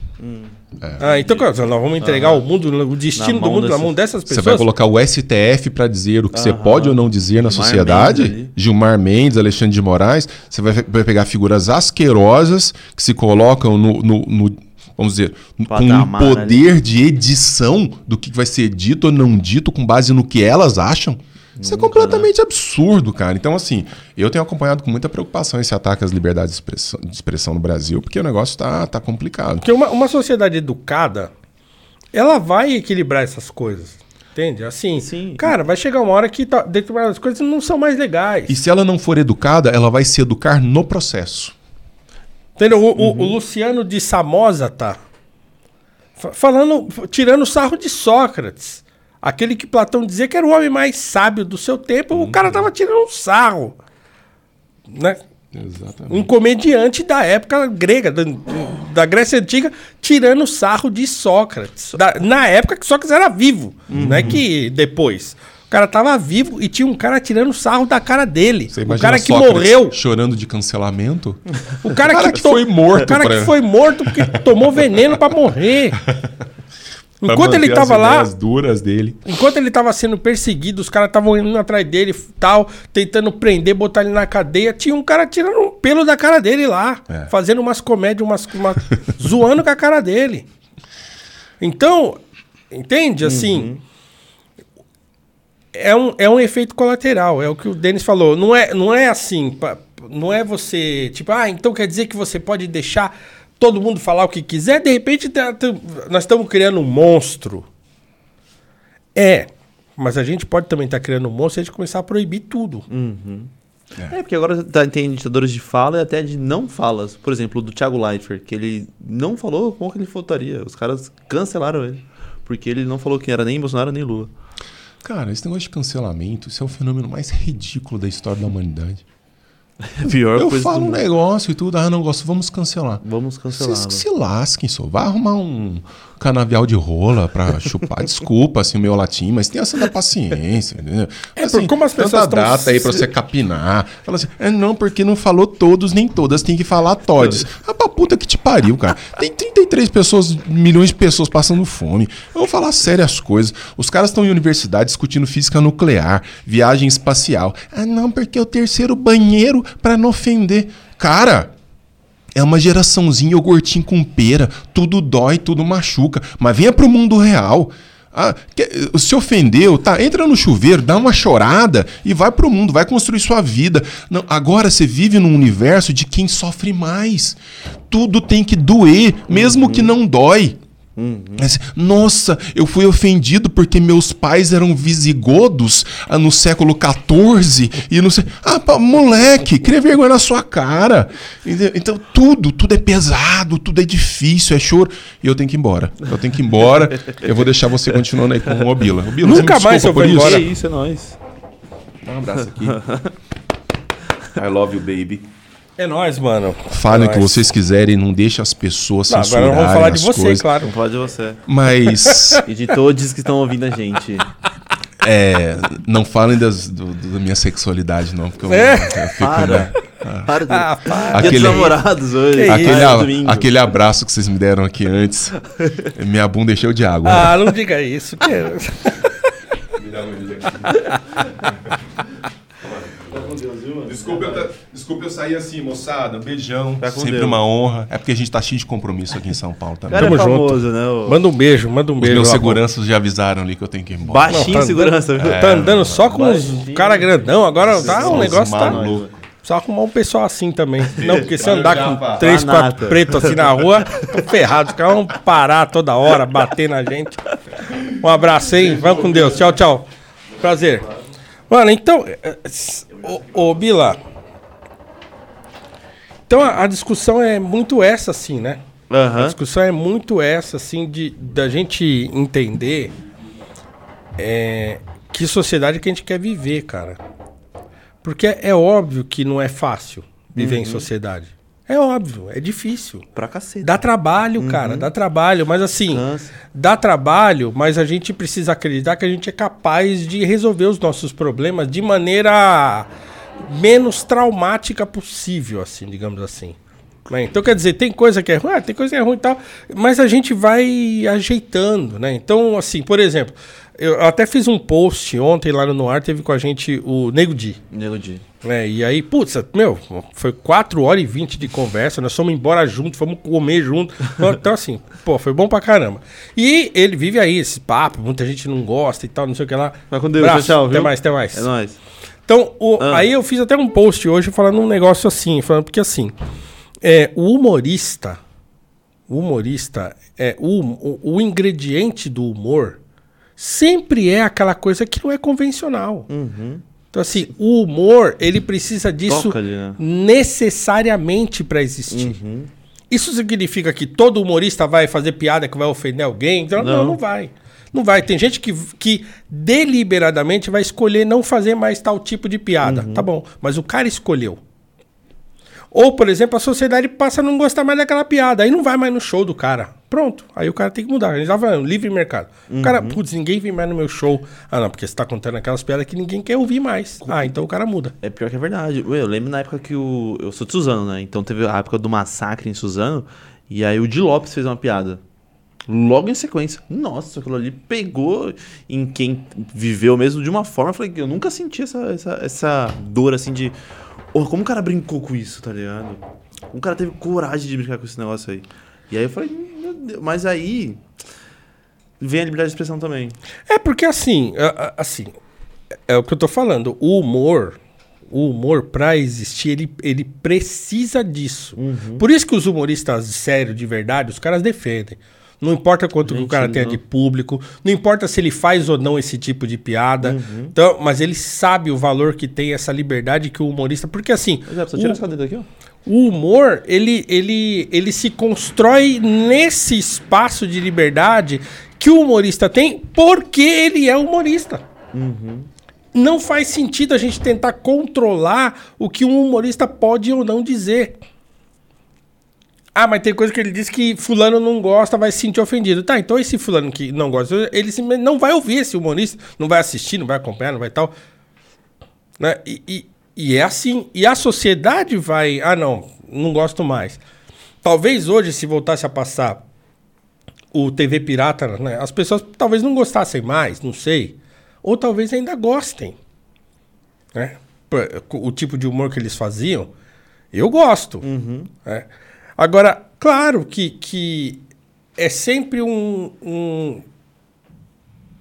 Ah, então nós vamos entregar o mundo, o destino do mundo na mão dessas Você pessoas. vai colocar o STF pra dizer o que você Aham. pode ou não dizer na Gilmar sociedade. Mendes ali. Gilmar Mendes, Alexandre de Moraes. Você vai, vai pegar figuras asquerosas que se colocam no, no- no- vamos dizer, com um poder de edição do que vai ser dito ou não dito com base no que elas acham. Isso é completamente absurdo, cara. Então, assim, eu tenho acompanhado com muita preocupação esse ataque às liberdades de expressão, de expressão no Brasil, porque o negócio tá, tá complicado. Porque uma, uma sociedade educada, ela vai equilibrar essas coisas. Entende? Assim, Sim. cara, vai chegar uma hora que tá, determinadas coisas não são mais legais. E se ela não for educada, ela vai se educar no processo. Entendeu? O, o- o Luciano de Samoza tá fa- falando, tirando sarro de Sócrates. Aquele que Platão dizia que era o homem mais sábio do seu tempo, o cara tava tirando um sarro. Né? Exatamente. Um comediante da época grega, da, da Grécia Antiga, tirando sarro de Sócrates. Da- na época que Sócrates era vivo, não é que depois. O cara tava vivo e tinha um cara tirando sarro da cara dele. Você o cara que Sócrates morreu. chorando de cancelamento? O cara, O cara que, que foi morto O cara pra- que foi morto porque tomou veneno pra morrer. Enquanto ele tava as lá, duras dele. enquanto ele tava sendo perseguido, os caras estavam indo atrás dele, tal, tentando prender, botar ele na cadeia, tinha um cara tirando um pelo da cara dele lá, É. fazendo umas comédias, umas, uma- zoando com a cara dele. Então, entende? Assim, é, um, é um efeito colateral, é o que o Denis falou. Não é, não é assim, não é você, tipo, ah, então quer dizer que você pode deixar todo mundo falar o que quiser, de repente tá- tá- nós estamos criando um monstro. É, mas a gente pode também estar criando um monstro e a gente começar a proibir tudo. É, porque agora tá- tem ditadores de fala e até de não falas. Por exemplo, o do Thiago Leifert, que ele não falou como que ele votaria. Os caras cancelaram ele. Porque ele não falou que era nem Bolsonaro nem Lula. Cara, esse negócio de cancelamento, isso é o fenômeno mais ridículo da história da humanidade. Pior Eu falo um negócio e tudo, ah, não gosto, vamos cancelar. Vamos Vocês cancelá-lo. que se lasquem, só. Vai arrumar um canavial de rola pra chupar. Desculpa, assim, o meu latim, mas tenha essa da paciência, entendeu? É, por como as tanta pessoas tão data aí pra se- você capinar. Fala assim, é não, porque não falou todos nem todas, tem que falar todes. Ah, pra puta que te pariu, cara. Tem 33 pessoas, milhões de pessoas passando fome. Vamos falar sério as coisas. Os caras estão em universidade discutindo física nuclear, viagem espacial. Ah, não, porque é o terceiro banheiro pra não ofender. Cara, é uma geraçãozinha iogurtinho com pera, tudo dói, tudo machuca. Mas venha pro mundo real. Ah, que- se ofendeu, tá? Entra no chuveiro, dá uma chorada e vai pro mundo, vai construir sua vida. Não, agora você vive num universo de quem sofre mais. Tudo tem que doer, mesmo que não dói. Mas, Nossa, eu fui ofendido porque meus pais eram visigodos ah, no século XIV e não sei. Ah, pá, moleque, cria vergonha na sua cara. Então, tudo, tudo é pesado, tudo é difícil, é choro. E eu tenho que ir embora. Eu tenho que ir embora. eu vou deixar você continuando aí com o Obila. Nunca mais eu vou embora. isso, é nóis. Dá um abraço aqui. I love you, baby. É nóis, mano. Falem o que vocês quiserem, não deixe as pessoas Não, agora censurarem vamos falar de você, coisas. claro. Vamos falar de você. Mas E de todos que estão ouvindo a gente. É, não falem das, do- do- da minha sexualidade, não, porque eu, É? eu fico. Para. né? Para de... Ah, para. Dia Aquele- dos namorados hoje. Que Aquele, Ah, é a- aquele abraço que vocês me deram aqui antes, minha bunda encheu de água. Ah, não diga isso. Que... Desculpa eu, desculpa eu sair assim, moçada. Beijão. Tá com Sempre Deus. uma honra. É porque a gente tá cheio de compromisso aqui em São Paulo também. cara Tamo é junto. famoso, né? o- Manda um beijo, manda um Os beijo. meus lá, seguranças já avisaram ali que eu tenho que ir embora. Baixinho Não, tá segurança, viu? Tá andando só com os cara grandão. Agora tá um negócio tá. malucos. Só arrumar um pessoal assim também. Não, porque se andar com três, Tá quatro pretos assim na rua, tô ferrado. Os caras vão parar toda hora, bater na gente. Um abraço aí, vamos com Deus. Tchau, tchau. Prazer. Mano, então. eh, s- Ô, ô Bila. Então a, a discussão é muito essa, assim, né? A Aham. discussão é muito essa, assim, de da gente entender é, que sociedade que a gente quer viver, cara. Porque é óbvio que não é fácil viver em sociedade. É óbvio, é difícil. Pra cacete. Dá trabalho, cara, dá trabalho, mas assim, Cansa. dá trabalho, mas a gente precisa acreditar que a gente é capaz de resolver os nossos problemas de maneira menos traumática possível, assim, digamos assim. Né? Então, quer dizer, tem coisa que é ruim, ah, tem coisa que é ruim e tal, mas a gente vai ajeitando, né? Então, assim, por exemplo, Eu até fiz um post ontem lá no Noir, teve com a gente o Nego Di. Nego Di. É, e aí, putz, meu, foi 4 horas e 20 de conversa, nós fomos embora junto, fomos comer junto. Então, assim, pô, foi bom pra caramba. E ele vive aí, esse papo, muita gente não gosta e tal, não sei o que lá. Vai com Deus, Abraço, tchau, tchau, Até viu? mais, até mais. É nóis. Então, o- Ah. aí eu fiz até um post hoje falando um negócio assim, falando porque assim, é, o humorista, o humorista, é, o, o, o ingrediente do humor sempre é aquela coisa que não é convencional. Então, assim, o humor, ele precisa disso né? necessariamente para existir. Isso significa que todo humorista vai fazer piada que vai ofender alguém? Então, não, Não. não vai. Não vai. Tem gente que, que deliberadamente vai escolher não fazer mais tal tipo de piada. Tá bom. Mas o cara escolheu. Ou, por exemplo, a sociedade passa a não gostar mais daquela piada. Aí não vai mais no show do cara. Pronto. Aí o cara tem que mudar. A gente tava falando, livre mercado. O cara, putz, ninguém vem mais no meu show. Ah, não, porque você tá contando aquelas piadas que ninguém quer ouvir mais. Ah, então o cara muda. É pior que é verdade. Eu lembro na época que o. Eu sou de Suzano, né? Então teve a época do massacre em Suzano. E aí o Di Lopes fez uma piada. Logo em sequência. Nossa, aquilo ali pegou em quem viveu mesmo de uma forma. Eu falei que eu nunca senti essa, essa, essa dor assim de. Oh, como o cara brincou com isso, tá ligado? O cara teve coragem de brincar com esse negócio aí. E aí eu falei, meu Deus. Mas aí. Vem a liberdade de expressão também. É porque assim, assim, é o que eu tô falando. O humor, o humor pra existir, ele, ele precisa disso. Por isso que os humoristas sérios, de verdade, os caras defendem. Não importa quanto que o Gente, cara tenha não. de público, não importa se ele faz ou não esse tipo de piada. Então, mas ele sabe o valor que tem essa liberdade que o humorista. Porque assim, é, o- essa daqui, ó. o humor, ele, ele, ele se constrói nesse espaço de liberdade que o humorista tem porque ele é humorista. Não faz sentido a gente tentar controlar o que um humorista pode ou não dizer. Ah, mas tem coisa que ele diz que fulano não gosta, vai se sentir ofendido. Tá, então esse fulano que não gosta, ele não vai ouvir esse humorista, não vai assistir, não vai acompanhar, não vai tal. Né? E, e- e é assim. E a sociedade vai. Ah, não, não gosto mais. Talvez hoje, se voltasse a passar o TV Pirata, né, as pessoas talvez não gostassem mais, não sei. Ou talvez ainda gostem. Né? O tipo de humor que eles faziam, eu gosto. né? Agora, claro que, que é sempre um- um,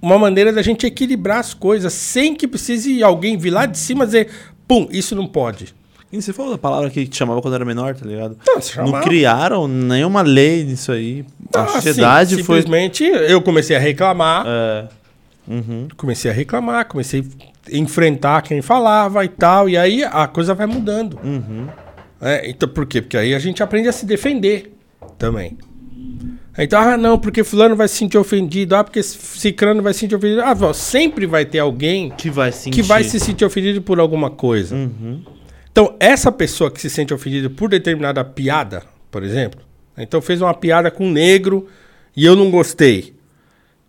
uma maneira da gente equilibrar as coisas, sem que precise alguém vir lá de cima e dizer, pum, isso não pode. E você falou da palavra que te chamava quando era menor, tá ligado? Não, se Não chamava. criaram nenhuma lei nisso aí. A Ah, sociedade sim, foi. Simplesmente eu comecei a reclamar, É, uhum. comecei a reclamar, comecei a enfrentar quem falava e tal, e aí a coisa vai mudando. Uhum. É, então, por quê? Porque aí a gente aprende a se defender também. Então, ah, não, porque fulano vai se sentir ofendido, ah, porque cicrano vai se sentir ofendido. Ah, sempre vai ter alguém Que vai sentir. que vai se sentir ofendido por alguma coisa. Então, essa pessoa que se sente ofendida por determinada piada, por exemplo, então fez uma piada com um negro e eu não gostei.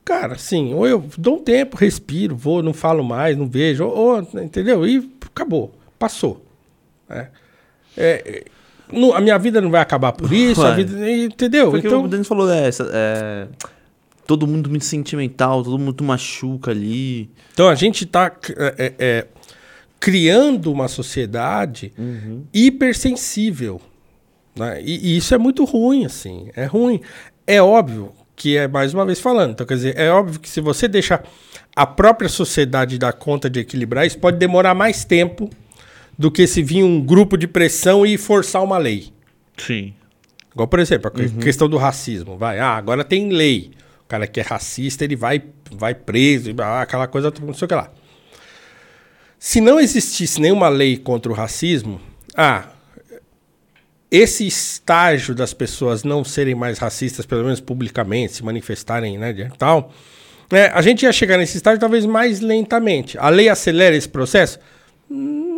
Cara, assim, ou eu dou um tempo, respiro, vou, não falo mais, não vejo, ou, ou, entendeu? E acabou, passou. né? É, é, não- a minha vida não vai acabar por isso, a vida, entendeu? Porque então, o Denis falou, é, é, todo mundo muito sentimental, todo mundo machuca ali. Então a gente está criando uma sociedade hipersensível. Né? E, e isso é muito ruim, assim. É ruim. É óbvio que é mais uma vez falando. Então, quer dizer, é óbvio que se você deixar a própria sociedade dar conta de equilibrar, isso pode demorar mais tempo do que se vir um grupo de pressão e forçar uma lei. Sim. Igual, por exemplo, a que- questão do racismo. Vai, ah, agora tem lei. O cara que é racista, ele vai, vai preso, aquela coisa, não sei o que lá. Se não existisse nenhuma lei contra o racismo, ah, esse estágio das pessoas não serem mais racistas, pelo menos publicamente, se manifestarem, né, de- tal, né, a gente ia chegar nesse estágio talvez mais lentamente. A lei acelera esse processo? Hum,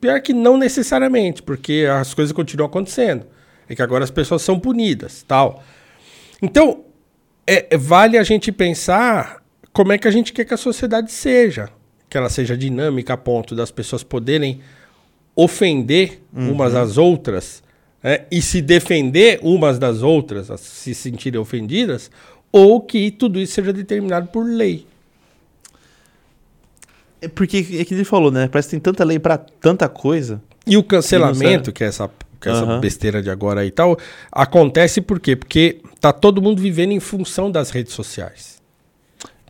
pior que não necessariamente, porque as coisas continuam acontecendo. É que agora as pessoas são punidas, tal. Então, é- é- vale a gente pensar como é que a gente quer que a sociedade seja. Que ela seja dinâmica a ponto das pessoas poderem ofender umas às outras né, e se defender umas das outras, a se sentirem ofendidas, ou que tudo isso seja determinado por lei. É porque é que ele falou, né? Parece que tem tanta lei pra tanta coisa. E o cancelamento, que é essa, que é essa Aham. besteira de agora aí e tal, acontece por quê? Porque tá todo mundo vivendo em função das redes sociais.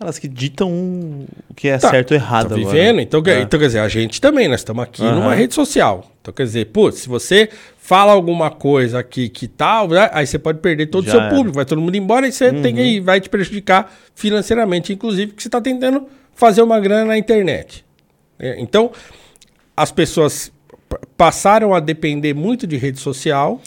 Elas que ditam o que é Tá, certo ou errado Tá agora. vivendo? Então, É. então, quer dizer, a gente também, nós estamos aqui Aham. numa rede social. Então, quer dizer, putz, se você fala alguma coisa aqui que tal, né, aí você pode perder todo o seu era. público, vai todo mundo embora e você tem que vai te prejudicar financeiramente, inclusive, porque você está tentando fazer uma grana na internet. É, Então, as pessoas passaram a depender muito de rede social.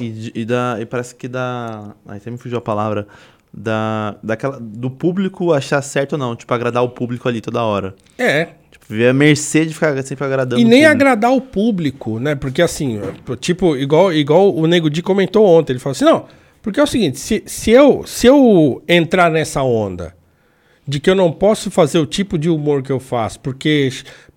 E, e da, e parece que da. Aí até me fugiu a palavra. Da, daquela, do público achar certo ou não. Tipo, agradar o público ali toda hora. É, Tipo, viver a mercê de ficar sempre agradando E nem público. agradar o público, né? Porque assim, tipo, igual, igual o Nego Di comentou ontem, ele falou assim, não, porque é o seguinte, se, se, eu, se eu entrar nessa onda de que eu não posso fazer o tipo de humor que eu faço, porque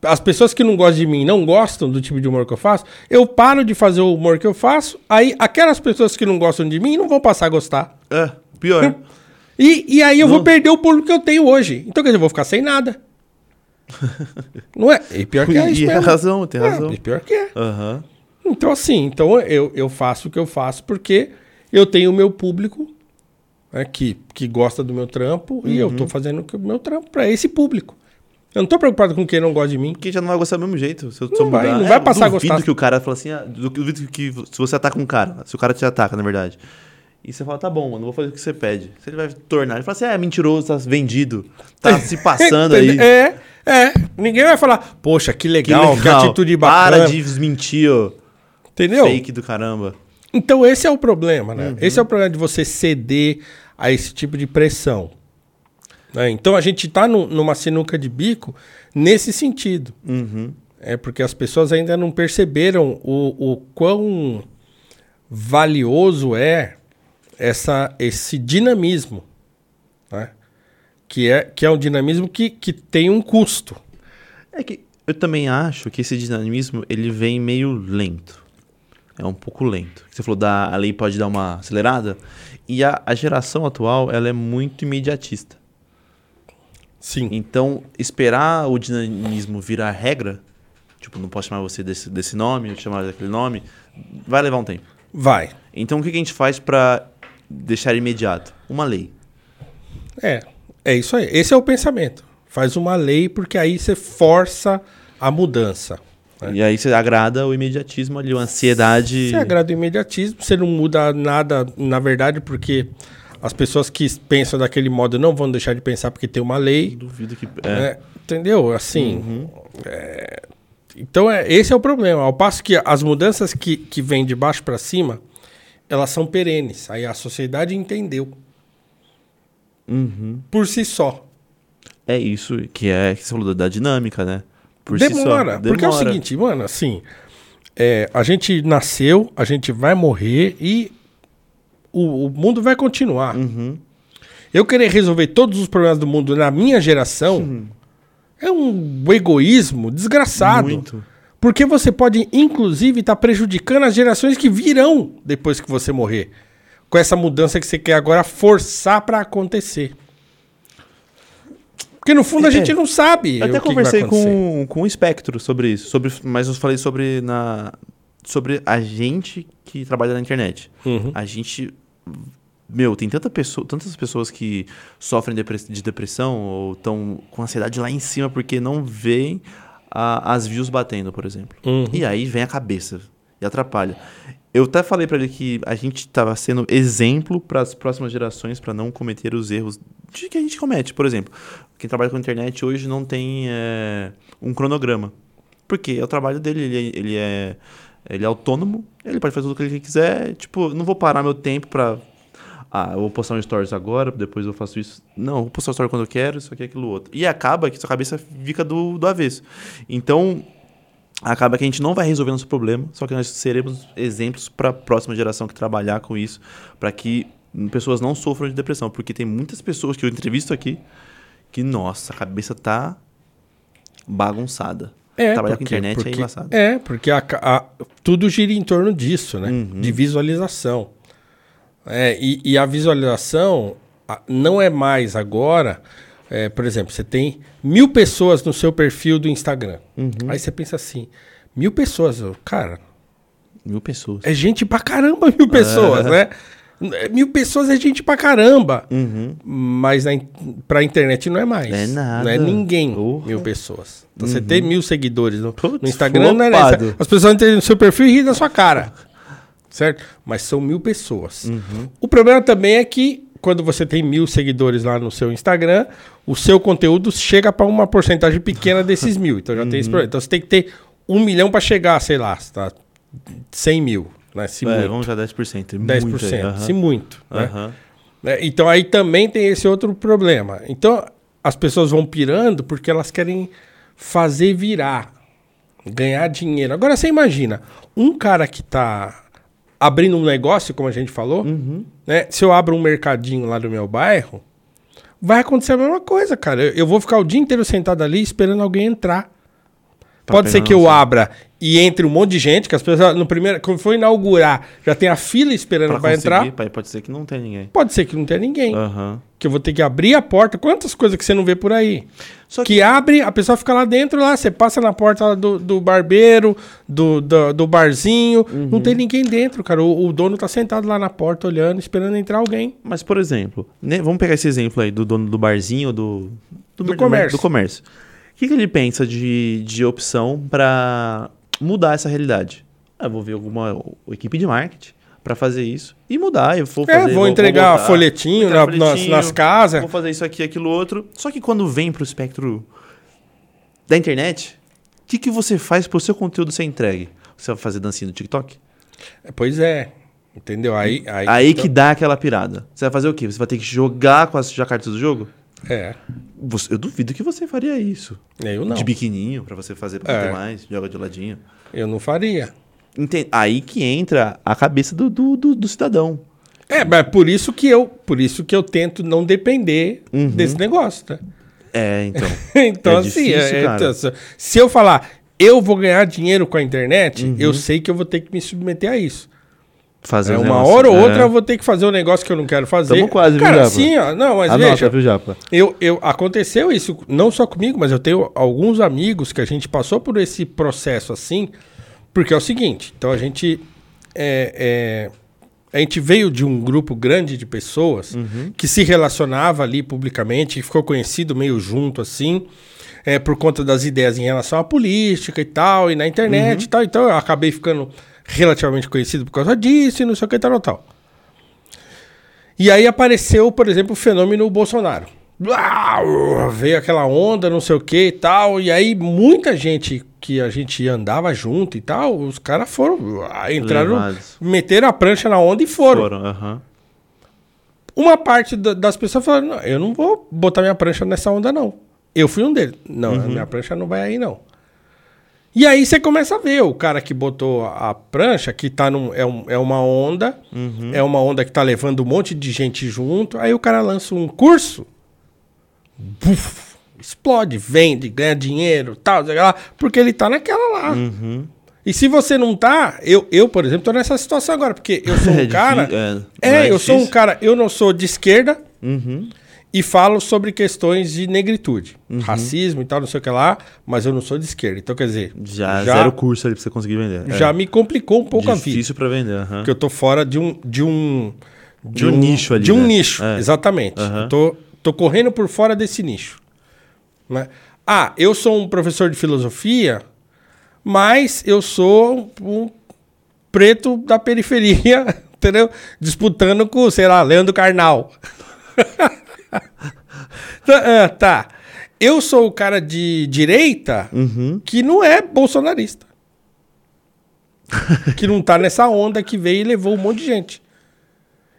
as pessoas que não gostam de mim não gostam do tipo de humor que eu faço, eu paro de fazer o humor que eu faço, aí aquelas pessoas que não gostam de mim não vão passar a gostar. É, pior. E, e aí eu vou Não. perder o público que eu tenho hoje. Então, quer dizer, eu vou ficar sem nada. não é? E pior que é isso e tem mesmo. razão, tem É, razão. e pior que é. Aham. Então, assim, então eu, eu faço o que eu faço porque eu tenho o meu público né, que, que gosta do meu trampo e eu Uhum. tô fazendo o que- meu trampo para esse público. Eu não tô preocupado com quem não gosta de mim. Porque já não vai gostar do mesmo jeito. Se eu, Não vai, não vai passar a duvido gostar. que o cara fala assim, ah, duvido que se você ataca um cara, se o cara te ataca, na verdade. E você fala, tá bom, mano, vou fazer o que você pede. Se ele vai tornar, ele fala assim, ah, é mentiroso, tá vendido, tá se passando aí. É, é. Ninguém vai falar, poxa, que Que legal, que, legal. atitude bacana. Para de desmentir, ó. Entendeu? Fake do caramba. Então esse é o problema, né? Uhum. Esse é o problema de você ceder a esse tipo de pressão. né? Então a gente tá nu- numa sinuca de bico nesse sentido. Uhum. É porque as pessoas ainda não perceberam o, o quão valioso é essa, esse dinamismo. Né? Que, é, que é um dinamismo que, que tem um custo. É que eu também acho que esse dinamismo, ele vem meio lento. É um pouco lento. Você falou da a lei pode dar uma acelerada. E a, a geração atual, ela é muito imediatista. Sim. Então, esperar o dinamismo virar regra, tipo, não posso chamar você desse, desse nome, eu te chamar daquele nome, vai levar um tempo. Vai. Então, o que que a gente faz pra deixar imediato? Uma lei. É, é isso aí. Esse é o pensamento. Faz uma lei porque aí você força a mudança. É. E aí você agrada o imediatismo ali, a ansiedade. Você agrada o imediatismo, você não muda nada, na verdade, porque as pessoas que pensam daquele modo não vão deixar de pensar porque tem uma lei. Duvido que. É. né? Entendeu? Assim. é, então, é, esse é o problema. Ao passo que as mudanças que, que vêm de baixo para cima, elas são perenes. Aí a sociedade entendeu. Uhum. Por si só. É isso que é que você falou da dinâmica, né? Por si só. demora, Porque é o Demora. seguinte, mano, assim. é, a gente nasceu, a gente vai morrer e o, o mundo vai continuar. Uhum. Eu querer resolver todos os problemas do mundo na minha geração é um egoísmo desgraçado. Muito. Porque você pode, inclusive, estar prejudicando as gerações que virão depois que você morrer. Com essa mudança que você quer agora forçar para acontecer. Porque no fundo a É. gente não sabe. Eu até conversei com, com o Espectro sobre isso, sobre, mas eu falei sobre, na, sobre a gente que trabalha na internet. Uhum. A gente. Meu, tem tanta pessoa, tantas pessoas que sofrem de depressão ou estão com ansiedade lá em cima porque não veem a- as views batendo, por exemplo. Uhum. E aí vem a cabeça e atrapalha. Eu até falei pra ele que a gente estava sendo exemplo para as próximas gerações para não cometer os erros de que a gente comete. Por exemplo, quem trabalha com internet hoje não tem é, um cronograma. Porque é o trabalho dele, ele, é- ele é ele é autônomo, ele pode fazer tudo o que ele quiser. Tipo, não vou parar meu tempo pra. Ah, eu vou postar um stories agora, depois eu faço isso. Não, eu vou postar um story quando eu quero, isso aqui, aquilo outro. E acaba que sua cabeça fica do, do avesso. Então, acaba que a gente não vai resolver nosso problema, só que nós seremos exemplos para a próxima geração que trabalhar com isso, para que pessoas não sofram de depressão, porque tem muitas pessoas que eu entrevisto aqui que, nossa, a cabeça tá bagunçada. É, Trabalhar com porque- internet é porque- embaçado. É, porque a a- tudo gira em torno disso, né? Uhum. De visualização. É, e, e a visualização não é mais agora é, por exemplo, você tem mil pessoas no seu perfil do Instagram. Aí você pensa assim, mil pessoas, cara, Mil pessoas. é gente pra caramba mil pessoas, né? Mil pessoas é gente pra caramba. Mas na, pra internet não é mais. É nada. Não é ninguém mil pessoas. Então você tem mil seguidores no, Putz, no Instagram, não é flopado. nessa. As pessoas entram no seu perfil e riem da sua cara. Certo? Mas são mil pessoas. O problema também é que quando você tem mil seguidores lá no seu Instagram, o seu conteúdo chega para uma porcentagem pequena desses mil. Então já tem esse problema. Então você tem que ter um milhão para chegar, sei lá, tá 100 mil. Né? Se É, muito. vamos já 10%. 10%, Muito aí, aham. se muito. né? Aham. Né? Então aí também tem esse outro problema. Então as pessoas vão pirando porque elas querem fazer virar, ganhar dinheiro. Agora você imagina, um cara que tá abrindo um negócio, como a gente falou, Uhum. né? Se eu abro um mercadinho lá do meu bairro, vai acontecer a mesma coisa, cara. Eu, eu vou ficar o dia inteiro sentado ali esperando alguém entrar. Pra Pode ser que eu abra e entre um monte de gente, que as pessoas no primeiro, quando for inaugurar, já tem a fila esperando para entrar. pai, pode ser que não tenha ninguém. Pode ser que não tenha ninguém. Aham. Que eu vou ter que abrir a porta. Quantas coisas que você não vê por aí? Só que... abre, a pessoa fica lá dentro, lá, você passa na porta do, do barbeiro, do, do, do barzinho. Uhum. Não tem ninguém dentro, cara. O, o dono tá sentado lá na porta olhando, esperando entrar alguém. Mas, por exemplo, né, vamos pegar esse exemplo aí do dono do barzinho do, Do comércio. Do comércio. O que, que ele pensa de, de opção pra mudar essa realidade? Ah, eu vou ver alguma equipe de marketing pra fazer isso e mudar. Eu vou É, fazer, vou entregar botar- folhetinho vou entregar na- nas- folhetinho, nas casas. Vou fazer isso aqui, aquilo outro. Só que quando vem pro espectro da internet, o que, que você faz pro seu conteúdo ser entregue? Você vai fazer dancinha no TikTok? É, Pois é. Entendeu? Aí, aí, Aí então- que dá aquela pirada. Você vai fazer o quê? Você vai ter que jogar com as já cartas do jogo? É. Você- eu duvido que você faria isso. Eu não. De biquininho, pra você fazer pra É. mais, joga de ladinho. Eu não faria. Enten- Aí que entra a cabeça do, do, do- do cidadão. É, mas por isso que eu, por isso que eu tento não depender desse negócio, né? É, então. então, É assim, difícil, é- então, se- se eu falar, eu vou ganhar dinheiro com a internet, eu sei que eu vou ter que me submeter a isso. Fazer É, um uma negócio- hora ou é. outra eu vou ter que fazer um negócio que eu não quero fazer. Tamo quase, viu, Cara, Japa? sim, ó, não, mas Anota, veja, viu, Japa? eu, eu, aconteceu isso, não só comigo, mas eu tenho alguns amigos que a gente passou por esse processo assim, porque é o seguinte, então a gente é, é, a gente veio de um grupo grande de pessoas Uhum. que se relacionava ali publicamente, que ficou conhecido meio junto assim, é, por conta das ideias em relação à política e tal, e na internet Uhum. e tal, então eu acabei ficando relativamente conhecido por causa disso e não sei o que tal, tal. E aí apareceu, por exemplo, o fenômeno Bolsonaro. Uau, veio aquela onda, não sei o que e tal. E aí muita gente que a gente andava junto e tal, os caras foram, ah, entraram, Levados. meteram a prancha na onda e foram. Foram. Uma parte da- das pessoas falaram, não, eu não vou botar minha prancha nessa onda não. Eu fui um deles. Não, a minha prancha não vai aí não. E aí você começa a ver o cara que botou a prancha, que tá num, é, um- é uma onda, é uma onda que tá levando um monte de gente junto, aí o cara lança um curso, buf, explode, vende, ganha dinheiro, tal, sei lá, porque ele tá naquela lá. Uhum. E se você não tá, eu, eu por exemplo, tô nessa situação agora, porque eu sou um É cara... é, É, eu sou um cara, eu não sou de esquerda Uhum. E falo sobre questões de negritude, racismo e tal, não sei o que lá, mas eu não sou de esquerda. Então, quer dizer, Já, zero curso ali pra você conseguir vender. já me complicou um pouco a vida. Difícil pra vender, aham. Porque eu tô fora de um. De um, De um nicho ali, De um né? nicho, É. exatamente. Aham. Eu tô, tô correndo por fora desse nicho. né? Ah, eu sou um professor de filosofia, mas eu sou um preto da periferia, entendeu? Disputando com, sei lá, Leandro Carnal. tá, tá. Eu sou o cara de direita Uhum. que não é bolsonarista. que não tá nessa onda que veio e levou um monte de gente.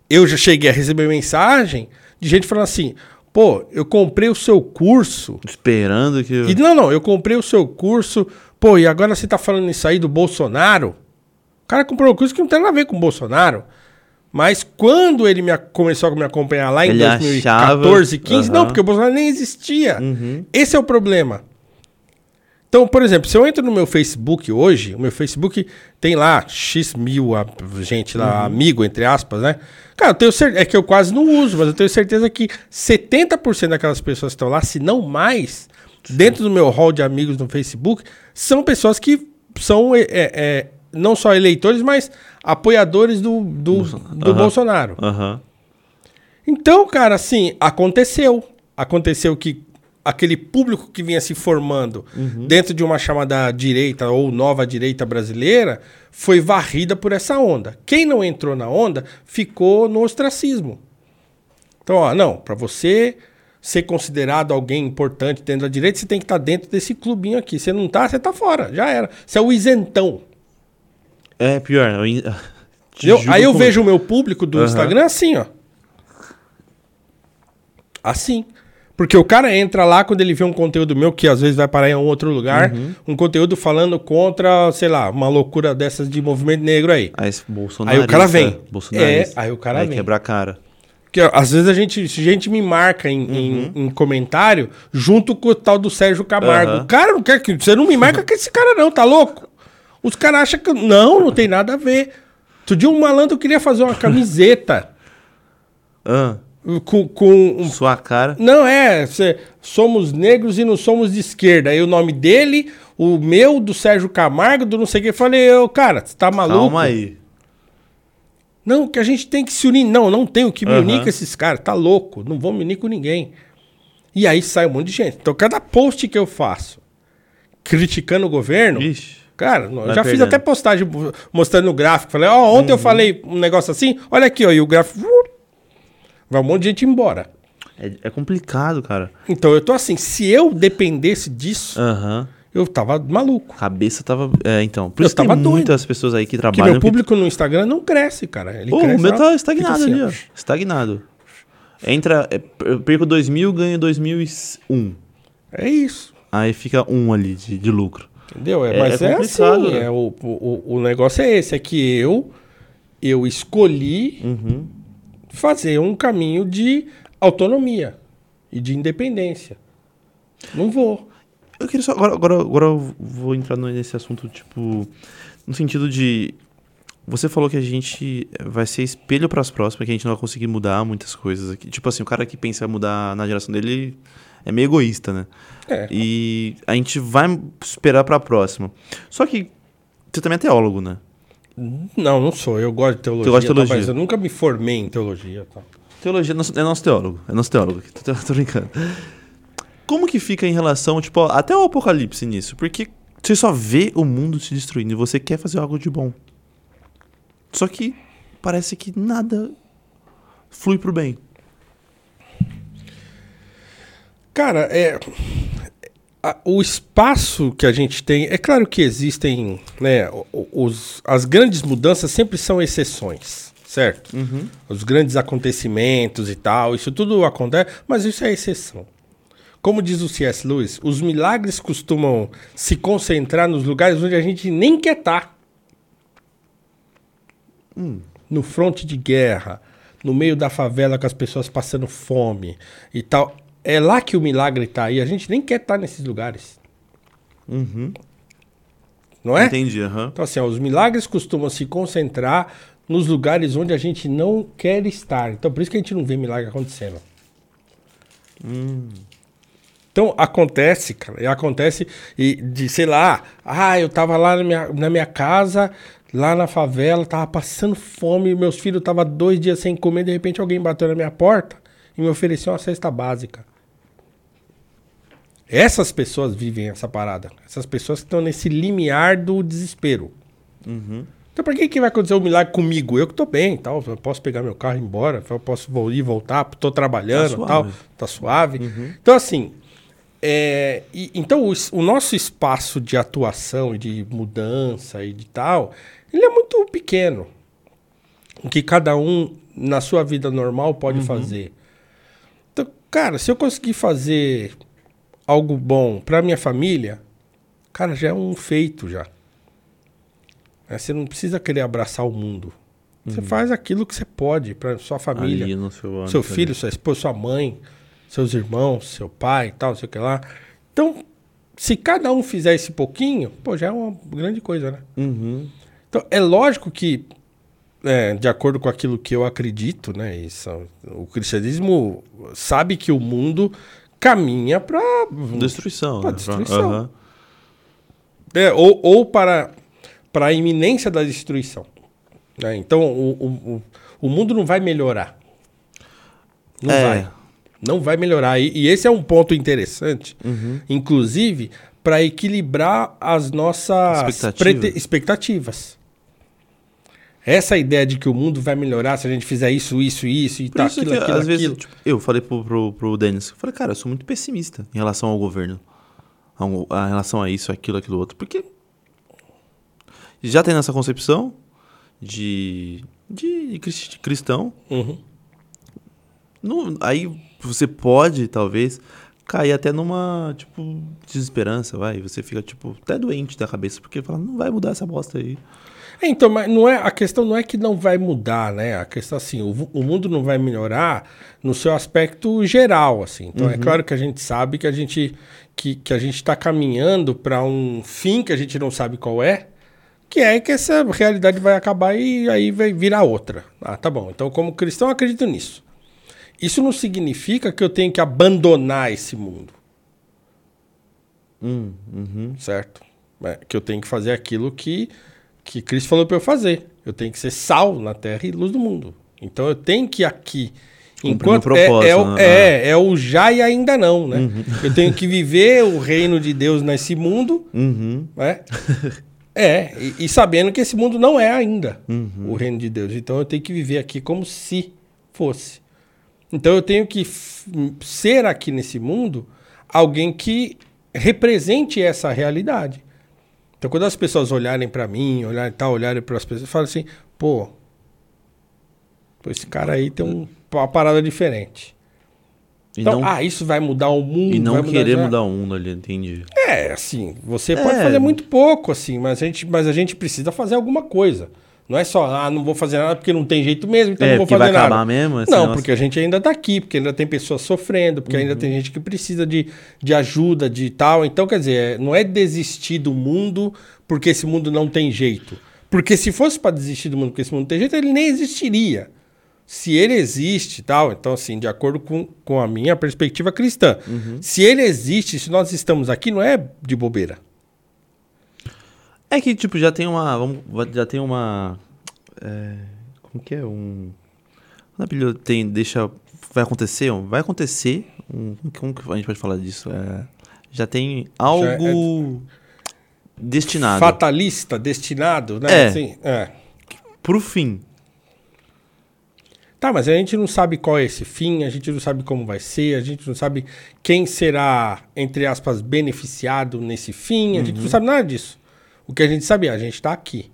Eu já cheguei a receber mensagem de gente falando assim: pô, eu comprei o seu curso. Esperando que. E não, não, eu comprei o seu curso. Pô, e agora você tá falando isso aí do Bolsonaro? O cara comprou um curso que não tem nada a ver com o Bolsonaro. Mas quando ele me, começou a me acompanhar lá em Ele 2014, achava- 15, Aham. não, porque o Bolsonaro nem existia. Uhum. Esse é o problema. Então, por exemplo, se eu entro no meu Facebook hoje, o meu Facebook tem lá X mil a- gente lá, amigo, entre aspas, né? Cara, eu tenho certeza, é que eu quase não uso, mas eu tenho certeza que 70% daquelas pessoas que estão lá, se não mais, dentro do meu hall de amigos no Facebook, são pessoas que são é, é, não só eleitores, mas apoiadores do, do, do Aham. Bolsonaro. Então, cara, assim, aconteceu. Aconteceu que aquele público que vinha se formando dentro de uma chamada direita ou nova direita brasileira foi varrida por essa onda. Quem não entrou na onda ficou no ostracismo. Então, ó, não, para você ser considerado alguém importante dentro da direita, você tem que estar dentro desse clubinho aqui. Você não tá, você tá fora, já era. Você é o isentão. É pior. Eu, Eu- aí eu como- vejo o meu público do Aham. Instagram assim, ó. Assim. Porque o cara entra lá quando ele vê um conteúdo meu, que às vezes vai parar em um outro lugar, Uhum. um conteúdo falando contra, sei lá, uma loucura dessas de movimento negro aí. Aí, Aí o cara vem. É, aí o cara Aí vem. quebra a cara. Porque ó, às vezes a gente, a gente me marca em, em- em comentário junto com o tal do Sérgio Camargo. Aham. Cara, não quer que você não me marca com esse cara não, tá louco? Os caras acham que não, não tem nada a ver. Outro dia um malandro queria fazer uma camiseta Ah, com, com sua cara. Não, é. cê- somos negros e não somos de esquerda. Aí o nome dele, o meu, do Sérgio Camargo, do não sei o que. Falei, eu, cara, você tá maluco? Calma aí. Não, que a gente tem que se unir. Não, não tenho que me Aham. unir com esses caras. Tá louco. Não vou me unir com ninguém. E aí sai um monte de gente. Então, cada post que eu faço criticando o governo. Ixi. Cara, eu Vai já fiz perdendo. até postagem mo- mostrando o gráfico. Falei, ó, ontem Uhum. eu falei um negócio assim. Olha aqui, ó. E o gráfico. uh, Vai um monte de gente embora. É, é complicado, cara. Então eu tô assim, se eu dependesse disso, Aham. eu tava maluco. Cabeça tava. É, então. Por Eu isso que tem tava doido. muitas pessoas aí que trabalham. meu público no Instagram não cresce, cara. Ele Pô, cresce, o meu tá estagnado assim, ali, ó. Estagnado. Entra. é, Eu perco 2000, ganho 2001. É isso. Aí fica um ali de, de lucro. Entendeu? É, É- mas é é, assim. né? É, o, o, o negócio é esse: é que eu, eu escolhi Uhum. fazer um caminho de autonomia e de independência. Não vou. Eu queria só. Agora, agora, agora eu vou entrar nesse assunto, tipo. No sentido de. Você falou que a gente vai ser espelho pras próximas, que a gente não vai conseguir mudar muitas coisas aqui. Tipo assim, o cara que pensa em mudar na geração dele é meio egoísta, né? É. E a gente vai esperar pra próxima. Só que você também é teólogo, né? Não, não sou. Eu gosto de teologia. Tu gosta de tá? teologia? Mas eu nunca me formei em teologia. Tá? Teologia é nosso, é nosso teólogo. É nosso teólogo. aqui. Tô, tô brincando. Como que fica em relação, tipo, até o apocalipse nisso? Porque você só vê o mundo se destruindo e você quer fazer algo de bom. Só que parece que nada flui pro bem. Cara, é. o espaço que a gente tem. É claro que existem. Né, os, as grandes mudanças sempre são exceções, certo? Os grandes acontecimentos e tal, isso tudo acontece, mas isso é exceção. Como diz o C.S. Lewis, os milagres costumam se concentrar nos lugares onde a gente nem quer estar. No fronte de guerra, no meio da favela com as pessoas passando fome e tal. É lá que o milagre tá e a gente nem quer estar nesses lugares. Não é? Entendi, aham. Então, assim, ó, os milagres costumam se concentrar nos lugares onde a gente não quer estar. Então, por isso que a gente não vê milagre acontecendo. Então, acontece, cara, e acontece e de, sei lá, ah, eu tava lá na minha, na minha casa, lá na favela, tava passando fome, meus filhos tava dois dias sem comer, de repente alguém bateu na minha porta e me ofereceu uma cesta básica. Essas pessoas vivem essa parada. Essas pessoas que estão nesse limiar do desespero. Então, pra que, que vai acontecer um milagre comigo? Eu que tô bem, tal. Eu posso pegar meu carro e ir embora, eu posso ir e voltar, tô trabalhando, Tá suave. tal. Tá suave. Então, assim, é, e- então o, o nosso espaço de atuação e de mudança e de tal, ele é muito pequeno. O que cada um na sua vida normal pode fazer. Então, cara, se eu conseguir fazer algo bom pra minha família, cara, já é um feito já. É, Você não precisa querer abraçar o mundo. Você faz aquilo que você pode pra sua família seu seu filho, ali. sua esposa, sua mãe, seus irmãos, seu pai tal, não sei o que lá. Então, se cada um fizer esse pouquinho, pô, já é uma grande coisa, né? Uhum. Então, é lógico que, é, de acordo com aquilo que eu acredito, né? Isso, o cristianismo sabe que o mundo caminha para Destruição. Pra né? destruição. Aham. É, ou, ou para, para a iminência da destruição. né? Então, o, o, o, mundo não vai melhorar. Não É. vai. Não vai melhorar. E, e esse é um ponto interessante, Uhum. inclusive, para equilibrar as nossas Expectativa. expectativas. Essa ideia de que o mundo vai melhorar se a gente fizer isso, isso, isso e Por tal, isso aquilo, que, aquilo, às vezes, aquilo. tipo, eu falei pro, pro, pro Denis, eu falei, cara, eu sou muito pessimista em relação ao governo. A, relação a isso, aquilo, aquilo outro. Porque já tem essa concepção de, de cris- cristão. Uhum. Não- aí você pode, talvez, cair até numa, tipo, desesperança, vai. Você fica, tipo, até doente da cabeça, porque fala, não vai mudar essa bosta aí. É, Então, mas não é, a questão não é que não vai mudar, né? A questão assim, o, o mundo não vai melhorar no seu aspecto geral, assim. Então, é claro que a gente sabe que a gente que, que a gente está caminhando para um fim que a gente não sabe qual é, que é que essa realidade vai acabar e aí vai virar outra. Ah, tá bom. Então, como cristão, eu acredito nisso. Isso não significa que eu tenho que abandonar esse mundo, Hum, uhum. certo? É, que eu tenho que fazer aquilo que, que Cristo falou para eu fazer. Eu tenho que ser sal na terra e luz do mundo. Então eu tenho que aqui. Enquanto é, propósito, é, o- né? é, é o já e ainda não, né? Eu tenho que viver o reino de Deus nesse mundo, Uhum. né? É, e, e sabendo que esse mundo não é ainda Uhum. o reino de Deus. Então eu tenho que viver aqui como se fosse. Então eu tenho que ser aqui nesse mundo alguém que represente essa realidade. Então quando as pessoas olharem para mim, olharem tal, olharem para as pessoas, falam assim, pô, esse cara aí tem um- uma parada diferente. E Então, não, ah, isso vai mudar o mundo. e não mudar querer já. mudar o mundo ali, entendi. É, assim, você pode É. fazer muito pouco, assim, mas a, gente, mas a gente precisa fazer alguma coisa. Não é só, ah, não vou fazer nada porque não tem jeito mesmo, então É, não vou fazer vai nada. acabar mesmo esse não, negócio? porque a gente ainda tá aqui, porque ainda tem pessoas sofrendo, porque ainda Uhum. tem gente que precisa de, de ajuda, de tal. Então, quer dizer, não é desistir do mundo porque esse mundo não tem jeito. Porque se fosse para desistir do mundo porque esse mundo não tem jeito, ele nem existiria. Se ele existe e tal, então assim, de acordo com, com a minha perspectiva cristã, Uhum. se ele existe, se nós estamos aqui, não é de bobeira. É que, tipo, já tem uma. Vamos, já tem uma. é, como que é? Um. Quando a Bíblia tem. Deixa. Vai acontecer? Vai acontecer. Um, como que a gente pode falar disso? É, já tem algo. Destinado. Fatalista, destinado, né? É. Assim, é. Pro fim. Tá, mas a gente não sabe qual é esse fim, a gente não sabe como vai ser, a gente não sabe quem será, entre aspas, beneficiado nesse fim, a gente não sabe nada disso. O que a gente sabe é, a gente está aqui.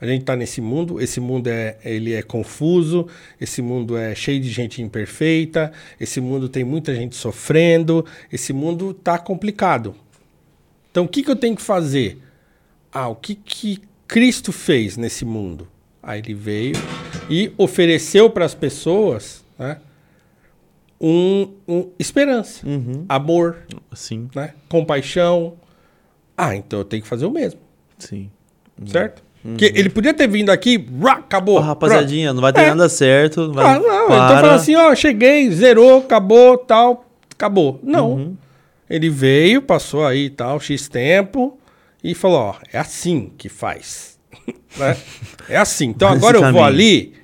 A gente está nesse mundo, esse mundo é, ele é confuso, esse mundo é cheio de gente imperfeita, esse mundo tem muita gente sofrendo, esse mundo tá complicado. Então o que, que eu tenho que fazer? Ah, o que, que Cristo fez nesse mundo? Aí ele veio e ofereceu para as pessoas né, um, um- esperança, Uhum. amor, Sim, né, compaixão. Ah, então eu tenho que fazer o mesmo, sim. certo? Porque ele podia ter vindo aqui, rá, acabou. Ô, rapaziadinha, não vai ter É. nada certo. Vai, pronto. Ah, não, para. então fala assim, ó, cheguei, zerou, acabou, tal, acabou. Não. Uhum. Ele veio, passou aí tal, X tempo, e falou, ó, é assim que faz. né? É assim. Então agora eu vou ali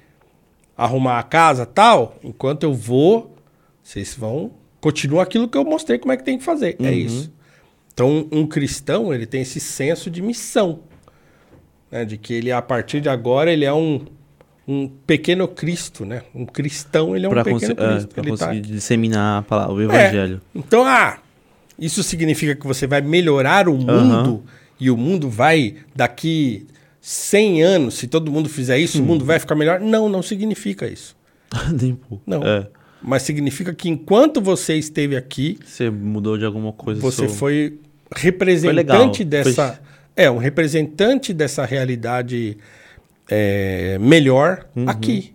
arrumar a casa tal, enquanto eu vou, vocês vão continuar aquilo que eu mostrei como é que tem que fazer. É isso. Então um cristão, ele tem esse senso de missão. né? De que ele, a partir de agora, ele é um, um pequeno Cristo, né? Um cristão, ele é um Pra, pequeno consi- é, Cristo. pra ele tá conseguir disseminar a palavra, o é. evangelho. Então, ah, isso significa que você vai melhorar o mundo e o mundo vai daqui 100 anos, se todo mundo fizer isso, o mundo vai ficar melhor? Não, não significa isso. Nem um pouco. Não. É. Mas significa que enquanto você esteve aqui, Você mudou de alguma coisa. você sou- foi representante legal. Foi- dessa. É, um representante dessa realidade é, melhor Uhum. aqui.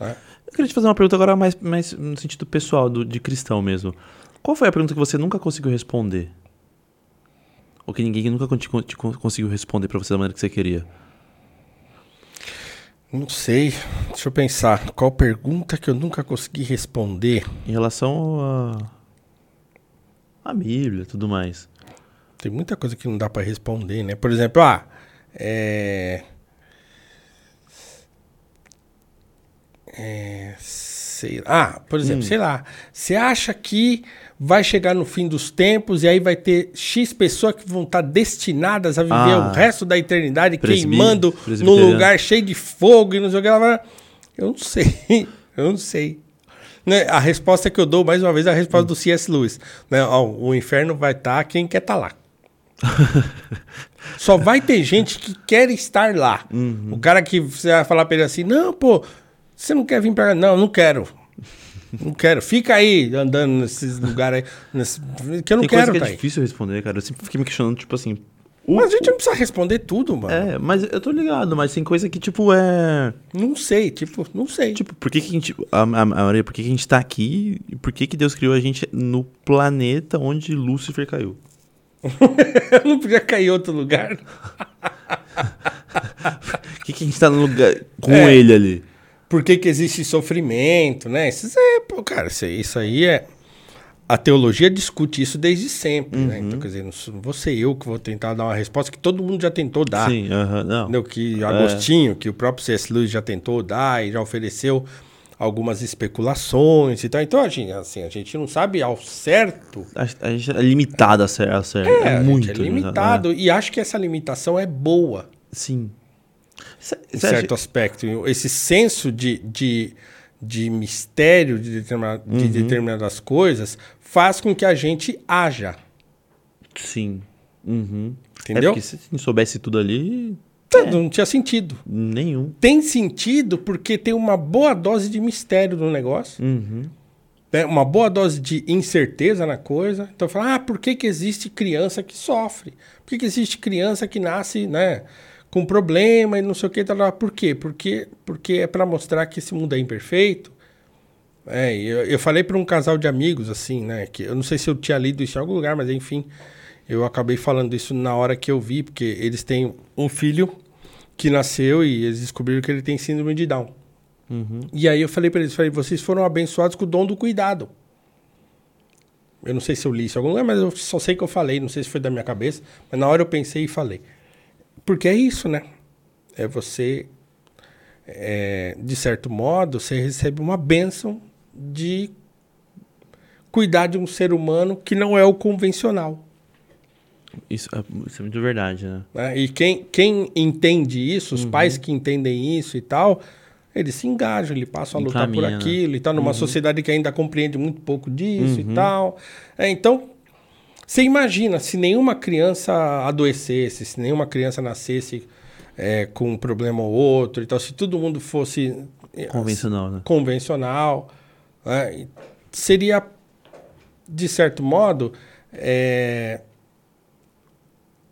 Eu queria te fazer uma pergunta agora mais, mais no sentido pessoal, do, de cristão mesmo. Qual foi a pergunta que você nunca conseguiu responder? Ou que ninguém nunca te, te conseguiu responder pra você da maneira que você queria? Não sei. Deixa eu pensar. Qual pergunta que eu nunca consegui responder? Em relação a. a Bíblia e tudo mais. Tem muita coisa que não dá pra responder, né? Por exemplo, ah, é. É. Sei Ah, por exemplo, sei lá. Você acha que vai chegar no fim dos tempos e aí vai ter X pessoas que vão estar destinadas a viver Ah. o resto da eternidade queimando num lugar cheio de fogo e não sei o que. Ela vai- Eu não sei. Eu não sei. Né, A resposta que eu dou, mais uma vez, é a resposta do C.S. Lewis. Né? Ó, o inferno vai estar quem quer estar lá. Só vai ter gente que quer estar lá. O cara que você vai falar pra ele assim: não, pô, você não quer vir pra cá? Não, não quero. Não quero. Fica aí andando nesses lugares aí. nesse- que eu não Tem coisa quero que tá é aí. difícil responder, cara. Eu sempre fiquei me questionando, tipo assim. Mas a gente não precisa responder tudo, mano. É, mas eu tô ligado, mas tem coisa que, tipo, é. Não sei, tipo, não sei. Tipo, por que, que a gente. A, a, a Maria, por que, que a gente tá aqui? Por que, que Deus criou a gente no planeta onde Lúcifer caiu? Eu não podia cair em outro lugar. Por que, que a gente tá no lugar com É. ele ali? Por que, que existe sofrimento, né? Isso é, pô, cara, isso, aí- isso aí é. A teologia discute isso desde sempre, né? Uhum. Então, quer dizer, não vou ser eu que vou tentar dar uma resposta que todo mundo já tentou dar. Sim, não. Entendeu? Que Agostinho, que o próprio C.S. Lewis já tentou dar e já ofereceu algumas especulações e tal. Então, a gente, assim, a gente não sabe ao certo. A, a gente é limitado a ser. A ser É, é, gente muito é limitado. E acho que essa limitação é boa. Sim. Em cê acha- certo aspecto. Esse senso de, de, de mistério de, Uhum. determinadas coisas faz com que a gente haja. Sim. Uhum. Entendeu? É porque se não soubesse tudo ali, Não tinha sentido. nenhum. Tem sentido porque tem uma boa dose de mistério no negócio. Uhum. né? Uma boa dose de incerteza na coisa. Então fala, ah, por que, que existe criança que sofre? Por que, que existe criança que nasce, né? Com problema e não sei o que. Tá lá. Por quê? Porque, porque é para mostrar que esse mundo é imperfeito. É, eu, eu falei para um casal de amigos, assim, né? Que eu não sei se eu tinha lido isso em algum lugar, mas enfim, eu acabei falando isso na hora que eu vi, porque eles têm um filho que nasceu e eles descobriram que ele tem síndrome de Down. E aí eu falei para eles, falei, vocês foram abençoados com o dom do cuidado. Eu não sei se eu li isso em algum lugar, mas eu só sei que eu falei, não sei se foi da minha cabeça, mas na hora eu pensei e falei. Porque é isso, né? É você, é, de certo modo, você recebe uma bênção de cuidar de um ser humano que não é o convencional. Isso, é- isso é muito verdade, né? né? E quem, quem entende isso, os pais que entendem isso e tal, eles se engajam, ele passa a lutar por né? aquilo e tal, numa sociedade que ainda compreende muito pouco disso e tal. É, então, você imagina se nenhuma criança adoecesse, se nenhuma criança nascesse é, com um problema ou outro e tal, se todo mundo fosse é, Convencional, né? convencional, né? E seria, de certo modo, é,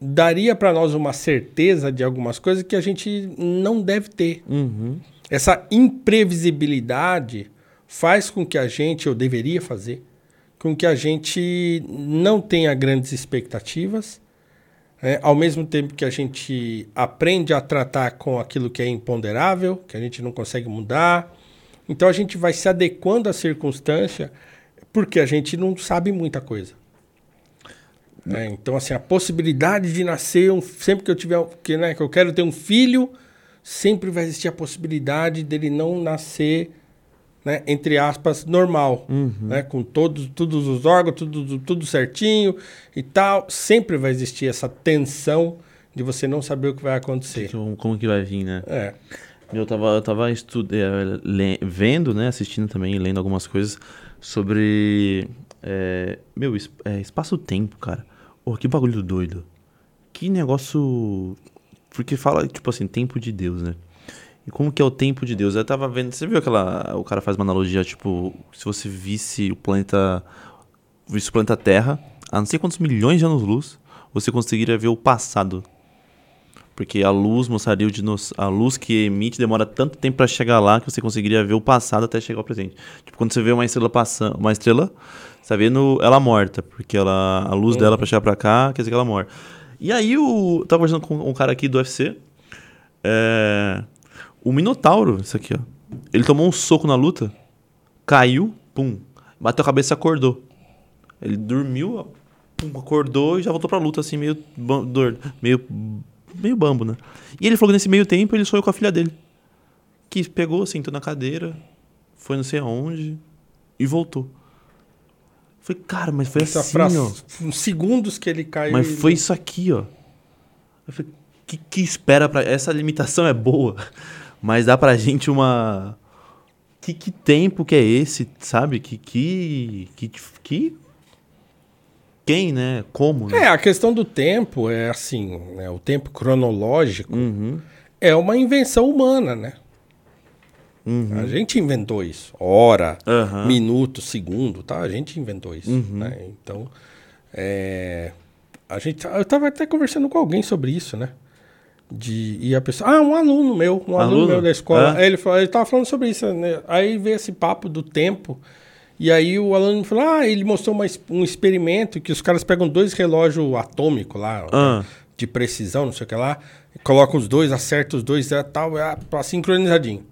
daria para nós uma certeza de algumas coisas que a gente não deve ter. Uhum. Essa imprevisibilidade faz com que a gente, ou deveria fazer, com que a gente não tenha grandes expectativas, né? ao mesmo tempo que a gente aprende a tratar com aquilo que é imponderável, que a gente não consegue mudar. Então a gente vai se adequando à circunstância, porque a gente não sabe muita coisa. É, então, assim, a possibilidade de nascer, um, sempre que eu tiver, que, né, que eu quero ter um filho, sempre vai existir a possibilidade dele não nascer, né, entre aspas, normal, né, com todos, todos os órgãos, tudo, tudo certinho e tal. Sempre vai existir essa tensão de você não saber o que vai acontecer. Como, que vai vir, né? É. Eu tava, eu tava estu- eh, le- vendo, né, assistindo também, lendo algumas coisas sobre. Eh, meu, eh, espaço-tempo, cara. Pô, que bagulho doido. Que negócio. Porque fala, tipo assim, tempo de Deus, né? E como que é o tempo de Deus? Eu tava vendo. Você viu aquela. O cara faz uma analogia, tipo, se você visse o planeta. Visse o planeta Terra, a não sei quantos milhões de anos-luz, você conseguiria ver o passado porque a luz mostraria o dinos... a luz que emite demora tanto tempo para chegar lá que você conseguiria ver o passado até chegar ao presente. Tipo, quando você vê uma estrela passando, uma estrela, você tá vendo ela morta, porque ela a luz dela para chegar para cá quer dizer que ela morta. E aí o. Tava conversando com um cara aqui do UFC. É, o Minotauro, isso aqui, ó. Ele tomou um soco na luta, caiu, pum. Bateu a cabeça e acordou. Ele dormiu, ó, pum, acordou e já voltou pra luta, assim, meio. dor- meio. meio bambo, né? E ele falou que nesse meio tempo ele sonhou com a filha dele. Que pegou, sentou na cadeira, foi não sei aonde e voltou. Falei, cara, mas foi Essa assim, ó. uns segundos que ele caiu. Mas foi isso aqui, ó. Eu falei, que, que espera pra. Essa limitação é boa, mas dá pra gente uma. Que, que tempo que é esse, sabe? Que. Que. Que. que... Quem, né? Como, né? É, a questão do tempo é assim, né? O tempo cronológico Uhum. é uma invenção humana, né? A gente inventou isso. Hora, Aham. minuto, segundo, tá? A gente inventou isso, Uhum. né? Então, é, a gente, eu tava até conversando com alguém sobre isso, né? De, e a pessoa, ah, um aluno meu, um aluno, Aluno? meu da escola. É? Ele, falou, ele tava falando sobre isso, né? Aí veio esse papo do tempo. E aí o aluno me falou, ah, ele mostrou uma um experimento que os caras pegam dois relógios atômicos lá, Ah. de precisão, não sei o que lá, colocam os dois, acertam os dois, é, tal, é, pra sincronizadinho.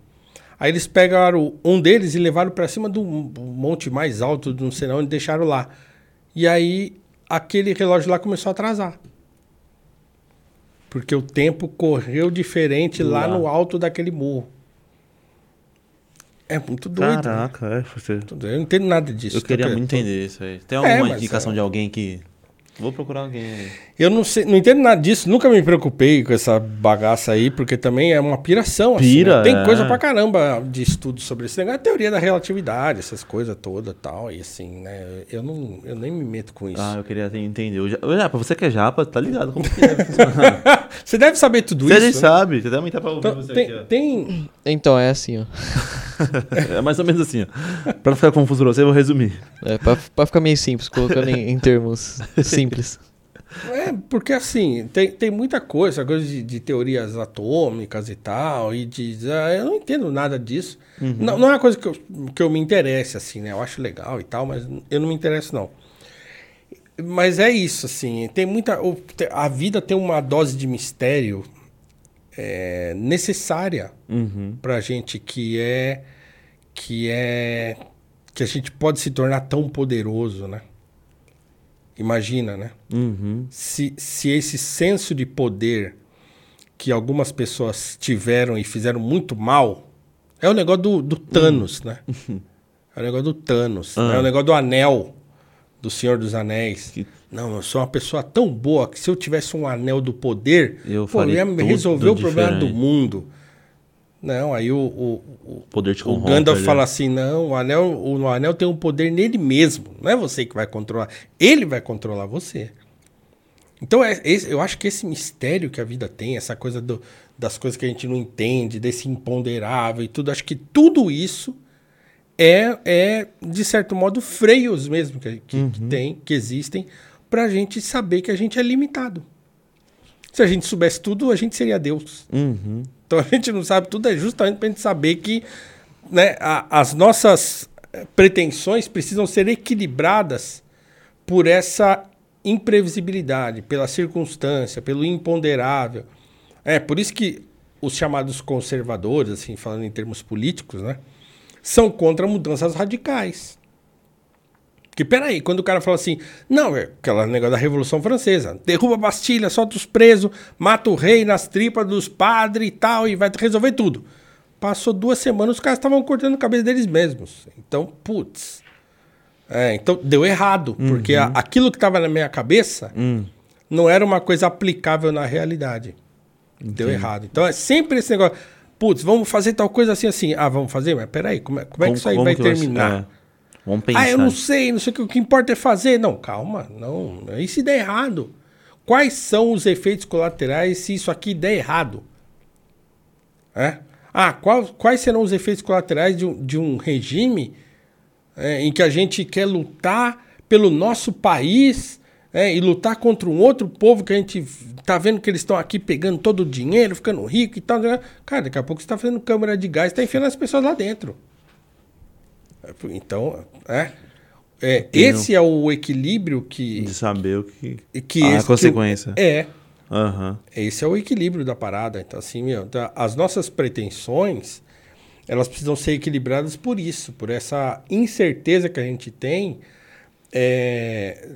Aí eles pegaram um deles e levaram pra cima do monte mais alto, não sei onde, e deixaram lá. E aí aquele relógio lá começou a atrasar. Porque o tempo correu diferente lá, Lá. no alto daquele morro. É muito doido. né? Caraca, é. Você... Eu não entendo nada disso. Eu queria Tô- muito entender isso aí. Tem É, alguma mas indicação é. de alguém que. Vou procurar alguém aí. Eu não sei, não entendo nada disso, nunca me preocupei com essa bagaça aí, porque também é uma piração. assim, Pira, né? Tem é. coisa pra caramba de estudo sobre esse negócio, a teoria da relatividade, essas coisas todas e tal, e assim, né? Eu, não, eu nem me meto com isso. Ah, eu queria entender. Eu já... Ô, Japa, você que é japa, tá ligado como que deve funcionar. Você deve saber tudo Você isso. né? sabe, você deve aumentar pra ouvir Então, você tem, aqui, ó. tem- Então, é assim, ó. É mais ou menos assim, ó. Pra não ficar confuso pra você, eu vou resumir. É, pra, pra ficar meio simples, colocando em, em termos simples. É, porque assim, tem, tem muita coisa, coisa de, de teorias atômicas e tal, e de. ah, eu não entendo nada disso. Não, não é uma coisa que eu, que eu me interesse, assim, né? Eu acho legal e tal, mas eu não me interesso, não. Mas é isso, assim, tem muita. A vida tem uma dose de mistério é, necessária Uhum. pra gente que é. que é. que a gente pode se tornar tão poderoso, né? Imagina, né? Uhum. se, se esse senso de poder que algumas pessoas tiveram e fizeram muito mal é o negócio do, do Thanos, né? É o negócio do Thanos. né? É o negócio do anel do Senhor dos Anéis. Que- Não, eu sou uma pessoa tão boa que se eu tivesse um anel do poder, Eu pô, eu ia resolver o problema do mundo. Não, aí o, o, o, Poder te o. Gandalf ali. fala assim: não, o anel, o anel tem um poder nele mesmo. Não é você que vai controlar. Ele vai controlar você. Então, é, esse- eu acho que esse mistério que a vida tem, essa coisa do- das coisas que a gente não entende, desse imponderável e tudo, acho que tudo isso é, é de certo modo, freios mesmo que, que, que tem, que existem, pra gente saber que a gente é limitado. Se a gente soubesse tudo, a gente seria Deus. Uhum. Então a gente não sabe tudo, é justamente para a gente saber que né, a- as nossas eh, pretensões precisam ser equilibradas por essa imprevisibilidade, pela circunstância, pelo imponderável. É por isso que os chamados conservadores, assim, falando em termos políticos, né, são contra mudanças radicais. Que peraí, quando o cara fala assim, não, é aquela negócio da Revolução Francesa, derruba a Bastilha, solta os presos, mata o rei nas tripas dos padres e tal, e vai resolver tudo. Passou duas semanas, os caras estavam cortando a cabeça deles mesmos. Então, putz. É, então deu errado, porque a- aquilo que estava na minha cabeça Hum. não era uma coisa aplicável na realidade. Deu errado. Então é sempre esse negócio, putz, vamos fazer tal coisa assim, assim. Ah, vamos fazer? Mas peraí, como é, como é que isso aí vai terminar? É. Vamos pensar. Ah, eu não sei, não sei o que, o que importa é fazer. Não, calma, não. E se der errado? Quais são os efeitos colaterais se isso aqui der errado? É? Ah, qual- quais serão os efeitos colaterais de um, de um regime é, em que a gente quer lutar pelo nosso país é, e lutar contra um outro povo que a gente tá vendo que eles estão aqui pegando todo o dinheiro, ficando rico e tal. né? Cara, daqui a pouco você está fazendo câmara de gás, está enfiando as pessoas lá dentro. Então, é. É, esse é o equilíbrio que. De saber o que. que a esse- consequência. que- é. Aham. Esse é o equilíbrio da parada. Então, assim, meu, tá- as nossas pretensões, elas precisam ser equilibradas por isso, por essa incerteza que a gente tem é,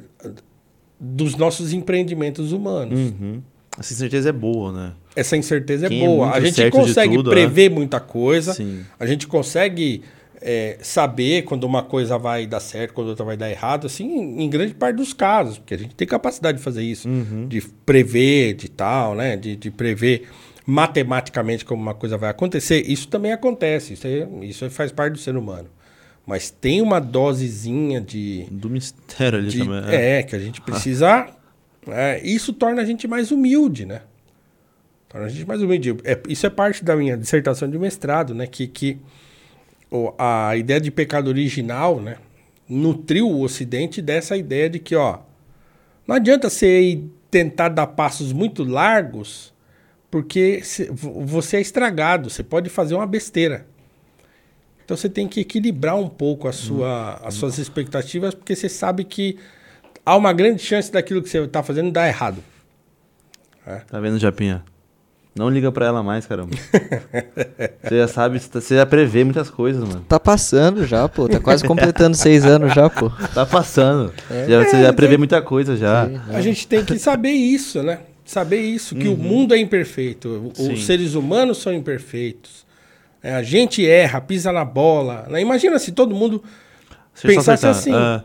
dos nossos empreendimentos humanos. Uhum. Essa certeza é boa, né? Essa incerteza Quem é é boa. muito a gente consegue tudo, prever muita coisa, Sim. a gente consegue é, saber quando uma coisa vai dar certo, quando outra vai dar errado, assim, em, grande parte dos casos, porque a gente tem capacidade de fazer isso, Uhum. de prever, de tal, né? De, de prever matematicamente como uma coisa vai acontecer. Isso também acontece, isso, é- isso faz parte do ser humano. Mas tem uma dosezinha de, Do mistério ali de- também. é, que a gente precisa. é, isso torna a gente mais humilde, né? Torna a gente mais humilde. É, isso é parte da minha dissertação de mestrado, né? Que, que a ideia de pecado original, né? Nutriu o Ocidente dessa ideia de que, ó, não adianta você ir tentar dar passos muito largos, porque você é estragado, você pode fazer uma besteira. Então você tem que equilibrar um pouco a sua, as suas expectativas, porque você sabe que há uma grande chance daquilo que você está fazendo dar errado. Tá vendo, Japinha? Não liga pra ela mais, caramba. você já sabe, você já prevê muitas coisas, mano. Tá passando já, pô. Tá quase completando seis anos já, pô. Tá passando. Já, você já prevê muita coisa já. A gente tem que saber isso, né? Saber isso, que o mundo é imperfeito, o- Sim. os seres humanos são imperfeitos. É, a gente erra, pisa na bola. né? Imagina se todo mundo pensasse assim, Ah,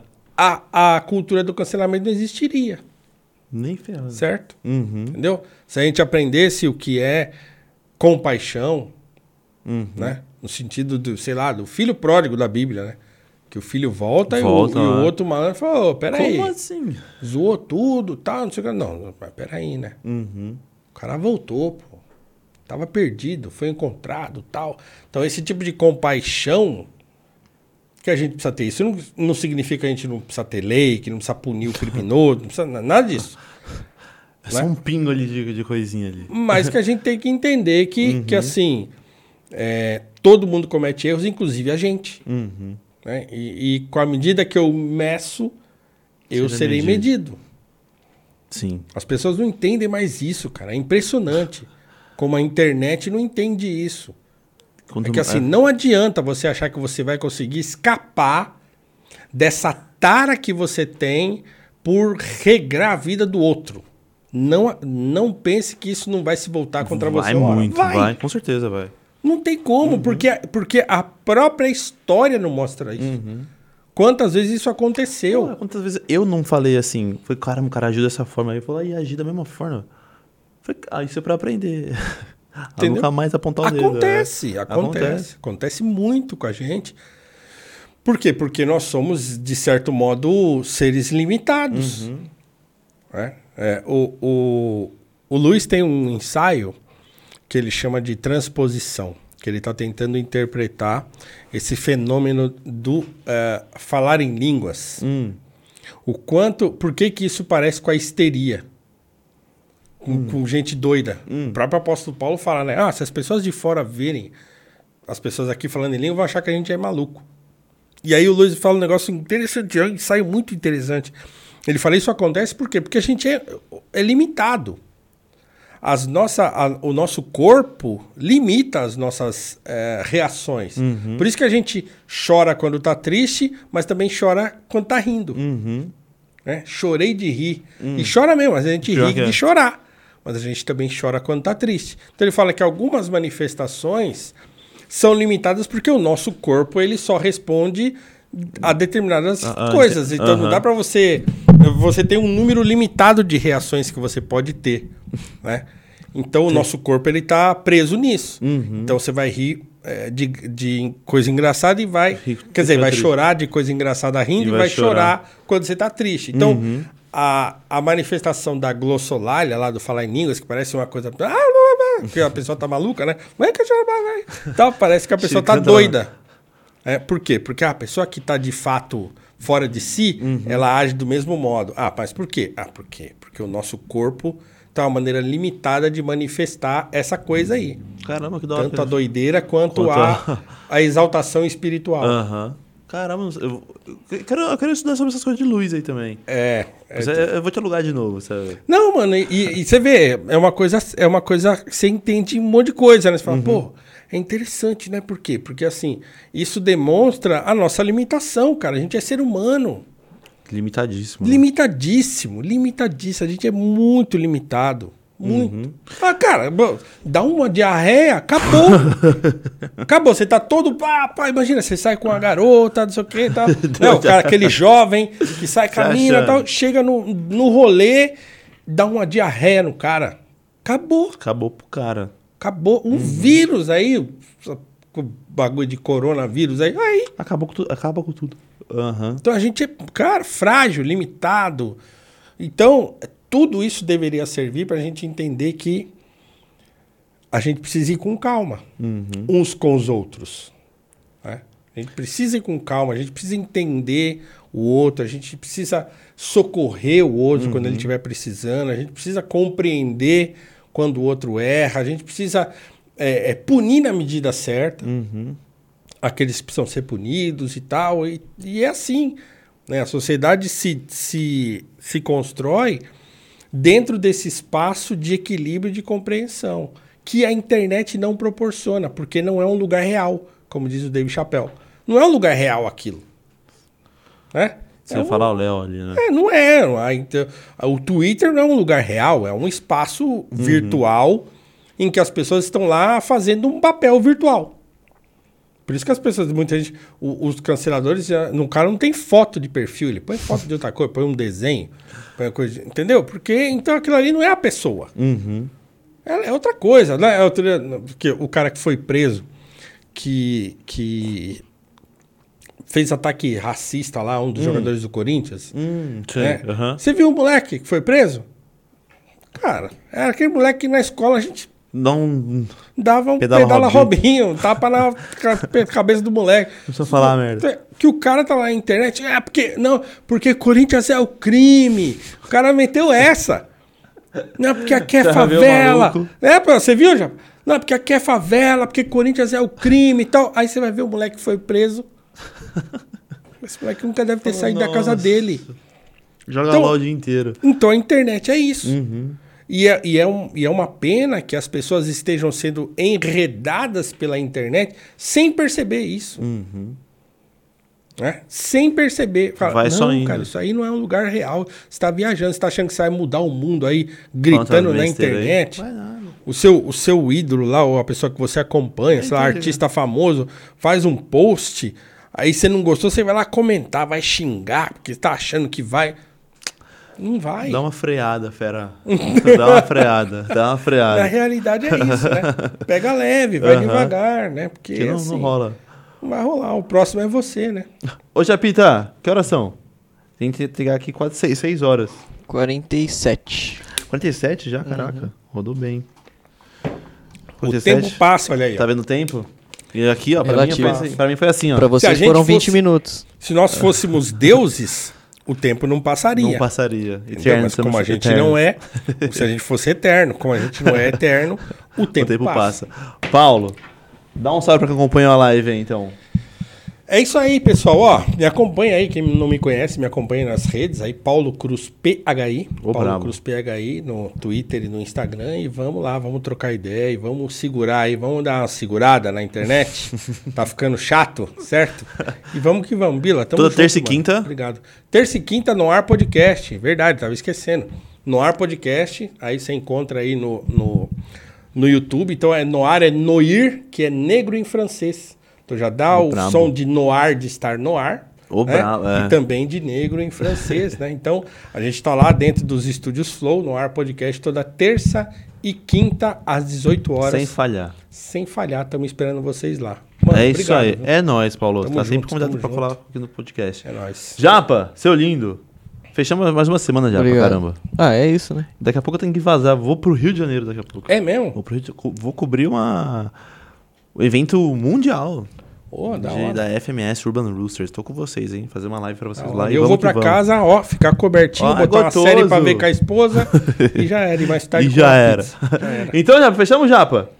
a, a cultura do cancelamento não existiria, nem ferrando. certo? Uhum. Entendeu? Se a gente aprendesse o que é compaixão, Uhum. né? No sentido do, sei lá, do filho pródigo da Bíblia, né? Que o filho volta, Volta, e, o, e o né? outro malandro fala, ô, peraí, Como assim? zoou tudo, tal, não sei o que. Não, mas peraí, né? Uhum. O cara voltou, pô. Tava perdido, foi encontrado, tal. Então esse tipo de compaixão que a gente precisa ter. Isso não, não significa que a gente não precisa ter lei, que não precisa punir o criminoso, não precisa na- nada disso. É só Né? um pingo ali de, de coisinha ali. Mas que a gente tem que entender que, que assim, é, todo mundo comete erros, inclusive a gente. Uhum. né? E, e com a medida que eu meço, eu Seja serei medido. medido. Sim. As pessoas não entendem mais isso, cara. É impressionante como a internet não entende isso. Quanto É que assim, não adianta você achar que você vai conseguir escapar dessa tara que você tem por regrar a vida do outro. Não, não pense que isso não vai se voltar contra vai você. hora. muito, vai. Com certeza vai. Não tem como, porque, porque a própria história não mostra isso. Quantas vezes isso aconteceu? Pô, quantas vezes eu não falei assim? Foi, cara, um cara agiu dessa forma. Aí eu falei, e agir da mesma forma. Falei, ah, isso é pra aprender. Entendeu? nunca mais apontar o dedo. Acontece, é. acontece, acontece. muito com a gente. Por quê? Porque nós somos, de certo modo, seres limitados. Uhum. né? É, o, o, o Luiz tem um ensaio que ele chama de transposição, que ele está tentando interpretar esse fenômeno do eh, falar em línguas. Hum, O quanto. Por que, que isso parece com a histeria? Com, com gente doida. O próprio apóstolo Paulo fala, né? Ah, se as pessoas de fora verem as pessoas aqui falando em língua, vão achar que a gente é maluco. E aí o Luiz fala um negócio interessante, é um ensaio muito interessante. Ele fala, isso acontece por quê? Porque a gente é, é limitado. As nossa, a- o nosso corpo limita as nossas eh, reações. Por isso que a gente chora quando tá triste, mas também chora quando tá rindo uhum. né? Chorei de rir. E chora mesmo, mas a gente Pior ri é. de chorar. Mas a gente também chora quando tá triste. Então ele fala que algumas manifestações são limitadas porque o nosso corpo ele só responde a determinadas ah, coisas. Então não aham. dá para você você tem um número limitado de reações que você pode ter, né? Então o nosso corpo ele tá preso nisso. Uhum. Então você vai rir é, de, de coisa engraçada e vai, quer dizer, vai triste. chorar de coisa engraçada rindo E e vai vai, chorar. chorar quando você tá triste. Então, Uhum. A, a manifestação da glossolalia lá do falar em línguas, que parece uma coisa. que a pessoa tá maluca, né? Então, parece que a pessoa tá doida. É, por quê? Porque a pessoa que tá de fato fora de si, Uhum. ela age do mesmo modo. Ah, mas por quê? Ah, por quê? Porque o nosso corpo tá uma maneira limitada de manifestar essa coisa aí. Caramba, que da hora. Tanto a doideira quanto, Quanto a, a- a exaltação espiritual. Aham. Caramba, eu, eu quero, eu quero estudar sobre essas coisas de luz aí também. É. é Mas é- eu vou te alugar de novo, sabe? Não, mano, e, e você vê, é uma coisa, é uma coisa que você entende um monte de coisa, né? Você fala, pô, é interessante, né? Por quê? Porque assim, isso demonstra a nossa limitação, cara. A gente é ser humano. Limitadíssimo. Limitadíssimo, limitadíssimo. A gente é muito limitado. Muito. Ah, cara, dá uma diarreia, acabou. acabou. Você tá todo. Pá, pá, imagina, você sai com uma garota, não sei o que e tal. Não, o cara, aquele jovem que sai com a Tá mina e tal, chega no, no rolê, dá uma diarreia no cara. Acabou. Acabou pro cara. Acabou. Um vírus aí, bagulho de coronavírus aí. Aí. Acabou com tudo. Acaba com tudo. Aham. Então a gente é, cara, frágil, limitado. Então, tudo isso deveria servir para a gente entender que a gente precisa ir com calma uns com os outros. né? A gente precisa ir com calma, a gente precisa entender o outro, a gente precisa socorrer o outro quando ele estiver precisando, a gente precisa compreender quando o outro erra, a gente precisa é, é, punir na medida certa aqueles que precisam ser punidos e tal. E, e é assim. Né? A sociedade se, se, se constrói dentro desse espaço de equilíbrio e de compreensão que a internet não proporciona, porque não é um lugar real, como diz o David Chappelle. Não é um lugar real aquilo. Né? Você É ia um- falar o Léo ali, né? é, não é. O Twitter não é um lugar real, é um espaço virtual em que as pessoas estão lá fazendo um papel virtual. Por isso que as pessoas, muita gente, os canceladores, já, no cara não tem foto de perfil, ele põe foto de outra coisa, põe um desenho, coisa, entendeu? Porque então aquilo ali não é a pessoa. É, é outra coisa, né? É outra, porque o cara que foi preso, que, que fez ataque racista lá, um dos jogadores do Corinthians, Hum, né? Aham. Você viu o moleque que foi preso? Cara, era aquele moleque que na escola a gente Não. dava um Pedala pedala, Robinho. Robinho, tapa na ca- cabeça do moleque. Não precisa falar merda. Que o cara tá lá na internet, é porque, não, porque Corinthians é o crime. O cara meteu essa. Não, porque aqui é favela. É, pô, você viu já? Não, porque aqui é favela, porque Corinthians é o crime e tal. Aí você vai ver o moleque que foi preso. Esse moleque nunca deve ter saído da casa Nossa. dele. Joga Então- lá o dia inteiro. Então a internet é isso. E, é, e, é um- e é uma pena que as pessoas estejam sendo enredadas pela internet sem perceber isso. Né? Sem perceber. Fala, Vai não, só indo." cara, isso aí não é um lugar real. Você está viajando, você está achando que você vai mudar o mundo aí, gritando na internet. O seu, o seu ídolo lá, ou a pessoa que você acompanha, sei lá, artista famoso, faz um post, aí você não gostou, você vai lá comentar, vai xingar, porque tá achando que vai. Não vai. Dá uma freada, fera. dá uma freada. Dá uma Na freada. realidade é isso, né? Pega leve, vai devagar, né? Porque Que não, assim, não rola. não vai rolar. O próximo é você, né? Ô, Japita, que horas são? Tem que entregar aqui quase 6, horas. 47. 47 já? Caraca. Rodou bem. O tempo passa, olha aí. ó. Tá vendo o tempo? E aqui, ó, pra mim, Relativo. assim- pra mim foi assim, ó. Pra vocês foram 20 fosse- minutos. Se nós fôssemos deuses, o tempo não passaria. Não passaria. Eterno, Mas como a gente eternos. não é, se a gente fosse eterno, como a gente não é eterno, o tempo, O tempo passa. passa. Paulo, dá um salve pra quem acompanha a live aí, então. É isso aí, pessoal. Ó, me acompanha aí, quem não me conhece, me acompanha nas redes aí, Paulo Cruz PHI. Ô, Paulo brabo. Cruz PHI no Twitter e no Instagram. E vamos lá, vamos trocar ideia e vamos segurar aí, vamos dar uma segurada na internet. tá ficando chato, certo? E vamos que vamos, Bila. Tamo Toda junto, terça e mano. quinta? Obrigado. Terça e quinta no Ar Podcast. Verdade, tava esquecendo. No Ar Podcast, aí você encontra aí no, no, no YouTube. Então é Noir, é Noir, que é negro em francês. Então já dá o brabo. som de noir de estar no ar. Né? brabo, é. E também de negro em francês, né? Então, a gente tá lá dentro dos estúdios Flow, no Ar Podcast, toda terça e quinta, às 18 horas. Sem Sem, falhar. falhar, estamos esperando vocês lá. é isso obrigado, aí. viu? É nóis, Paulo. Tamo tá junto, sempre convidado junto. falar aqui no podcast. É nóis. Japa, seu lindo. Fechamos mais uma semana já, pra caramba. Ah, é isso, né? Daqui a pouco eu tenho que vazar. Vou pro Rio de Janeiro daqui a pouco. É mesmo? Vou, pro Rio de- vou cobrir uma... um evento mundial Pô, da de- da FMS Urban Roosters. Tô com vocês, hein? Fazer uma live pra vocês Da lá. e eu vamos vou pra vamos. casa, ó, ficar cobertinho, Ó, botar uma gostoso. série pra ver com a esposa e já era. E mais tarde E já era. Já era. Então, Japa, fechamos, Japa?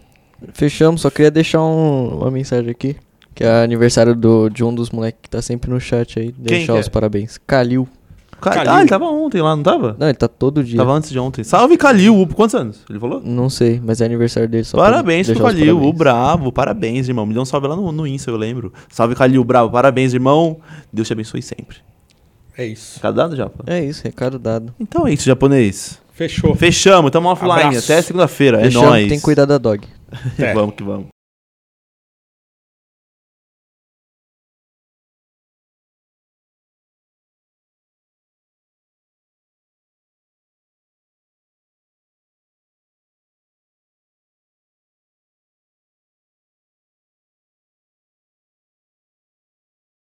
Fechamos, só queria deixar um- uma mensagem aqui. Que é aniversário do, de um dos moleques que tá sempre no chat aí. Deixar os é? parabéns. Calil. Ca- Calil. Ah, ele tava ontem lá, não tava? Não, ele tá todo dia. Tava antes de ontem. Salve, Calil. Quantos anos? Ele falou? Não sei, mas é aniversário dele. Só Parabéns pro Calil, o bravo. Parabéns, irmão. Me deu um salve lá no, no Insta, eu lembro. Salve, Calil, bravo. Parabéns, irmão. Deus te abençoe sempre. É isso. Cada dado, Japa? É isso, recado dado. Então é isso, japonês. Fechou. Fechamos, tamo offline. Abraço. Até segunda-feira. É nóis. tem que cuidar da dog. É. vamos que vamos.